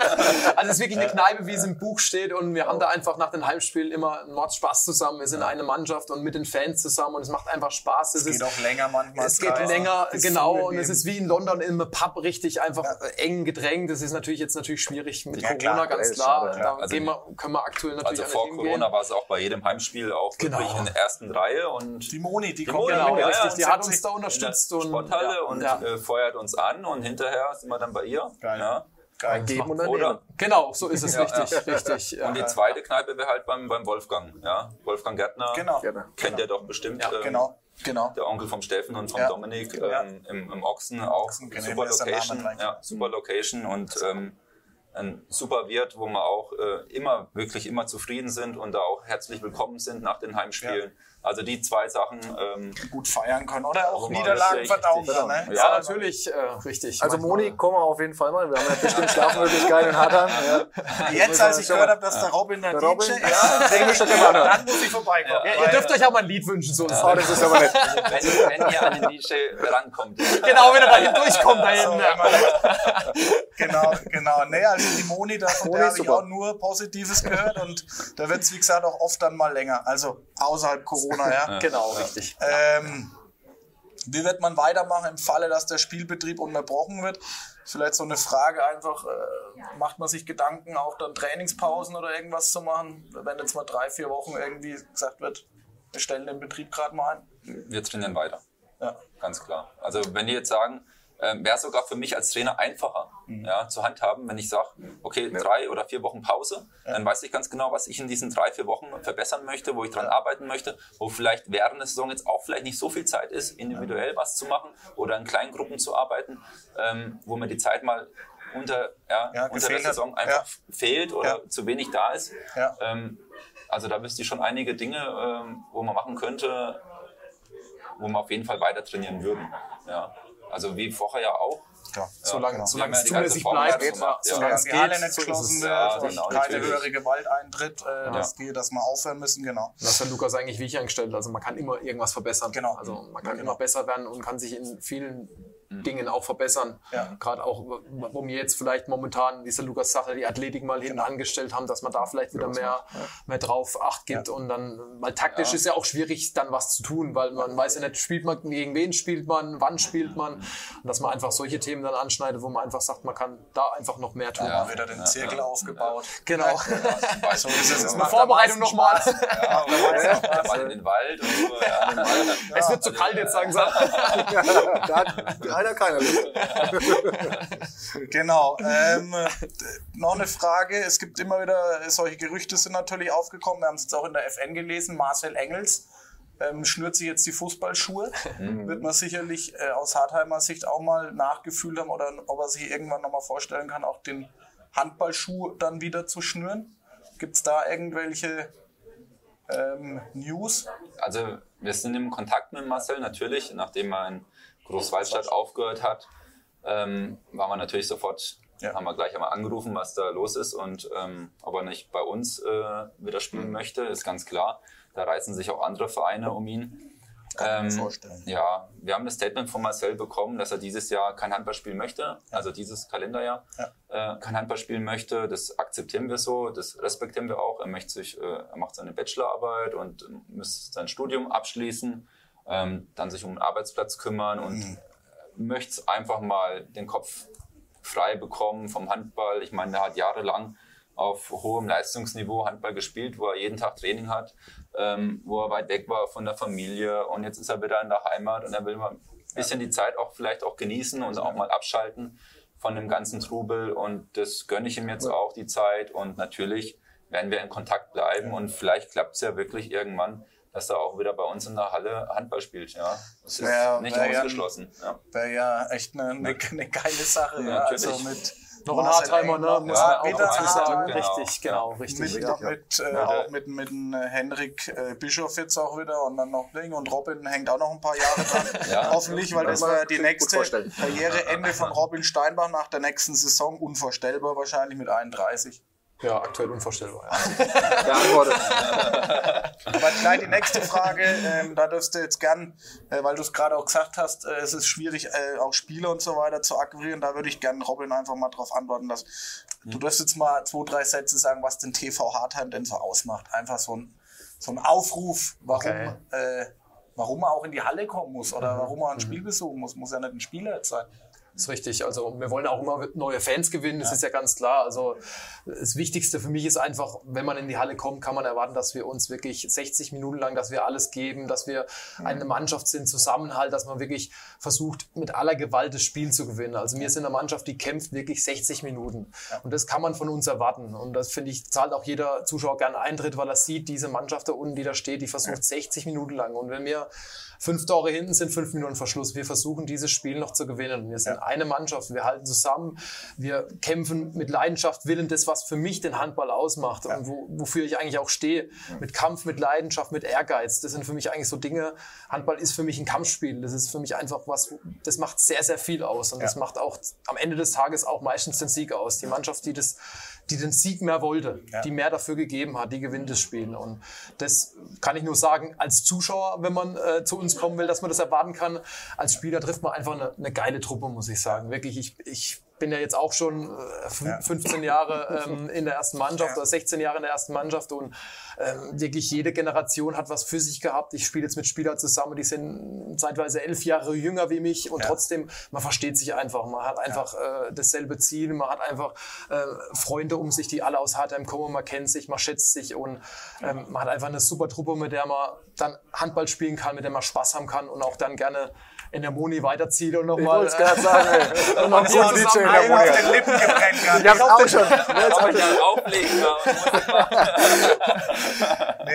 C: Also es ist wirklich eine Kneipe, wie es im Buch steht. Und wir haben da einfach nach den Heimspielen immer einen Mordspaß zusammen. Wir sind eine Mannschaft und mit den Fans zusammen und es macht einfach Spaß. Es,
A: Geht
C: ist,
A: auch länger manchmal.
C: es geht
A: drei.
C: länger, genau. Und es ist wie in London im Pub richtig einfach äh, eng gedrängt. Das ist natürlich jetzt natürlich schwierig mit
A: Ja,
C: Corona,
A: klar.
C: ganz
D: Ja,
C: klar.
D: schade,
C: Da
B: Also
C: gehen wir, können wir aktuell natürlich
B: Also vor
C: hingehen.
B: Corona war es auch bei jedem Heimspiel auch
C: Genau.
B: wirklich in der ersten Reihe und
A: Die Moni, die,
B: Die
A: kommt
B: Moni,
A: ja
C: Genau,
A: mit
B: ja,
C: richtig. Die hat
A: 70.
C: uns da
B: in der
C: unterstützt. und,
B: Sporthalle
C: ja,
B: und
C: ja.
B: Äh, feuert uns an und hinterher sind wir dann bei ihr.
A: Geil. Geil.
D: Geben und nehmen.
C: Genau, so ist es
B: Ja,
C: richtig,
B: ja.
C: richtig.
B: Und die zweite Kneipe wäre halt beim, beim Wolfgang. Ja. Wolfgang Gärtner
A: Genau.
B: Kennt ihr doch bestimmt.
C: Ja,
B: ähm,
A: Genau, genau.
B: Der Onkel vom Steffen und vom
A: Ja.
B: Dominik
A: Ja.
B: ähm, im, im Ochsen auch
A: Ochsen, genau,
B: super
A: der
B: Location, ja, super Location und ähm, ein super Wirt, wo wir auch äh, immer wirklich immer zufrieden sind und da auch herzlich willkommen sind nach den Heimspielen. Also die zwei Sachen. Ähm,
A: Gut feiern können. Oder auch
B: Also
A: Niederlagen verdauen können. Ne?
C: Ja, natürlich, äh, richtig.
D: Also
C: Manchmal-
D: Moni, kommen wir auf jeden Fall mal. Wir haben ja bestimmt Schlafmöglichkeiten in Hartheim. Ja.
A: Jetzt, als ich gehört habe, dass der Robin der,
D: Der
A: DJ
D: Robin?
A: ist,
D: Ja,
A: denke ich,
D: schon immer noch.
A: dann muss ich vorbeikommen.
C: Ja, ihr dürft euch auch mal ein Lied wünschen, so uns.
D: Oh, das ist aber nett.
B: wenn, wenn ihr an den DJ rankommt.
C: Genau, wenn er dahin durchkommt, da hinten.
A: immer- genau, genau. Nee, also die Moni, da, von
D: Moni
A: habe ich auch nur Positives gehört und da wird es, wie gesagt, auch oft dann mal länger. Also außerhalb Corona, ja.
C: Genau, richtig.
A: Ähm, wie wird man weitermachen im Falle, dass der Spielbetrieb unterbrochen wird? Vielleicht so eine Frage einfach, äh, macht man sich Gedanken, auch dann Trainingspausen oder irgendwas zu machen? Wenn jetzt mal drei, vier Wochen irgendwie gesagt wird, wir stellen den Betrieb gerade mal ein.
B: Wir trainieren weiter.
A: Ja.
B: Ganz klar. Also wenn die jetzt sagen, ähm, wäre sogar für mich als Trainer einfacher
A: Mhm.
B: ja, zu handhaben, wenn ich sage, okay, drei oder vier Wochen Pause, dann weiß ich ganz genau, was ich in diesen drei, vier Wochen verbessern möchte, wo ich dran arbeiten möchte, wo vielleicht während der Saison jetzt auch vielleicht nicht so viel Zeit ist, individuell was zu machen oder in kleinen Gruppen zu arbeiten, ähm, wo mir die Zeit mal unter, ja,
A: Ja,
B: unter der
A: gefehlt hat.
B: Saison einfach
A: Ja.
B: fehlt oder
A: Ja.
B: zu wenig da ist.
A: Ja.
B: Ähm, also da wüsste ich schon einige Dinge, ähm, wo man machen könnte, wo wir auf jeden Fall weiter trainieren würden. Ja. Also wie vorher ja auch.
A: Ja.
C: Solange,
A: genau.
C: solange
B: Wir
C: es
B: ja
C: zulässig
B: ganze
C: bleibt,
B: ja.
C: solange es
A: Solange
C: geht,
A: nicht
C: so ist
A: geschlossen
C: es.
A: wird
B: Ja,
A: und
B: genau,
A: keine
B: natürlich.
A: höhere Gewalt eintritt, äh, dass, die, dass wir aufhören müssen, genau.
C: Das hat Lukas eigentlich wie ich eingestellt. Also man kann immer irgendwas verbessern.
A: Genau.
C: Also man kann
A: Genau.
C: immer besser werden und kann sich in vielen Dingen auch verbessern.
A: Ja.
C: Gerade auch, wo wir jetzt vielleicht momentan diese Lukas Sache, die Athletik mal hinten angestellt haben, dass man da vielleicht wieder mehr, mehr drauf Acht gibt und dann, weil taktisch ist ja auch schwierig, dann was zu tun, weil man weiß ja nicht, spielt man, gegen wen spielt man, wann spielt man und dass man einfach solche Themen dann anschneidet, wo man einfach sagt, man kann da einfach noch mehr tun.
A: Mal wieder den Zirkel aufgebaut.
C: Genau.
A: So ist es. Es
C: Eine
A: macht am
C: Vorbereitung nochmal.
A: Ja.
B: Mal in den Wald so. Ja.
C: Es wird zu kalt jetzt, sagen sie.
D: Da hat leider keiner Lust.
A: Genau. Ähm, noch eine Frage. Es gibt immer wieder, solche Gerüchte sind natürlich aufgekommen. Wir haben es jetzt auch in der FN gelesen. Marcel Engels ähm, schnürt sich jetzt die Fußballschuhe. Wird man sicherlich äh, aus Hartheimer Sicht auch mal nachgefühlt haben oder ob er sich irgendwann nochmal vorstellen kann, auch den Handballschuh dann wieder zu schnüren. Gibt es da irgendwelche ähm, News?
B: Also wir sind im Kontakt mit Marcel natürlich, nachdem er in Großwaldstadt aufgehört hat, ähm, waren wir natürlich sofort,
A: Ja.
B: haben wir gleich einmal angerufen, was da los ist und ähm, ob er nicht bei uns äh, wieder spielen möchte, ist ganz klar. Da reißen sich auch andere Vereine um ihn.
A: Kann
B: Ähm,
A: vorstellen.
B: Ja, wir haben das Statement von Marcel bekommen, dass er dieses Jahr kein Handball spielen möchte, also dieses Kalenderjahr äh, kein Handball spielen möchte. Das akzeptieren wir so, das respektieren wir auch. Er möchte sich, äh, er macht seine Bachelorarbeit und muss sein Studium abschließen, ähm, dann sich um einen Arbeitsplatz kümmern und
A: Mhm.
B: möchte einfach mal den Kopf frei bekommen vom Handball. Ich meine, der hat jahrelang auf hohem Leistungsniveau Handball gespielt, wo er jeden Tag Training hat, ähm, wo er weit weg war von der Familie und jetzt ist er wieder in der Heimat und er will mal ein bisschen die Zeit auch vielleicht auch genießen und auch mal abschalten von dem ganzen Trubel und das gönne ich ihm jetzt auch die Zeit und natürlich werden wir in Kontakt bleiben und vielleicht klappt es ja wirklich irgendwann, dass er auch wieder bei uns in der Halle Handball spielt. Ja, das ist
A: Wär-
B: nicht
A: wär ja-
B: ausgeschlossen. Ja.
A: Wäre ja echt eine, eine, eine geile Sache. Ja,
B: Natürlich.
A: also mit
C: Noch ein Hartheimer, ne? Muss
A: ja,
C: man auch dazu sagen.
B: Genau.
C: Richtig, genau, richtig.
A: Mit,
D: Richtig, ja.
A: mit, äh,
B: Ja.
A: auch mit, mit dem, äh, Henrik äh, Bischof jetzt auch wieder und dann noch Ding und Robin hängt auch noch ein paar Jahre dran.
B: Ja.
A: Hoffentlich, weil das war ja die nächste. Karriereende von Robin Steinbach nach der nächsten Saison. Unvorstellbar wahrscheinlich mit 31.
C: Ja, aktuell unvorstellbar. Ja.
D: Beantwortet.
A: Aber gleich die nächste Frage, ähm, da dürfst du jetzt gern, äh, weil du es gerade auch gesagt hast, äh, es ist schwierig, äh, auch Spieler und so weiter zu akquirieren, da würde ich gern Robin einfach mal drauf antworten, dass du darfst jetzt mal zwei, drei Sätze sagen, was den TV Hardheim denn so ausmacht. Einfach so ein, so ein Aufruf, warum,
C: Okay.
A: äh, warum er auch in die Halle kommen muss oder warum er ein Spiel besuchen muss. Muss ja nicht ein Spieler jetzt sein.
C: Das ist richtig. Also wir wollen auch immer neue Fans gewinnen, das ist ja ganz klar. Also das Wichtigste für mich ist einfach, wenn man in die Halle kommt, kann man erwarten, dass wir uns wirklich 60 Minuten lang, dass wir alles geben, dass wir eine Mannschaft sind, Zusammenhalt, dass man wirklich versucht, mit aller Gewalt das Spiel zu gewinnen. Also wir sind eine Mannschaft, die kämpft wirklich 60 Minuten. Und das kann man von uns erwarten. Und das finde ich, zahlt auch jeder Zuschauer gerne Eintritt, weil er sieht, diese Mannschaft da unten, die da steht, die versucht 60 Minuten lang. Und wenn wir fünf Tore hinten sind, fünf Minuten Verschluss, wir versuchen dieses Spiel noch zu gewinnen. Wir sind eine Mannschaft, wir halten zusammen, wir kämpfen mit Leidenschaft, Willen, das, was für mich den Handball ausmacht und wo, wofür ich eigentlich auch stehe. Mit Kampf, mit Leidenschaft, mit Ehrgeiz. Das sind für mich eigentlich so Dinge. Handball ist für mich ein Kampfspiel. Das ist für mich einfach was, das macht sehr, sehr viel aus. Und das macht auch am Ende des Tages auch meistens den Sieg aus. Die Mannschaft, die das, die den Sieg mehr wollte, die mehr dafür gegeben hat, die gewinnt das Spiel. Und das kann ich nur sagen, als Zuschauer, wenn man äh, zu uns kommen will, dass man das erwarten kann. Als Spieler trifft man einfach eine, eine geile Truppe, muss ich sagen. Wirklich, ich, ich bin ja jetzt auch schon äh, fün- 15 Jahre ähm, in der ersten Mannschaft oder 16 Jahre in der ersten Mannschaft und ähm, wirklich jede Generation hat was für sich gehabt. Ich spiele jetzt mit Spielern zusammen, die sind zeitweise elf Jahre jünger wie mich und trotzdem, man versteht sich einfach. Man hat einfach äh, dasselbe Ziel, man hat einfach äh, Freunde um sich, die alle aus Hartheim kommen, man kennt sich, man schätzt sich und ähm, man hat einfach eine super Truppe, mit der man dann Handball spielen kann, mit der man Spaß haben kann und auch dann gerne in der Moni weiterzieht und
D: Ich
C: nochmal
D: wollte es gerade sagen, ey. Und noch guten DJ in der
A: Einen auf
D: Moni.
A: den Lippen gebrennt. gehabt.
D: Ich hab's auch schon.
B: Kann man ja auflegen. Ja.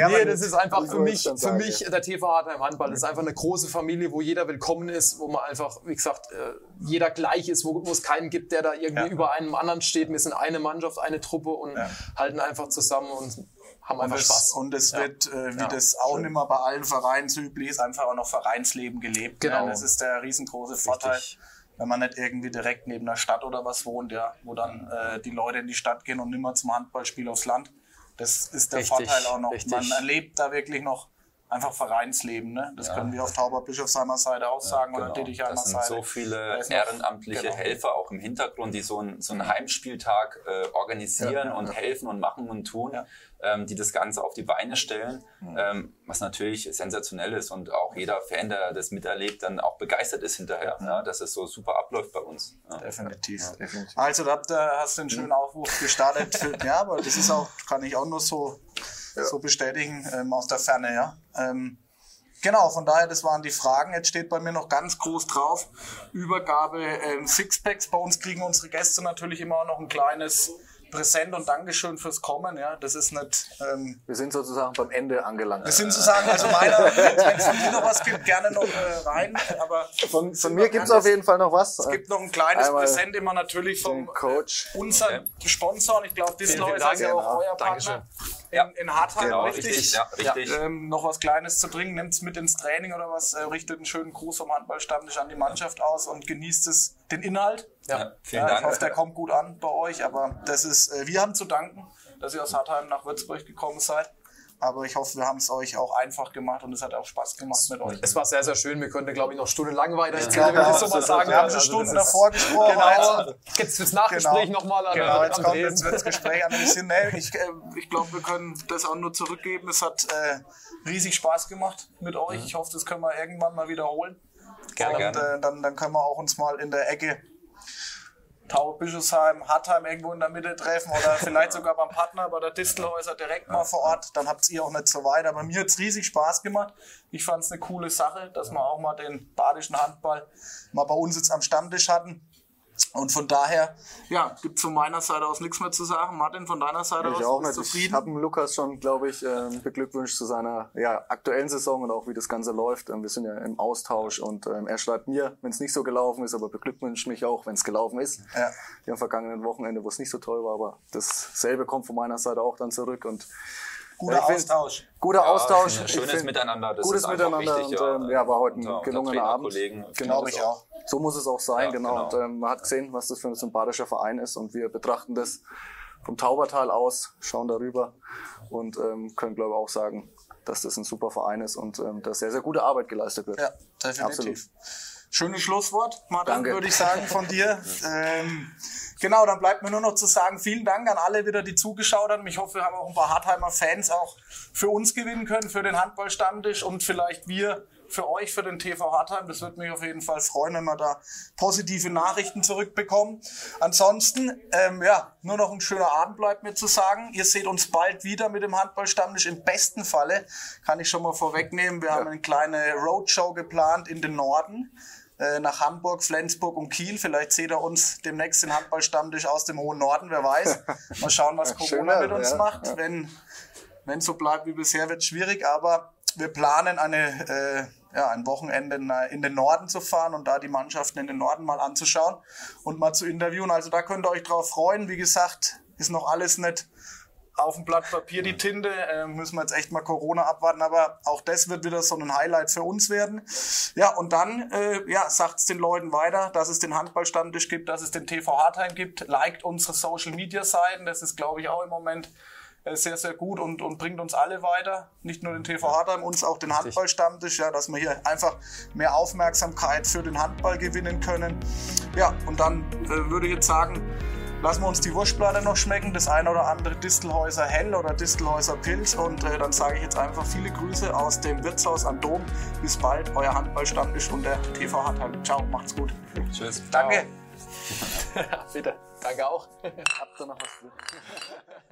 A: Nee,
C: das ist einfach für mich, für mich der TV Hartheim Handball. Das ist einfach eine große Familie, wo jeder willkommen ist, wo man einfach, wie gesagt, äh, jeder gleich ist, wo, wo es keinen gibt, der da irgendwie
A: Ja.
C: über einem anderen steht. Wir sind eine Mannschaft, eine Truppe und halten einfach zusammen und haben einfach
A: Und es,
C: Spaß.
A: und es wird, äh, wie
C: Ja.
A: das auch nicht mehr bei allen Vereinen so üblich ist, einfach auch noch Vereinsleben gelebt.
C: Genau.
A: Ja, das ist der riesengroße Vorteil,
C: Richtig.
A: wenn man nicht irgendwie direkt neben der Stadt oder was wohnt, ja, wo dann äh, die Leute in die Stadt gehen und nimmer zum Handballspiel aufs Land. Das ist der
C: Richtig,
A: Vorteil auch noch.
C: richtig.
A: Man erlebt da wirklich noch einfach Vereinsleben. Ne? Das können wir auf Tauber-Bischofsheimer Seite auch sagen oder
B: Genau.
A: Dittichheimer
B: Das sind
A: Seite.
B: so viele ehrenamtliche
A: genau.
B: Helfer auch im Hintergrund, die so, ein, so einen Heimspieltag äh, organisieren und helfen und machen und tun,
A: Ja.
B: ähm, die das Ganze auf die Beine stellen,
A: Mhm.
B: ähm, was natürlich sensationell ist und auch jeder Fan, der das miterlebt, dann auch begeistert ist hinterher,
A: Mhm.
B: ja, dass es so super abläuft bei uns. Ja.
A: Definitiv.
D: definitiv.
A: Also da hast du einen schönen Aufruf gestartet. Ja, aber das ist auch, kann ich auch nur so, so bestätigen ähm, aus der Ferne, ja. Ähm, genau, von daher, das waren die Fragen. Jetzt steht bei mir noch ganz groß drauf, Übergabe ähm, Sixpacks. Bei uns kriegen unsere Gäste natürlich immer auch noch ein kleines Präsent und Dankeschön fürs Kommen. Ja, das ist nicht. Ähm,
D: Wir sind sozusagen beim Ende angelangt.
A: wir sind zu sagen, also meiner, wenn es von dir noch was gibt, gerne noch äh, rein. Aber
D: Von, von mir gibt es auf jeden Fall noch was.
A: es gibt noch ein kleines
D: Einmal
A: Präsent immer natürlich vom
D: den Coach.
A: unser Sponsor und ich glaube,
C: vielen
A: ist ja auch euer
C: Dankeschön.
A: Partner in, in Hartheim,
B: Genau,
A: richtig?
B: richtig, ja, richtig.
A: Ähm, noch was Kleines zu trinken, nehmt es mit ins Training oder was, äh, richtet einen schönen Gruß vom Handballstammtisch an die Mannschaft aus und genießt es, den Inhalt.
B: Ja, vielen
A: Ja, ich
B: Dank.
A: hoffe, der kommt gut an bei euch, aber das ist, äh, wir haben zu danken, dass ihr aus Hartheim nach Würzburg gekommen seid. Aber ich hoffe, wir haben es euch auch einfach gemacht und es hat auch Spaß gemacht mit euch.
C: Es war sehr, sehr schön. Wir könnten, glaube ich, noch stundenlang weiter
A: Ja,
C: erzählen, wenn ich so
A: ist-
C: sagen
A: wir haben
C: kann.
A: schon
C: Also
A: Stunden davor gesprochen.
C: Genau.
A: Jetzt-
C: Jetzt das Nachgespräch
A: Genau.
C: nochmal an,
A: Genau, jetzt kommt jetzt wird das Gespräch analysieren. Nee, ich äh, ich glaube, wir können das auch nur zurückgeben. Es hat äh, riesig Spaß gemacht mit euch. Ich hoffe, das können wir irgendwann mal wiederholen.
C: Gerne,
A: Und
B: gerne.
A: äh, dann, dann können wir auch uns mal in der Ecke Tau Bischofsheim, Hartheim irgendwo in der Mitte treffen oder vielleicht sogar beim Partner bei der Distelhäuser direkt mal vor Ort. Dann habt ihr auch nicht so weit. Aber mir hat's riesig Spaß gemacht. Ich fand's eine coole Sache, dass wir auch mal den badischen Handball mal bei uns jetzt am Stammtisch hatten. Und von daher, ja, gibt von meiner Seite aus nichts mehr zu sagen. Martin, von deiner Seite
D: Ich
A: aus
D: auch nicht.
A: du
D: Ich
A: zufrieden?
D: habe Lukas schon, glaube ich, ähm, beglückwünscht zu seiner ja, aktuellen Saison und auch wie das Ganze läuft. Ähm, Wir sind ja im Austausch und ähm, er schreibt mir, wenn es nicht so gelaufen ist, aber beglückwünscht mich auch, wenn es gelaufen ist.
A: Ja.
D: Wie am vergangenen Wochenende, wo es nicht so toll war, aber dasselbe kommt von meiner Seite auch dann zurück und
A: Guter
D: ich find-
A: Austausch.
D: guter
B: Ja,
D: Austausch.
B: schönes
D: find,
B: Miteinander, das
D: gutes Miteinander
B: wichtig,
D: und
B: ja.
D: ähm, ja, war heute ein
B: Unter- unter
D: gelungener Abend.
A: Glaube ich auch.
D: So muss es auch sein,
B: Ja,
D: genau.
B: genau.
D: Und ähm, man hat gesehen, was das für ein sympathischer Verein ist und wir betrachten das vom Taubertal aus, schauen darüber und ähm, können, glaube ich, auch sagen, dass das ein super Verein ist und ähm, da sehr, sehr gute Arbeit geleistet wird.
A: Ja, definitiv. Schönes Schlusswort, Martin,
D: Danke.
A: würde ich sagen, von dir. ähm, genau, dann bleibt mir nur noch zu sagen, vielen Dank an alle wieder, die zugeschaut haben. Ich hoffe, wir haben auch ein paar Hartheimer Fans auch für uns gewinnen können, für den Handballstammtisch und vielleicht wir für euch, für den TV Hartheim. Das würde mich auf jeden Fall freuen, wenn wir da positive Nachrichten zurückbekommen. Ansonsten, ähm, ja, nur noch ein schöner Abend bleibt mir zu sagen. Ihr seht uns bald wieder mit dem Handballstammtisch. Im besten Falle kann ich schon mal vorwegnehmen. Wir haben eine kleine Roadshow geplant in den Norden nach Hamburg, Flensburg und Kiel. Vielleicht seht ihr uns demnächst den Handballstammtisch aus dem hohen Norden, wer weiß. Mal schauen, was Corona mit uns
D: ja.
A: macht.
D: Ja.
A: Wenn wenn es so bleibt wie bisher, wird es schwierig, aber wir planen eine, äh, ja, ein Wochenende in, äh, in den Norden zu fahren und da die Mannschaften in den Norden mal anzuschauen und mal zu interviewen. Also da könnt ihr euch drauf freuen. Wie gesagt, ist noch alles nicht auf dem Blatt Papier die Tinte. Äh, müssen wir jetzt echt mal Corona abwarten, aber auch das wird wieder so ein Highlight für uns werden. Ja, und dann äh, ja, sagt es den Leuten weiter, dass es den Handballstammtisch gibt, dass es den TV Hartheim gibt. Liked unsere Social Media Seiten. Das ist, glaube ich, auch im Moment äh, sehr, sehr gut und, und bringt uns alle weiter. Nicht nur den TV Hartheim, uns auch den Handballstammtisch, ja, dass wir hier einfach mehr Aufmerksamkeit für den Handball gewinnen können. Ja, und dann äh, würde ich jetzt sagen, lassen wir uns die Wurstplatte noch schmecken, das eine oder andere Distelhäuser Hell oder Distelhäuser Pilz und äh, dann sage ich jetzt einfach viele Grüße aus dem Wirtshaus am Dom. Bis bald, euer Handballstammtisch und der TV Hartheim. Ciao, macht's gut.
B: Tschüss.
A: Danke.
C: Bitte. Danke auch.
D: Habt ihr noch was?